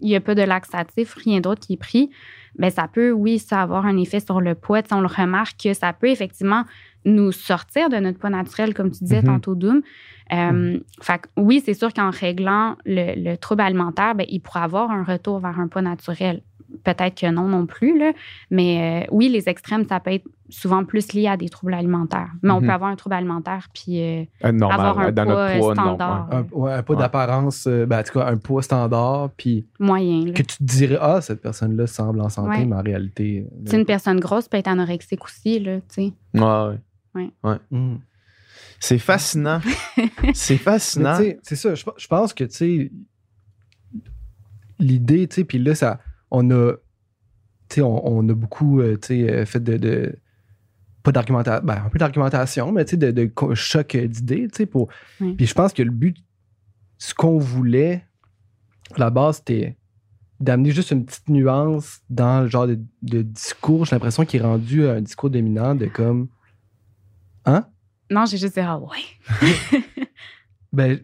n'y *clears throat* a, pas de laxatif, rien d'autre qui est pris. Mais ça peut, oui, ça avoir un effet sur le poids. on le remarque que ça peut effectivement nous sortir de notre poids naturel, comme tu disais mm-hmm. tantôt, Doom. Euh, mm-hmm. fait oui, c'est sûr qu'en réglant le, trouble alimentaire, ben, il pourrait avoir un retour vers un poids naturel peut-être que non non plus. Là. Mais euh, oui, les extrêmes, ça peut être souvent plus lié à des troubles alimentaires. Mais on peut mhm. avoir un trouble alimentaire puis euh, avoir un poids, standard. Un, poids d'apparence, euh, ben, en tout cas, un poids standard, puis moyen. Que tu te dirais, ah, cette personne-là semble en santé, mais en réalité. C'est une personne grosse peut être anorexique aussi, là, tu sais. Ouais, ouais. ouais. C'est fascinant. *laughs* c'est fascinant. C'est ça, je, je pense que, tu sais, l'idée, tu sais, puis là, ça on a, on, on, a beaucoup euh, euh, fait de, pas d'argumentation, ben, un peu d'argumentation, mais de, de choc d'idées. Pour... Puis je pense que le but, ce qu'on voulait, à la base, c'était d'amener juste une petite nuance dans le genre de, discours. J'ai l'impression qu'il est rendu un discours dominant de comme. Hein? Non, j'ai juste dit, ah ouais. *laughs* ben,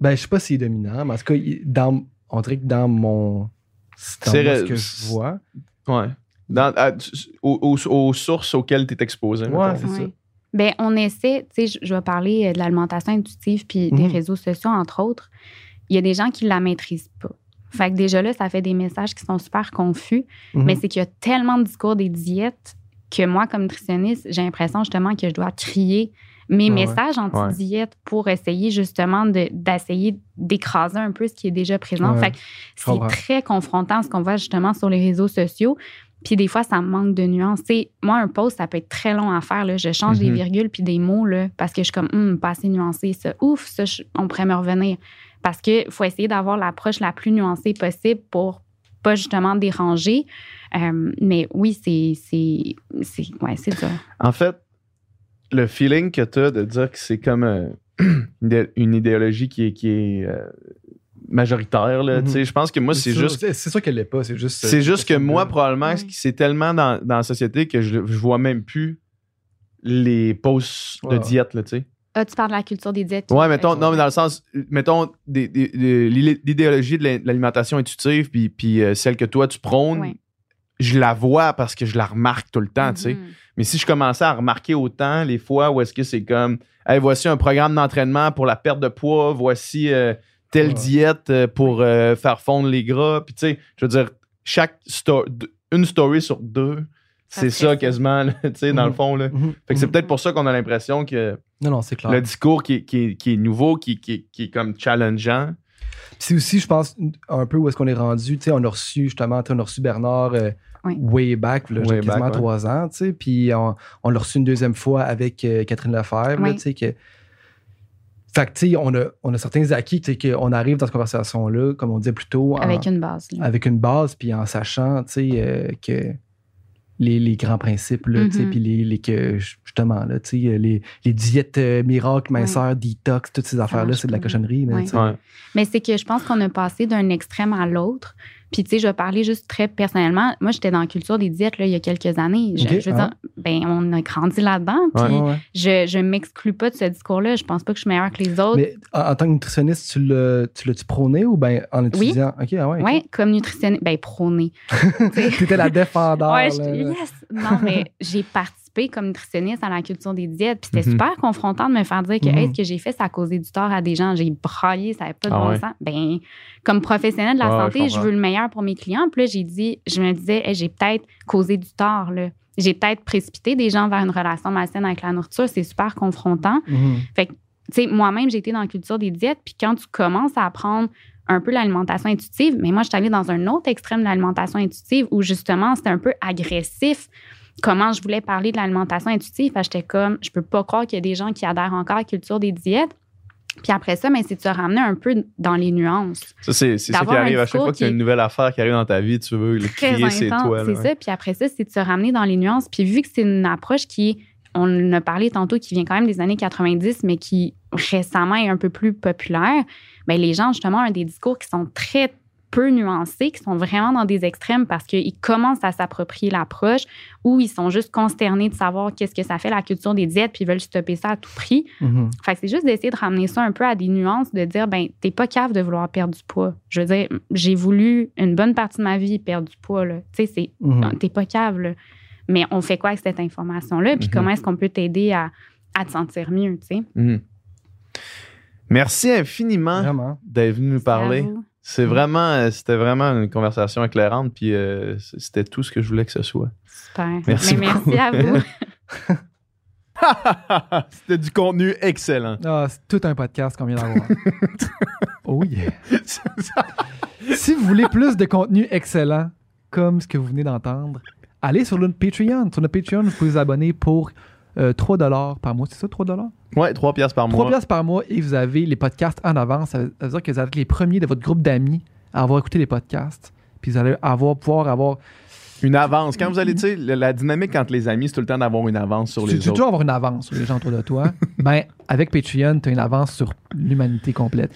ben, je sais pas s'il est dominant, mais en tout cas, dans, on dirait que dans mon c'est ce que je vois. Ouais. Dans, aux, sources auxquelles tu es exposé. Ouais, c'est ça. Bien, on essaie, tu sais, je vais parler euh, de l'alimentation intuitive puis des mhm. réseaux sociaux, entre autres. Il y a des gens qui ne la maîtrisent pas. Fait que déjà là, ça fait des messages qui sont super confus. Mhm. Mais c'est qu'il y a tellement de discours des diètes que moi, comme nutritionniste, j'ai l'impression justement que je dois crier mes messages anti-diète pour essayer justement d'essayer d'écraser un peu ce qui est déjà présent. Fait c'est très confrontant ce qu'on voit justement sur les réseaux sociaux. Puis des fois, ça manque de nuances. moi, un post, ça peut être très long à faire. Là. Je change des mm-hmm. virgules puis des mots là, parce que je suis comme, hum, pas assez nuancé. Ça, ouf, ça, on pourrait me revenir. Parce qu'il faut essayer d'avoir l'approche la plus nuancée possible pour pas justement déranger. Euh, mais oui, c'est ouais, ça. En fait, le feeling que tu as de dire que c'est comme euh, *clears throat* une idéologie qui est, qui est euh, majoritaire, là, mhm. je pense que moi, c'est juste. C'est sûr qu'elle l'est pas, c'est juste. C'est juste que moi, probablement, c'est tellement dans, dans, la société que je, je vois même plus les posts de diète, là, tu sais. Ah, tu parles de la culture des diètes. Ouais, mettons, non, mais dans le sens, mettons, l'idéologie de l'alimentation intuitive, puis, puis euh, celle que toi, tu prônes, je la vois parce que je la remarque tout le temps, tu sais. Mais si je commençais à remarquer autant les fois où est-ce que c'est comme, hey, voici un programme d'entraînement pour la perte de poids, voici euh, telle diète euh, pour euh, faire fondre les gras. Puis tu sais, je veux dire, chaque une story sur deux, c'est ça, quasiment, *laughs* tu sais, dans le mhm. fond. Là. Mhm. Fait que c'est mhm. peut-être pour ça qu'on a l'impression que non, non, c'est clair. le discours qui, qui, qui est nouveau, qui, qui, est comme challengeant. C'est aussi, je pense, un peu où est-ce qu'on est rendu. Tu sais, on a reçu, justement, on a reçu Bernard way back, là, quasiment trois ans, tu sais. Puis on, on l'a reçu une deuxième fois avec euh, Catherine Lefebvre, tu sais, que... Fait que, tu sais, on a, on a certains acquis, tu sais, qu'on arrive dans cette conversation-là, comme on disait plus tôt. Avec une base. Avec une base, puis en sachant, tu sais, euh, que les, les, grands principes, là, tu sais, mm-hmm. puis les, les, que, justement, là, tu sais, les, les diètes euh, miracles, minceur, detox, toutes ces affaires-là, c'est de la cochonnerie. Là, Mais c'est que je pense qu'on a passé d'un extrême à l'autre. Puis, tu sais, je vais parler juste très personnellement. Moi, j'étais dans la culture des diètes là, il y a quelques années. Je, veux dire, ah. ben, on a grandi là-dedans. Puis, je ne m'exclus pas de ce discours-là. Je pense pas que je suis meilleure que les autres. Mais en, tant que nutritionniste, tu l'as-tu prôné ou ben en étudiant? Oui, ah ouais, comme nutritionniste, ben prôné. *laughs* tu étais la *laughs* défendeur. ouais, yes. Non, mais j'ai participé comme nutritionniste à la culture des diètes. Puis c'était mhm. super confrontant de me faire dire que mhm. ce que j'ai fait, ça a causé du tort à des gens. J'ai braillé, ça n'avait pas de ah bon sens. Ben, comme professionnel de la santé, je, veux le meilleur pour mes clients. Puis là, j'ai dit, je me disais, j'ai peut-être causé du tort. Là. J'ai peut-être précipité des gens vers une relation malsaine avec la nourriture. C'est super confrontant. Mhm. Fait que, tu sais, moi-même, j'ai été dans la culture des diètes. Puis quand tu commences à apprendre un peu l'alimentation intuitive, mais moi, je suis allée dans un autre extrême de l'alimentation intuitive où justement, c'était un peu agressif comment je voulais parler de l'alimentation intuitive. J'étais comme, je peux pas croire qu'il y a des gens qui adhèrent encore à la culture des diètes. Puis après ça, mais c'est de se ramener un peu dans les nuances. Ça, c'est c'est ça qui arrive à chaque fois qu'il y a une nouvelle affaire qui arrive dans ta vie, tu veux le crier, c'est toi. c'est ça. Puis après ça, c'est de se ramener dans les nuances. Puis vu que c'est une approche qui, on en a parlé tantôt, qui vient quand même des années 90, mais qui récemment est un peu plus populaire, ben les gens, justement, ont des discours qui sont très peu nuancés, qui sont vraiment dans des extrêmes parce qu'ils commencent à s'approprier l'approche ou ils sont juste consternés de savoir qu'est-ce que ça fait la culture des diètes puis ils veulent stopper ça à tout prix. Mhm. Fait que c'est juste d'essayer de ramener ça un peu à des nuances, de dire, ben, t'es pas cave de vouloir perdre du poids. Je veux dire, j'ai voulu une bonne partie de ma vie perdre du poids, là. Tu sais, c'est, Mhm. t'es pas cave, là. Mais on fait quoi avec cette information-là? Puis Mhm. comment est-ce qu'on peut t'aider à, à te sentir mieux, tu sais? Mhm. Merci infiniment d'être venu nous parler. C'est vraiment, euh, c'était vraiment une conversation éclairante, puis euh, c'était tout ce que je voulais que ce soit. Super. Merci Mais beaucoup. merci à vous. *laughs* *laughs* c'était du contenu excellent. Ah, c'est tout un podcast qu'on vient d'avoir. *laughs* oh yeah. si vous voulez plus de contenu excellent, comme ce que vous venez d'entendre, allez sur notre Patreon. Sur notre Patreon, vous pouvez vous abonner pour euh, 3 par mois. C'est ça, 3 ouais, 3 piastres par 3 mois. par mois et vous avez les podcasts en avance. Ça veut ça veut dire que vous êtes les premiers de votre groupe d'amis à avoir écouté les podcasts. Puis vous allez avoir, pouvoir avoir. Une avance. Quand vous allez, tu sais, la, dynamique entre les amis, c'est tout le temps d'avoir une avance sur Tu, les tu autres. toujours avoir une avance sur les gens autour de toi. *laughs* ben, avec Patreon, tu as une avance sur l'humanité complète.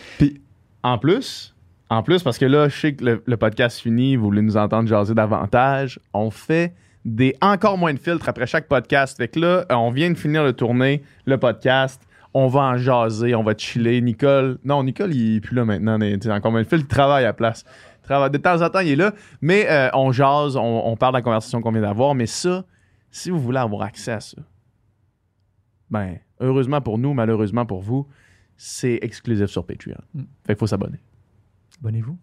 En plus, en plus, parce que là, je sais que le, le podcast finit, vous voulez nous entendre jaser davantage, on fait des encore moins de filtres après chaque podcast. Fait que là, euh, on vient de finir de tourner le podcast. On va en jaser, on va chiller. Nicole, non, Nicole, il est plus là maintenant. tu sais, encore moins de filtres, il travaille à la place. Il travaille- De temps en temps, il est là. Mais euh, on jase, on, on parle de la conversation qu'on vient d'avoir. Mais ça, si vous voulez avoir accès à ça, ben, heureusement pour nous, malheureusement pour vous, c'est exclusif sur Patreon. Mm. Fait qu'il faut s'abonner. Abonnez-vous.